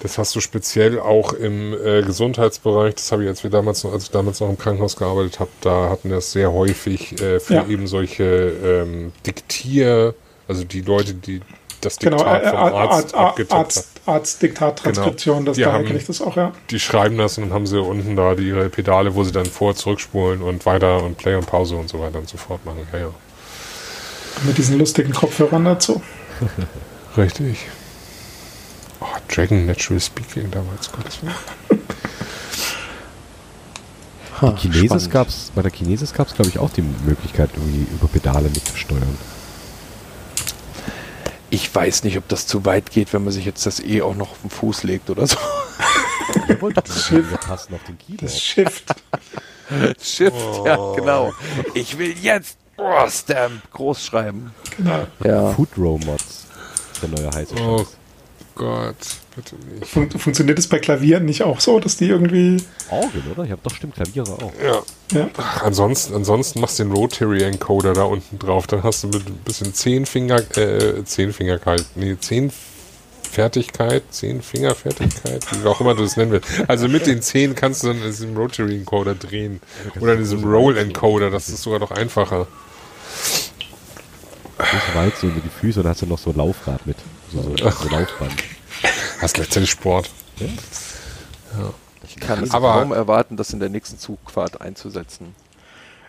Das hast du speziell auch im äh, Gesundheitsbereich. Das habe ich, als wir damals noch, als ich damals noch im Krankenhaus gearbeitet habe, da hatten wir das sehr häufig äh, für Ja. eben solche ähm, Diktier, also die Leute, die das Genau, Diktat äh, vom Arzt, Arzt, Arzt, abgetippt Arzt, haben. Arzt Diktat, Transkription, das Die da haben- kenne ich das auch, ja. Die schreiben das und dann haben sie unten da die, ihre Pedale, wo sie dann vor, zurückspulen und weiter und Play und Pause und so weiter und so fort machen. Ja, ja. Mit diesen lustigen Kopfhörern dazu. Richtig. Oh, Dragon Natural Speaking damals, Gottes Willen. Ha, Chinesis gab's, bei der Chinesis gab es, glaube ich, auch die Möglichkeit, irgendwie über Pedale mitzusteuern. Ich weiß nicht, ob das zu weit geht, wenn man sich jetzt das eh auch noch auf den Fuß legt oder so. Das Keyboard. Das Shift. Shift, ja, genau. Ich will jetzt oh, Stamp groß schreiben. genau. Ja. Food Row Mods. Der neue heiße Oh Scheiß. Gott, bitte nicht. Fun funktioniert es bei Klavieren nicht auch so, dass die irgendwie. Orgel, oder? Ich habe doch stimmt Klaviere auch. Ja. Ja, Ach, ansonsten, ansonsten machst du den Rotary Encoder da unten drauf. Dann hast du mit ein bisschen Zehnfinger, äh, Zehnfingerkeit, nee, Zehnfertigkeit, Zehnfingerfertigkeit, wie auch immer du das nennen willst. Also mit den Zehen kannst du dann in diesem Rotary Encoder drehen. Oder in diesem Roll Encoder, das ist sogar noch einfacher. Nicht weit so über die Füße und hast du noch so ein Laufrad mit. So, so, so Laufband. Das ist letztendlich Sport. Ich kann es Aber- kaum erwarten, das in der nächsten Zugfahrt einzusetzen.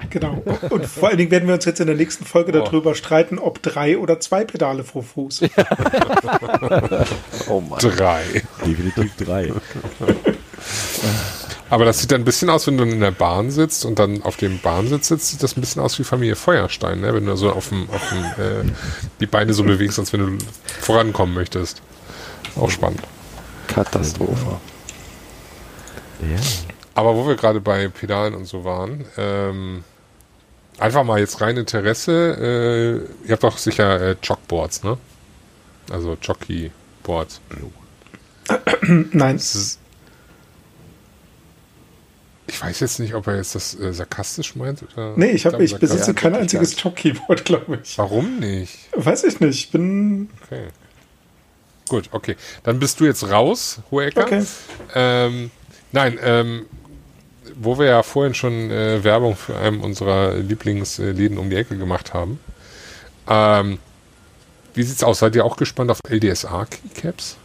genau. Und vor allen Dingen werden wir uns jetzt in der nächsten Folge Oh. darüber streiten, ob drei oder zwei Pedale pro Fuß. Oh Mann. Drei. Definitiv drei. Aber das sieht dann ein bisschen aus, wenn du in der Bahn sitzt und dann auf dem Bahnsitz sitzt, sieht das ein bisschen aus wie Familie Feuerstein, ne? wenn du so auf dem, auf dem äh, die Beine so bewegst, als wenn du vorankommen möchtest. Auch spannend. Katastrophe. Ja. Aber wo wir gerade bei Pedalen und so waren, ähm, einfach mal jetzt rein Interesse, äh, ihr habt doch sicher äh, Chalkboards, ne? Also Jockeyboards. Nein. Ich weiß jetzt nicht, ob er jetzt das äh, sarkastisch meint oder. Nee, ich, hab, ich besitze kein einziges Jock-Keyboard, glaube ich. Warum nicht? Weiß ich nicht. Ich bin. Okay. Gut, okay. Dann bist du jetzt raus, Hohecker. Okay. Ähm, nein, ähm, wo wir ja vorhin schon äh, Werbung für einen unserer Lieblingsläden um die Ecke gemacht haben. Ähm, wie sieht's aus? Seid ihr auch gespannt auf LDSA-Keycaps?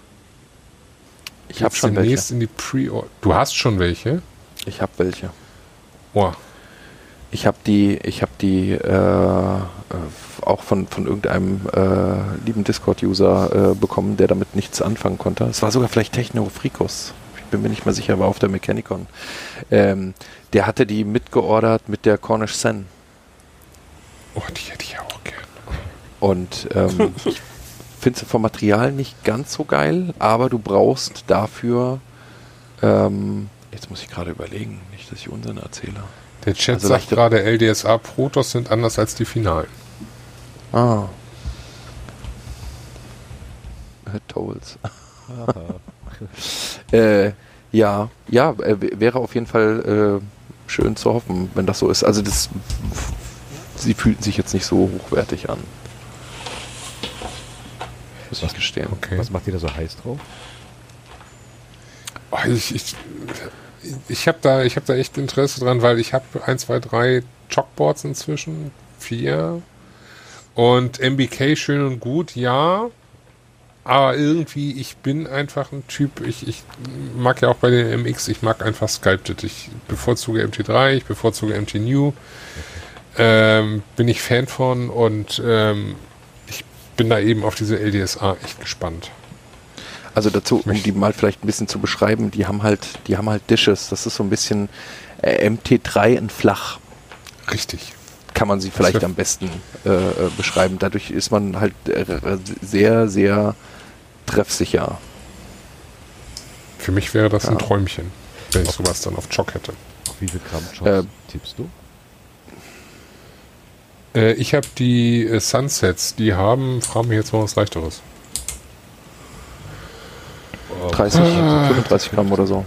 Ich habe schon welche. demnächst in die Pre Du hast schon welche? Ich habe welche. Boah. Ich habe die, ich habe die äh, äh, auch von, von irgendeinem äh, lieben Discord-User äh, bekommen, der damit nichts anfangen konnte. Es war sogar vielleicht Technofrikus. Ich bin mir nicht mehr sicher, war auf der Mechanicon. Ähm, der hatte die mitgeordert mit der Cornish Sen. Oh, die hätte ich auch gern. Und ähm, ich finde sie vom Material nicht ganz so geil, aber du brauchst dafür, ähm, jetzt muss ich gerade überlegen, nicht, dass ich Unsinn erzähle. Der Chat Also sagt gerade, LDSA Protoss sind anders als die Finalen. Ah. Tolls. äh, ja, ja, äh, wäre auf jeden Fall äh, schön zu hoffen, wenn das so ist. Also das, sie fühlten sich jetzt nicht so hochwertig an. Muss ich Was- gestehen. Okay. Was macht ihr da so heiß drauf? Oh, ich, ich, ich habe da, habe da echt Interesse dran, weil ich habe ein, zwei, drei Chalkboards inzwischen, vier und MBK schön und gut, ja. Aber irgendwie, ich bin einfach ein Typ, ich, ich mag ja auch bei den MX, ich mag einfach Sculpted. Ich bevorzuge MT3, ich bevorzuge MT New. Ähm, bin ich Fan von und ähm, ich bin da eben auf diese LDSA echt gespannt. Also dazu, um die mal vielleicht ein bisschen zu beschreiben, die haben halt, die haben halt Dishes. Das ist so ein bisschen äh, MT3 in flach. Richtig. Kann man sie vielleicht am besten äh, äh, beschreiben. Dadurch ist man halt äh, sehr, sehr treffsicher. Für mich wäre das Ja. ein Träumchen, wenn ich sowas dann auf Chock hätte. Auf wie viel Gramm Chops Äh, tippst du? Äh, ich habe die äh, Sunsets, die haben, fragen mich jetzt mal was leichteres. 30, 35 Gramm oder so.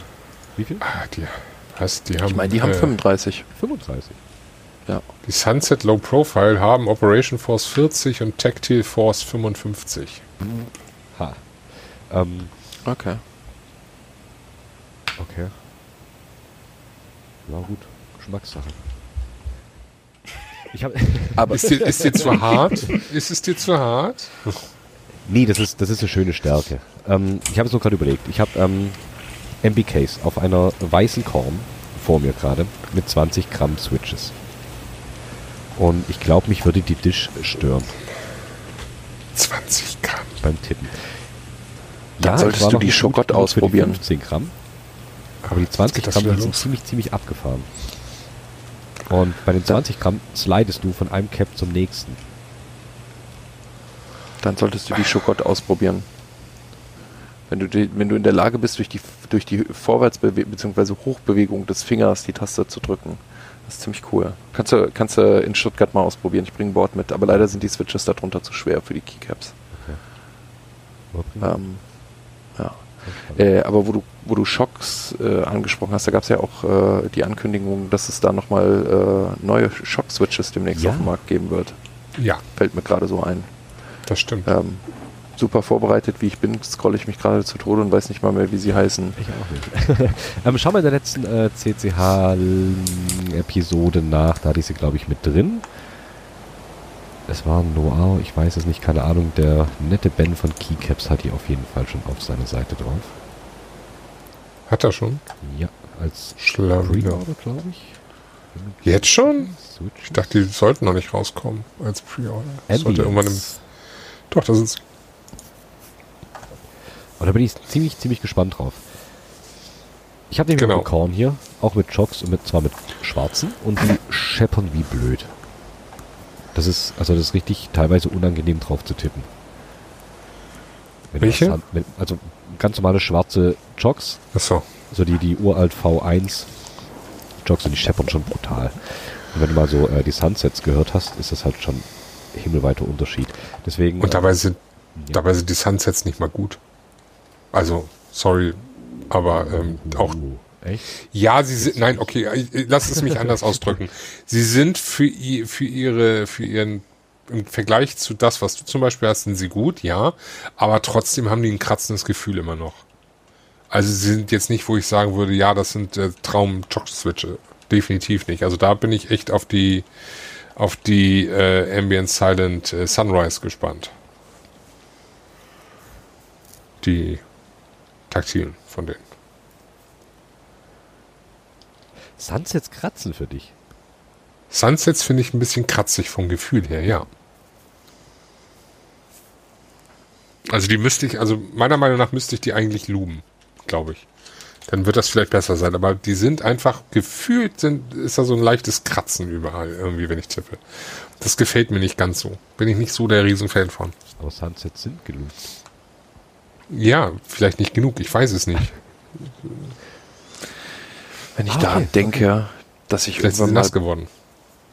Wie viel? Ah, die, was, die haben, Ich meine, die haben äh, 35. 35. Die Sunset Low Profile haben Operation Force 40 und Tactile Force 55. Ha. Ähm, Okay. okay. Ja, gut. Geschmackssache. Ich. Aber Ist dir, ist dir zu hart? Ist es dir zu hart? Nee, das ist, das ist eine schöne Stärke. Ähm, ich habe es nur gerade überlegt. Ich habe ähm, MBKs auf einer weißen Korn vor mir gerade mit 20 Gramm Switches. Und ich glaube, mich würde die Dish stören 20 Gramm. beim Tippen. Dann es solltest du die die ausprobieren. 15 Gramm. Aber die 20 geht das Gramm sind los. ziemlich, ziemlich abgefahren. Und bei den 20 Gramm slidest du von einem Cap zum nächsten. Dann solltest du die Schokolade ausprobieren. Wenn du, die, wenn du in der Lage bist, durch die, durch die Vorwärtsbewegung bzw. Hochbewegung des Fingers die Taste zu drücken. Das ist ziemlich cool. Kannst du, kannst du in Stuttgart mal ausprobieren. Ich bringe ein Board mit, aber leider sind die Switches darunter zu schwer für die Keycaps. Ähm, ja. Äh, aber wo du, wo du Schocks äh, angesprochen hast, da gab es ja auch äh, die Ankündigung, dass es da nochmal äh, neue Shock-Switches demnächst Ja. auf den Markt geben wird. Ja, Fällt mir gerade so ein. Das stimmt. Ähm, super vorbereitet, wie ich bin, scrolle ich mich gerade zu Tode und weiß nicht mal mehr, wie sie heißen. Ich auch nicht. ähm, schau mal in der letzten äh, CCH-Episode nach. Da hatte ich sie, glaube ich, mit drin. Es war Noir, ich weiß es nicht, keine Ahnung. Der nette Ben von Keycaps hat die auf jeden Fall schon auf seiner Seite drauf. Hat er schon? Ja, als. Pre-Order, glaube ich. Jetzt schon? Ich dachte, die sollten noch nicht rauskommen als Pre-Order. Sollte irgendwann im. Doch, das ist Und da bin ich ziemlich, ziemlich gespannt drauf. Ich habe nämlich Genau. genau. Korn hier, auch mit Chocks und mit, zwar mit schwarzen und die scheppern wie blöd. Das ist, also das ist richtig teilweise unangenehm drauf zu tippen. Wenn Welche? Hand- wenn- also ganz normale schwarze Chocks, Achso. so die, die uralt V1 Chocks und die scheppern schon brutal. Und wenn du mal so äh, die Sunsets gehört hast, ist das halt schon himmelweiter Unterschied. Deswegen. Und dabei sind, ja. dabei sind die Sunsets nicht mal gut. Also, sorry, aber ähm, auch Uh, echt? Ja, sie sind, nein, okay, ich- lass es mich anders ausdrücken. Sie sind für, für ihre, für ihren, im Vergleich zu das, was du zum Beispiel hast, sind sie gut, ja, aber trotzdem haben die ein kratzendes Gefühl immer noch. Also sie sind jetzt nicht, wo ich sagen würde, ja, das sind äh, traum switche Definitiv nicht. Also da bin ich echt auf die, auf die äh, Ambient Silent äh, Sunrise gespannt. Die taktilen von denen. Sunsets kratzen für dich. Sunsets finde ich ein bisschen kratzig vom Gefühl her, ja. Also die müsste ich, also meiner Meinung nach müsste ich die eigentlich luben, glaube ich. Dann wird das vielleicht besser sein. Aber die sind einfach gefühlt, sind, ist da so ein leichtes Kratzen überall irgendwie, wenn ich tippe. Das gefällt mir nicht ganz so. Bin ich nicht so der Riesenfan von. Aber Sunsets sind gelungen. Ja, vielleicht nicht genug, ich weiß es nicht. Wenn ich Ah, daran okay, denke, dass ich Vielleicht irgendwann mal nass geworden.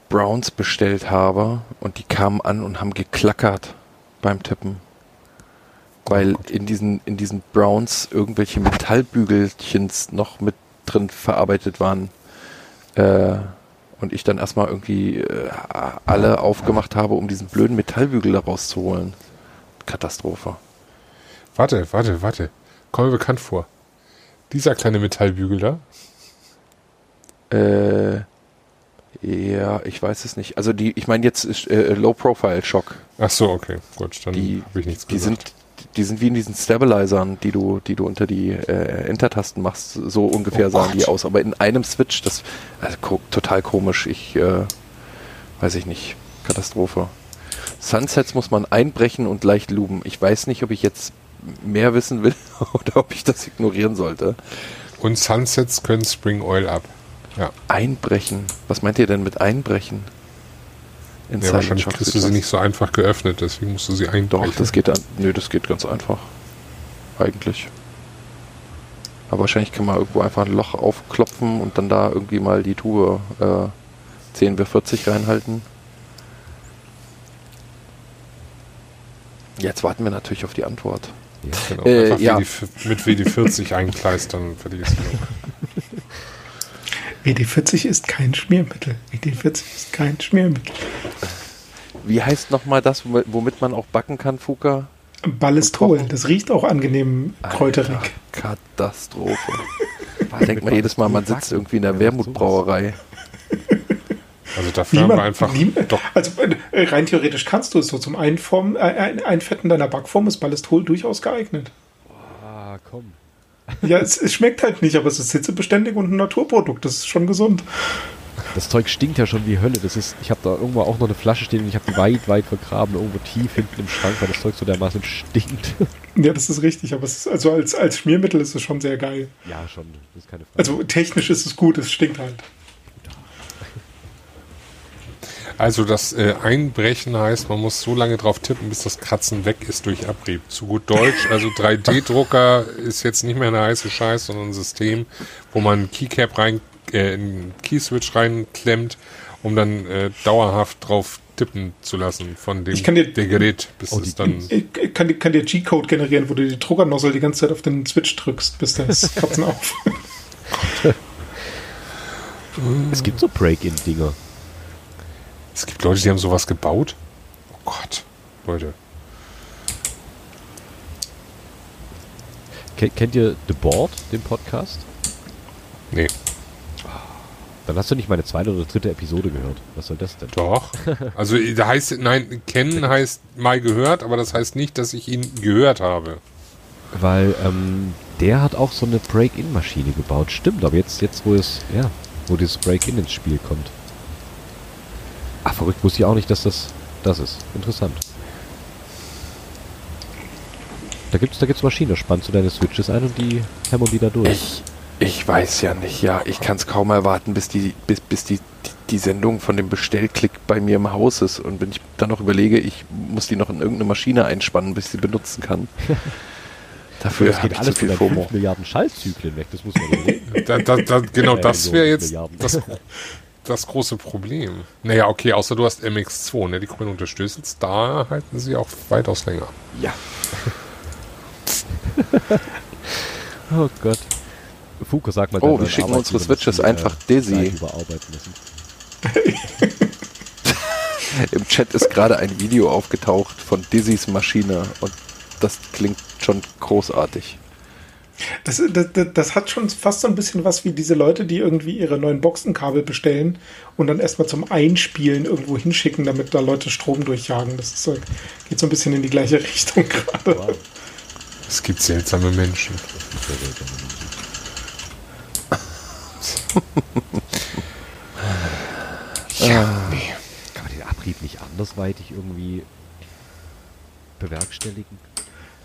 Browns bestellt habe und die kamen an und haben geklackert beim Tippen. Weil in diesen, in diesen Browns irgendwelche Metallbügelchens noch mit drin verarbeitet waren. Äh, und ich dann erstmal irgendwie äh, alle aufgemacht habe, um diesen blöden Metallbügel da rauszuholen. Katastrophe. Warte, warte, warte. Kommt mir bekannt vor. Dieser kleine Metallbügel da, Äh, ja, ich weiß es nicht. Also die, ich meine jetzt ist, äh, Low-Profile-Shock. Ach so, okay, gut, dann habe ich nichts die gesagt. sind, die sind wie in diesen Stabilizern, die du, die du unter die äh, Enter-Tasten machst. So ungefähr Oh sahen die Gott. aus. Aber in einem Switch, das also ko total komisch. Ich äh, weiß ich nicht. Katastrophe. Sunsets muss man einbrechen und leicht luben. Ich weiß nicht, ob ich jetzt mehr wissen will oder ob ich das ignorieren sollte. Und Sunsets können Spring Oil ab. Ja, Einbrechen. Was meint ihr denn mit einbrechen? In ja wahrscheinlich kriegst du sie nicht so einfach geöffnet, deswegen musst du sie einbrechen. Doch, das geht an. Nö, das geht ganz einfach. Eigentlich. Aber wahrscheinlich kann man irgendwo einfach ein Loch aufklopfen und dann da irgendwie mal die Tube äh, 10 bis 40 reinhalten. Jetzt warten wir natürlich auf die Antwort. Genau, Äh, ja. WD, mit WD-40 einkleist, dann fertig ist die. WD-40 ist kein Schmiermittel. WD-40 ist kein Schmiermittel. Wie heißt nochmal das, womit- man auch backen kann, Fuka? Ballistol, Kochen. das riecht auch angenehm kräuterig. Katastrophe. Ich denke mal jedes Mal, man sitzt irgendwie in der Wermutbrauerei. Also dafür haben wir einfach nie- doch also äh, rein theoretisch kannst du es so zum Einform, äh, ein, Einfetten deiner Backform ist Ballistol durchaus geeignet. Ah, komm. Ja, es, es schmeckt halt nicht, aber es ist hitzebeständig und ein Naturprodukt. Das ist schon gesund. Das Zeug stinkt ja schon wie Hölle. Das ist, ich habe da irgendwo auch noch eine Flasche stehen und ich habe die weit, weit vergraben, irgendwo tief hinten im Schrank, weil das Zeug so dermaßen stinkt. Ja, das ist richtig, aber es ist, also als, als Schmiermittel ist es schon sehr geil. ja, schon. Das ist keine Frage. Also technisch ist es gut, es stinkt halt. Also das äh, Einbrechen heißt, man muss so lange drauf tippen, bis das Kratzen weg ist durch Abrieb. Zu gut Deutsch, also 3D-Drucker ist jetzt nicht mehr eine heiße Scheiß, sondern ein System, wo man einen Keycap rein, äh, einen Keyswitch reinklemmt, um dann äh, dauerhaft drauf tippen zu lassen von dem Ich kann dir- der Gerät, bis Oh, es dann Ich ich kann, dir- kann dir G-Code generieren, wo du die Druckernozzle die ganze Zeit auf den Switch drückst, bis das Kratzen auf. es gibt so Break-In-Dinger. Es gibt Leute, die haben sowas gebaut. Oh Gott, Leute. Ken- Kennt ihr The Board, den Podcast? Nee, Dann hast du nicht meine zweite oder dritte Episode gehört. Was soll das denn? doch. Also da heißt, nein, kennen heißt mal gehört, aber das heißt nicht, dass ich ihn gehört habe. Weil ähm, der hat auch so eine Break-In-Maschine gebaut. Stimmt, aber jetzt, jetzt wo es, ja, wo dieses Break-In ins Spiel kommt. Verrückt, wusste ich auch nicht, dass das das ist. Interessant. Da gibt's, da gibt's Maschinen, da spannst du deine Switches ein und die hämmern die da durch. Ich, ich weiß ja nicht, ja. Ich kann es kaum erwarten, bis die, bis, bis die, die, die Sendung von dem Bestellklick bei mir im Haus ist. Und wenn ich dann noch überlege, ich muss die noch in irgendeine Maschine einspannen, bis ich sie benutzen kann. Dafür das habe geht ich zu alles viel FOMO. 5 Milliarden Schaltzyklen weg, das muss man überlegen. Da, da, da, genau, das wäre jetzt das, das große Problem. Naja, okay, außer du hast MX2, ne? Die können unterstützen. Da halten sie auch weitaus länger. Ja. oh Gott. Fuko, sag mal. Oh, wir schicken unsere Switches einfach äh, überarbeiten müssen. Im Chat ist gerade ein Video aufgetaucht von Dizzy's Maschine und das klingt schon großartig. Das, das, das, hat schon fast so ein bisschen was wie diese Leute, die irgendwie ihre neuen Boxenkabel bestellen und dann erstmal zum Einspielen irgendwo hinschicken, damit da Leute Strom durchjagen. Das ist so, geht so ein bisschen in die gleiche Richtung gerade. Wow. Es gibt seltsame Menschen. Ja, nee. Kann man den Abrieb nicht andersweitig irgendwie bewerkstelligen?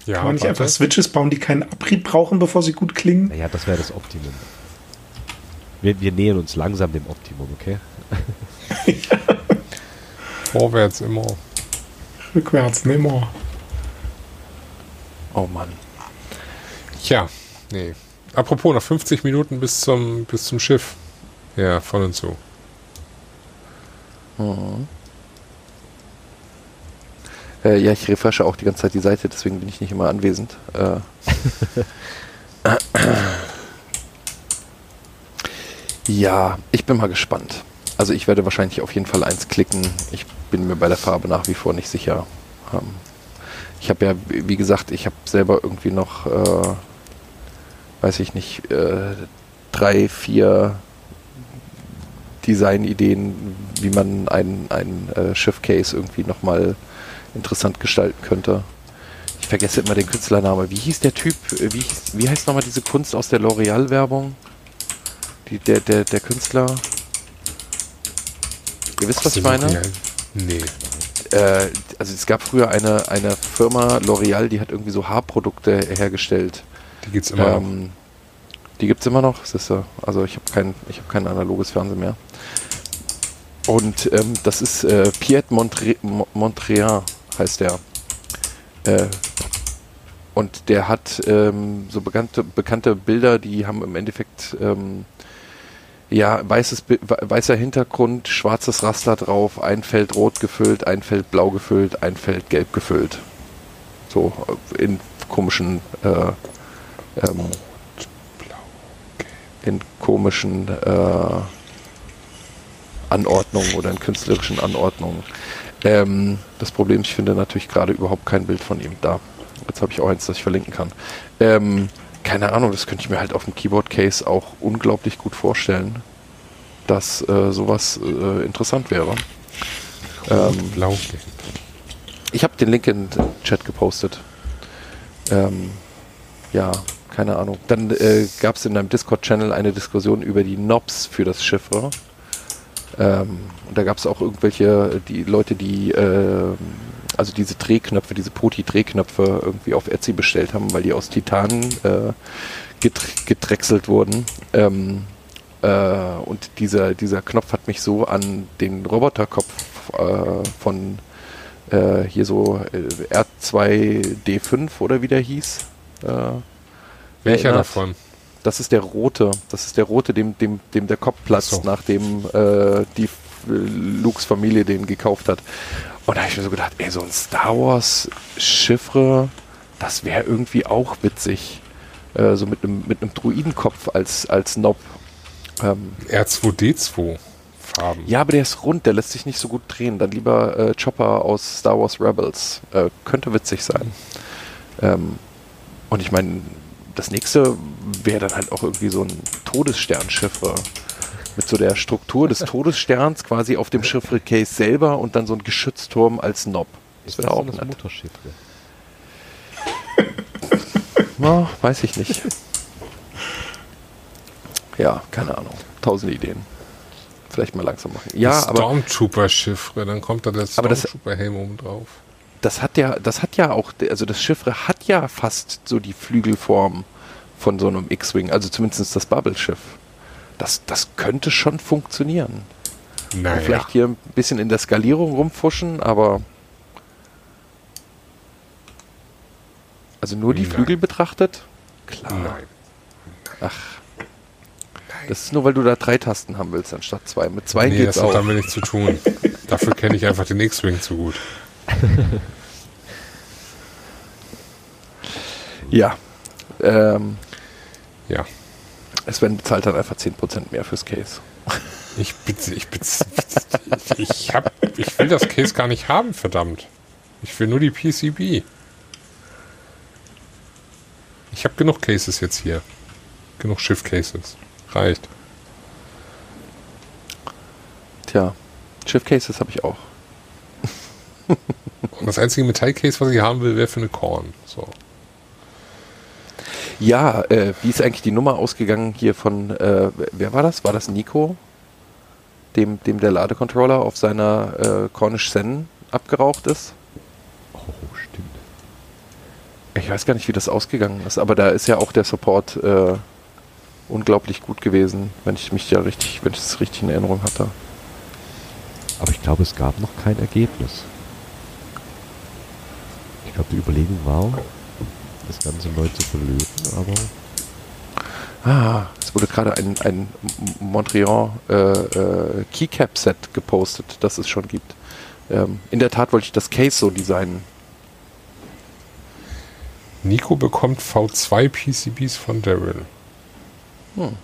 Ja, Kann man nicht einfach Switches bauen, die keinen Abrieb brauchen, bevor sie gut klingen? Naja, das wäre das Optimum. Wir, wir nähern uns langsam dem Optimum, okay? Vorwärts immer. Rückwärts, more. Oh Mann. Ja, nee. Apropos, noch 50 Minuten bis zum, bis zum Schiff. Ja, von und zu. Mhm. Äh, ja, ich refreshe auch die ganze Zeit die Seite, deswegen bin ich nicht immer anwesend. Äh. ja, ich bin mal gespannt. Also ich werde wahrscheinlich auf jeden Fall eins klicken. Ich bin mir bei der Farbe nach wie vor nicht sicher. Ähm, ich habe ja, wie gesagt, ich habe selber irgendwie noch, äh, weiß ich nicht, äh, drei, vier Designideen, wie man ein, ein äh, Schiff-Case irgendwie nochmal interessant gestalten könnte. Ich vergesse immer den Künstlernamen. Wie hieß der Typ? Wie, hieß, wie heißt nochmal diese Kunst aus der L'Oreal-Werbung? Die, der, der, der Künstler. Ihr wisst, was ich meine? Nee. Äh, also es gab früher eine, eine Firma, L'Oreal, die hat irgendwie so Haarprodukte hergestellt. Die geht's immer noch. Ähm, die gibt es immer noch. Äh, also ich habe kein, ich hab kein analoges Fernsehen mehr. Und ähm, das ist äh, Piet Montre Mo- Montréan, heißt der. Äh, und der hat ähm, so bekannte, bekannte Bilder, die haben im Endeffekt ähm, ja weißes, weißer Hintergrund, schwarzes Raster drauf, ein Feld rot gefüllt, ein Feld blau gefüllt, ein Feld gelb gefüllt. So äh, in komischen äh, ähm, in komischen äh, Anordnungen oder in künstlerischen Anordnungen. Ähm, das Problem, ich finde natürlich gerade überhaupt kein Bild von ihm da. Jetzt habe ich auch eins, das ich verlinken kann. Ähm, keine Ahnung, das könnte ich mir halt auf dem Keyboard-Case auch unglaublich gut vorstellen, dass äh, sowas äh, interessant wäre. Ähm, Blau. ich habe den Link in den Chat gepostet. Ähm, ja, keine Ahnung. Dann äh, gab es in einem Discord-Channel eine Diskussion über die Knobs für das Chiffre. Ähm, und da gab es auch irgendwelche, die Leute, die äh, also diese Drehknöpfe, diese Poti-Drehknöpfe irgendwie auf Etsy bestellt haben, weil die aus Titan äh, gedr- gedrechselt wurden. Ähm, äh, und dieser, dieser Knopf hat mich so an den Roboterkopf äh, von äh, hier so äh, R2D5 oder wie der hieß. Äh, Welcher erinnert. davon? Das ist der rote. Das ist der rote, dem, dem, dem der Kopf platzt, so. nachdem äh, die F- Lukes Familie den gekauft hat. Und da habe ich mir so gedacht, ey, so ein Star Wars Chiffre, das wäre irgendwie auch witzig. Äh, so mit einem mit einem Druidenkopf als, als Knob. Ähm, R2D2 Farben. ja, aber der ist rund, der lässt sich nicht so gut drehen. Dann lieber äh, Chopper aus Star Wars Rebels. Äh, könnte witzig sein. Ähm, und ich meine, das nächste wäre dann halt auch irgendwie so ein Todessternschiff. äh, Mit so der Struktur des Todessterns quasi auf dem Chiffre-Case selber und dann so ein Geschützturm als Knob. Das wäre auch das nett. Mutterschiff. Na, weiß ich nicht. Ja, keine Ahnung. Tausend Ideen. Vielleicht mal langsam machen. Ja, Stormtrooper-Chiffre, dann kommt da der Aber das- Stormtrooper-Helm oben drauf. Das hat ja, das hat ja auch, also das Chiffre hat ja fast so die Flügelform von so einem X-Wing, also zumindest das Bubble-Schiff. Das, das könnte schon funktionieren. Naja. Vielleicht hier ein bisschen in der Skalierung rumfuschen, aber also nur die Nein. Flügel betrachtet? Klar. Nein. Ach. Das ist nur, weil du da drei Tasten haben willst anstatt zwei. Mit zwei nee, geht's das hat auch. damit nichts zu tun. Dafür kenne ich einfach den X-Wing zu gut. Ja. Ähm, Ja. Sven bezahlt dann einfach 10% mehr fürs Case. Ich, ich, ich, hab, ich will das Case gar nicht haben, verdammt. Ich will nur die PCB. Ich habe genug Cases jetzt hier. Genug Schiff-Cases. Reicht. Tja, Shift Cases habe ich auch. Und das einzige Metall-Case, was ich haben will, wäre für eine Korn. So. Ja, äh, wie ist eigentlich die Nummer ausgegangen hier von, äh, wer war das? War das Nico? Dem, dem der Ladecontroller auf seiner äh, Cornish Zen abgeraucht ist? Oh, stimmt. Ich weiß gar nicht, wie das ausgegangen ist, aber da ist ja auch der Support äh, unglaublich gut gewesen, wenn ich mich ja richtig, wenn ich es richtig in Erinnerung hatte. Aber ich glaube, es gab noch kein Ergebnis. Ich glaube, die Überlegung war, das Ganze neu zu verlöten, aber Ah, es wurde gerade ein, ein Montreal äh, äh, Keycap-Set gepostet, das es schon gibt. Ähm, in der Tat wollte ich das Case so designen. Nico bekommt V2 PCBs von Daryl. Hm.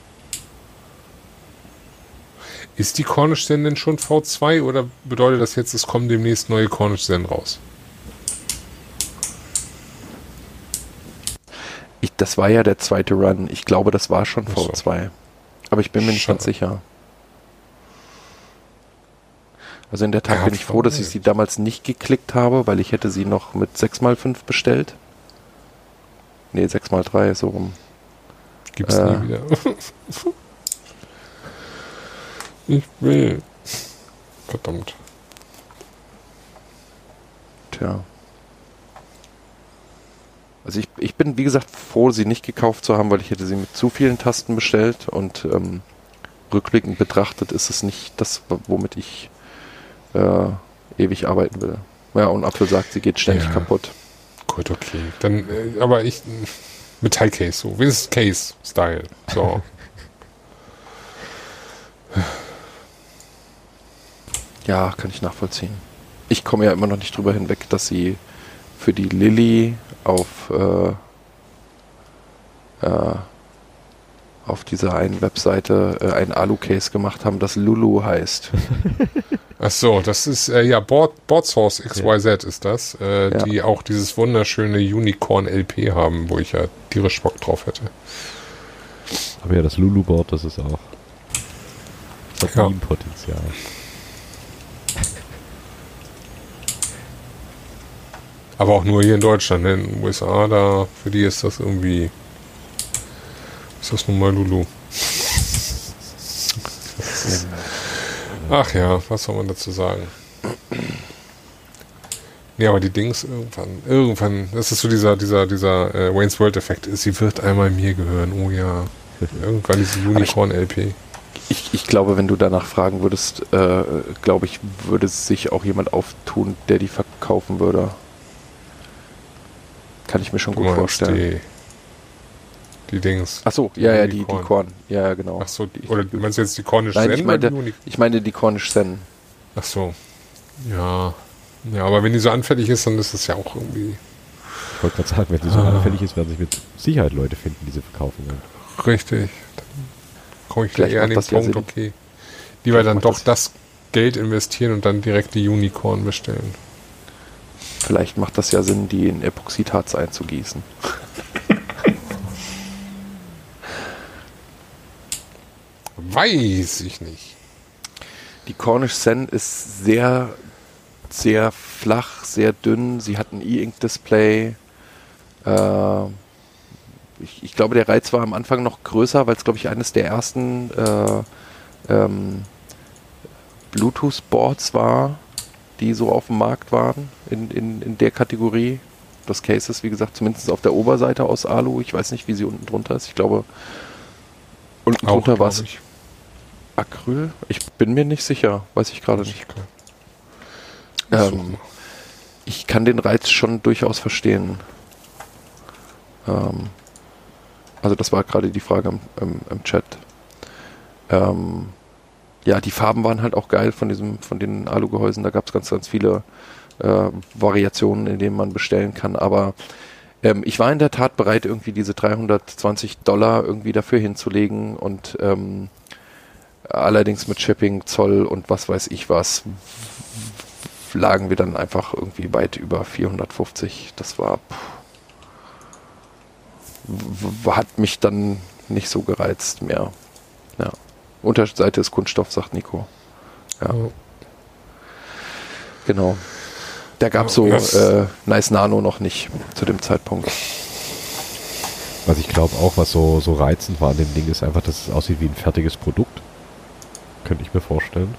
Ist die Cornish Zen denn schon V2 oder bedeutet das jetzt, es kommen demnächst neue Cornish Zen raus? Ich, das war ja der zweite Run. Ich glaube, das war schon so. V2. Aber ich bin mir nicht ganz sicher. Also in der Tat Ja, bin ich froh, dass ich sie damals nicht geklickt habe, weil ich hätte sie noch mit 6x5 bestellt. Nee, 6x3, so rum. Gibt's Äh. nie wieder. ich will. Verdammt. Tja. Also ich, ich bin, wie gesagt, froh, sie nicht gekauft zu haben, weil ich hätte sie mit zu vielen Tasten bestellt und ähm, rückblickend betrachtet ist es nicht das, womit ich äh, ewig arbeiten will. Ja, und Apfel sagt, sie geht ständig Ja. kaputt. Gut, okay. Dann, äh, aber ich. Metallcase, so. Wenigstens Case-Style. So. Ja, kann ich nachvollziehen. Ich komme ja immer noch nicht drüber hinweg, dass sie für die Lilly auf äh, äh, auf dieser einen Webseite äh, ein Alu-Case gemacht haben, das Lulu heißt. Ach so, das ist, äh, ja, Board, Board Source XYZ ist das, äh, Ja. die auch dieses wunderschöne Unicorn LP haben, wo ich ja tierisch Bock drauf hätte. Aber ja, das Lulu-Board, das ist auch. Das hat Ja. Meme-Potenzial. Aber auch nur hier in Deutschland, ne? in den USA, da, für die ist das irgendwie, ist das nun mal Lulu. Ach ja, was soll man dazu sagen? Ja, aber die Dings irgendwann, irgendwann, das ist so dieser, dieser, dieser äh, Wayne's World Effekt, sie wird einmal mir gehören, oh ja. Irgendwann diese Unicorn LP. Ich, ich glaube, wenn du danach fragen würdest, äh, glaube ich, würde sich auch jemand auftun, der die verkaufen würde. Kann ich mir schon Du gut vorstellen. die, die Dings. Ach so, die ja, ja, die, die. Korn. Ja, ja, genau. Ach so, die, Die- oder du meinst jetzt die Cornish Nein, ich Zen oder meinte- die Ich meine die Cornish Sen. Ach so. Ja. Ja, aber wenn die so anfällig ist, dann ist es ja auch irgendwie Ich wollte gerade sagen, wenn sie so Ah. anfällig ist, werden sich mit Sicherheit Leute finden, die sie verkaufen wollen. richtig. Dann komme ich Vielleicht eher an den das ja Punkt, Sinn. okay. Lieber Vielleicht dann doch das- das Geld investieren und dann direkt die Unicorn bestellen. Vielleicht macht das ja Sinn, die in Epoxidharz einzugießen. Weiß ich nicht. Die Cornish Sen ist sehr, sehr flach, sehr dünn. Sie hat ein E-Ink-Display. Äh, ich, ich glaube, der Reiz war am Anfang noch größer, weil es, glaube ich, eines der ersten äh, ähm, Bluetooth-Boards war, die so auf dem Markt waren in, in, in der Kategorie. Das Case ist, wie gesagt, zumindest auf der Oberseite aus Alu. Ich weiß nicht, wie sie unten drunter ist. Ich glaube, unten Auch, drunter war es. Acryl? Ich bin mir nicht sicher, weiß ich gerade nicht. Ähm, ich kann den Reiz schon durchaus verstehen. Ähm, also das war gerade die Frage im, im, im Chat. Ähm, ja, die Farben waren halt auch geil von diesem, von den Alugehäusen. Da gab es ganz, ganz viele äh, Variationen, in denen man bestellen kann. Aber ähm, ich war in der Tat bereit, irgendwie diese 320 Dollar irgendwie dafür hinzulegen und ähm, allerdings mit Shipping, Zoll und was weiß ich was lagen wir dann einfach irgendwie weit über 450. Das war pff, hat mich dann nicht so gereizt mehr. Ja. Unterseite ist Kunststoff, sagt Nico. Ja, Ja. genau. Der gab Ja, so äh, Nice Nano noch nicht zu dem Zeitpunkt. Was ich glaube auch, was so, so reizend war an dem Ding, ist einfach, dass es aussieht wie ein fertiges Produkt. Könnte ich mir vorstellen.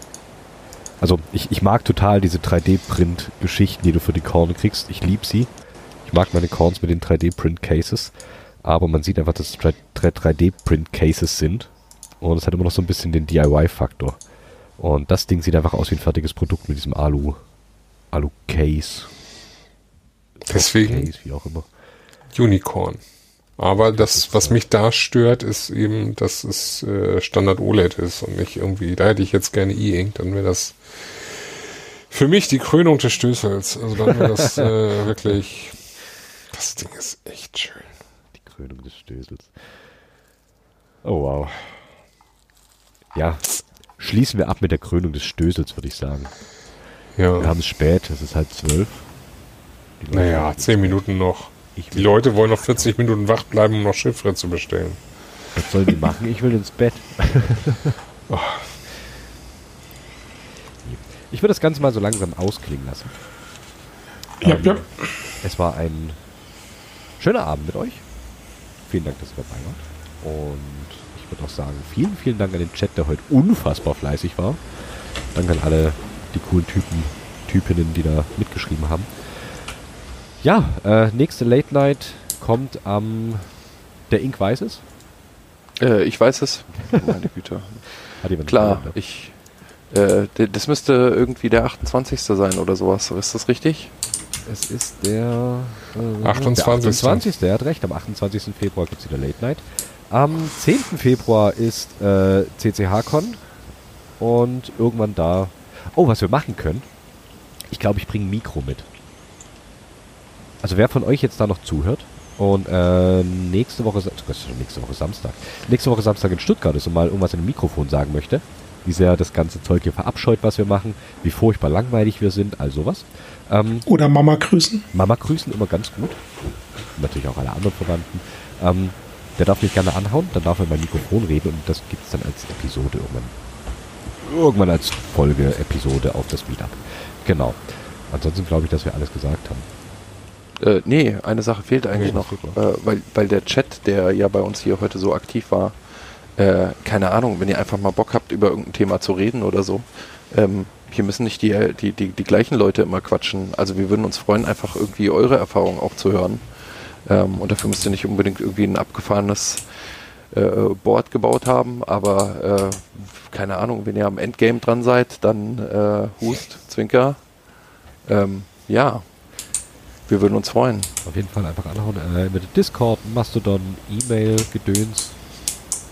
Also ich, ich mag total diese 3D-Print-Geschichten, die du für die Korn kriegst. Ich liebe sie. Ich mag meine Korns mit den 3D-Print-Cases. Aber man sieht einfach, dass es 3D-Print-Cases sind. Und es hat immer noch so ein bisschen den DIY-Faktor. Und das Ding sieht einfach aus wie ein fertiges Produkt mit diesem Alu, Alu-Case. Deswegen Case, wie auch immer. Unicorn. Aber das, was mich da stört, ist eben, dass es äh, Standard OLED ist und nicht irgendwie, da hätte ich jetzt gerne E-Ink, dann wäre das für mich die Krönung des Stößels. Also dann wäre das äh, wirklich, das Ding ist echt schön. Die Krönung des Stößels. Oh wow. Ja, schließen wir ab mit der Krönung des Stößels, würde ich sagen. Wir Ja, haben es spät, es ist halb zwölf. Naja, zehn Minuten noch. Ich Die Leute wollen noch 40 Minuten wach bleiben, um noch Chiffre zu bestellen. was sollen die machen? Ich will ins Bett. Ich würde das Ganze mal so langsam ausklingen lassen. Ja, Ähm, ja. Es war ein schöner Abend mit euch. Vielen Dank, dass ihr dabei wart. Und ich würde auch sagen, vielen, vielen Dank an den Chat, der heute unfassbar fleißig war. Danke an alle die coolen Typen, Typinnen, die da mitgeschrieben haben. Ja, äh, nächste Late Night kommt am... der Ink weiß es. Äh, ich weiß es. Meine Güte. Hat jemand Klar, nicht ich. Äh, das müsste irgendwie der 28. sein oder sowas. Ist das richtig? Es ist der, äh, 28.. Der 28. Er hat recht. Am 28. Februar gibt es wieder Late Night. Am 10. Februar ist äh, CCH-Con. Und irgendwann da. Oh, was wir machen können. Ich glaube, ich bringe ein Mikro mit. Also wer von euch jetzt da noch zuhört und äh, nächste Woche, nächste Woche Samstag, nächste Woche Samstag in Stuttgart ist und mal irgendwas in dem Mikrofon sagen möchte, wie sehr das ganze Zeug hier verabscheut, was wir machen, wie furchtbar langweilig wir sind, all sowas. Ähm, Oder Mama grüßen. Mama grüßen immer ganz gut. Natürlich auch alle anderen Verwandten. Ähm, der darf mich gerne anhauen, dann darf er in mein Mikrofon reden und das gibt es dann als Episode irgendwann. Irgendwann als Folge-Episode auf das Meetup. Genau. Ansonsten glaube ich, dass wir alles gesagt haben. Äh, nee, eine Sache fehlt eigentlich Nee, noch. Äh, weil, weil der Chat, der ja bei uns hier heute so aktiv war, äh, keine Ahnung, wenn ihr einfach mal Bock habt, über irgendein Thema zu reden oder so, ähm, hier müssen nicht die, die, die, die gleichen Leute immer quatschen. Also wir würden uns freuen, einfach irgendwie eure Erfahrungen auch zu hören. Ähm, und dafür müsst ihr nicht unbedingt irgendwie ein abgefahrenes äh, Board gebaut haben, aber äh, keine Ahnung, wenn ihr am Endgame dran seid, dann äh, Hust, Zwinker. Ähm, ja, wir würden uns freuen. Auf jeden Fall einfach anhauen. Äh, mit Discord, Mastodon, E-Mail, Gedöns.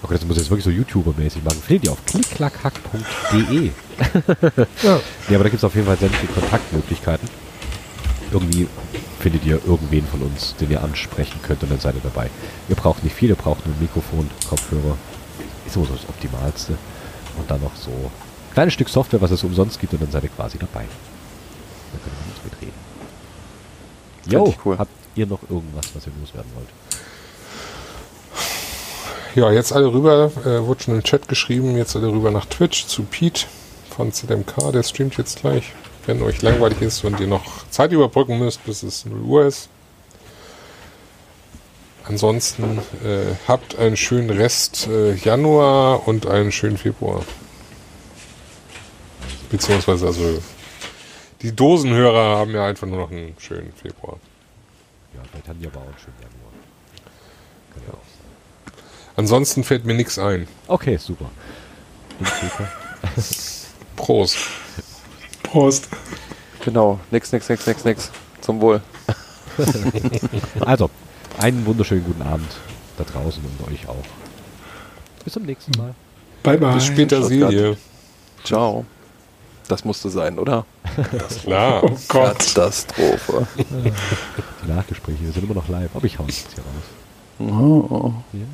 Okay, das muss ich jetzt wirklich so YouTuber-mäßig machen. Findet ihr auf klicklackhack.de. Ja. Ja, aber da gibt es auf jeden Fall sämtliche Kontaktmöglichkeiten. Irgendwie findet ihr irgendwen von uns, den ihr ansprechen könnt und dann seid ihr dabei. Ihr braucht nicht viel, ihr braucht nur ein Mikrofon, Kopfhörer. Ist immer so das Optimalste. Und dann noch so ein kleines Stück Software, was es umsonst gibt und dann seid ihr quasi dabei. Dann könnt ihr mit uns mitreden. Jo, cool. habt ihr noch irgendwas, was ihr loswerden wollt? Ja, jetzt alle rüber, äh, wurde schon im Chat geschrieben, jetzt alle rüber nach Twitch zu Pete von ZMK, der streamt jetzt gleich. Wenn euch langweilig ist und ihr noch Zeit überbrücken müsst, bis es 0 Uhr ist. Ansonsten äh, habt einen schönen Rest äh, Januar und einen schönen Februar. Beziehungsweise also die Dosenhörer haben ja einfach nur noch einen schönen Februar. Ja, bei Tanja war auch ein schöner Januar. Kann ja sein. Ansonsten fällt mir nichts ein. Okay, super. Super. Prost. Prost. Genau, nix, nix, nix, nix, nix. Zum Wohl. Also, einen wunderschönen guten Abend da draußen und euch auch. Bis zum nächsten Mal. Bye, bye. Bis später. Silje. Ciao. Das musste sein, oder? Klar. Oh Gott. Katastrophe. Die Nachgespräche, sind immer noch live. Aber ich hau jetzt hier raus. Oh. Ja.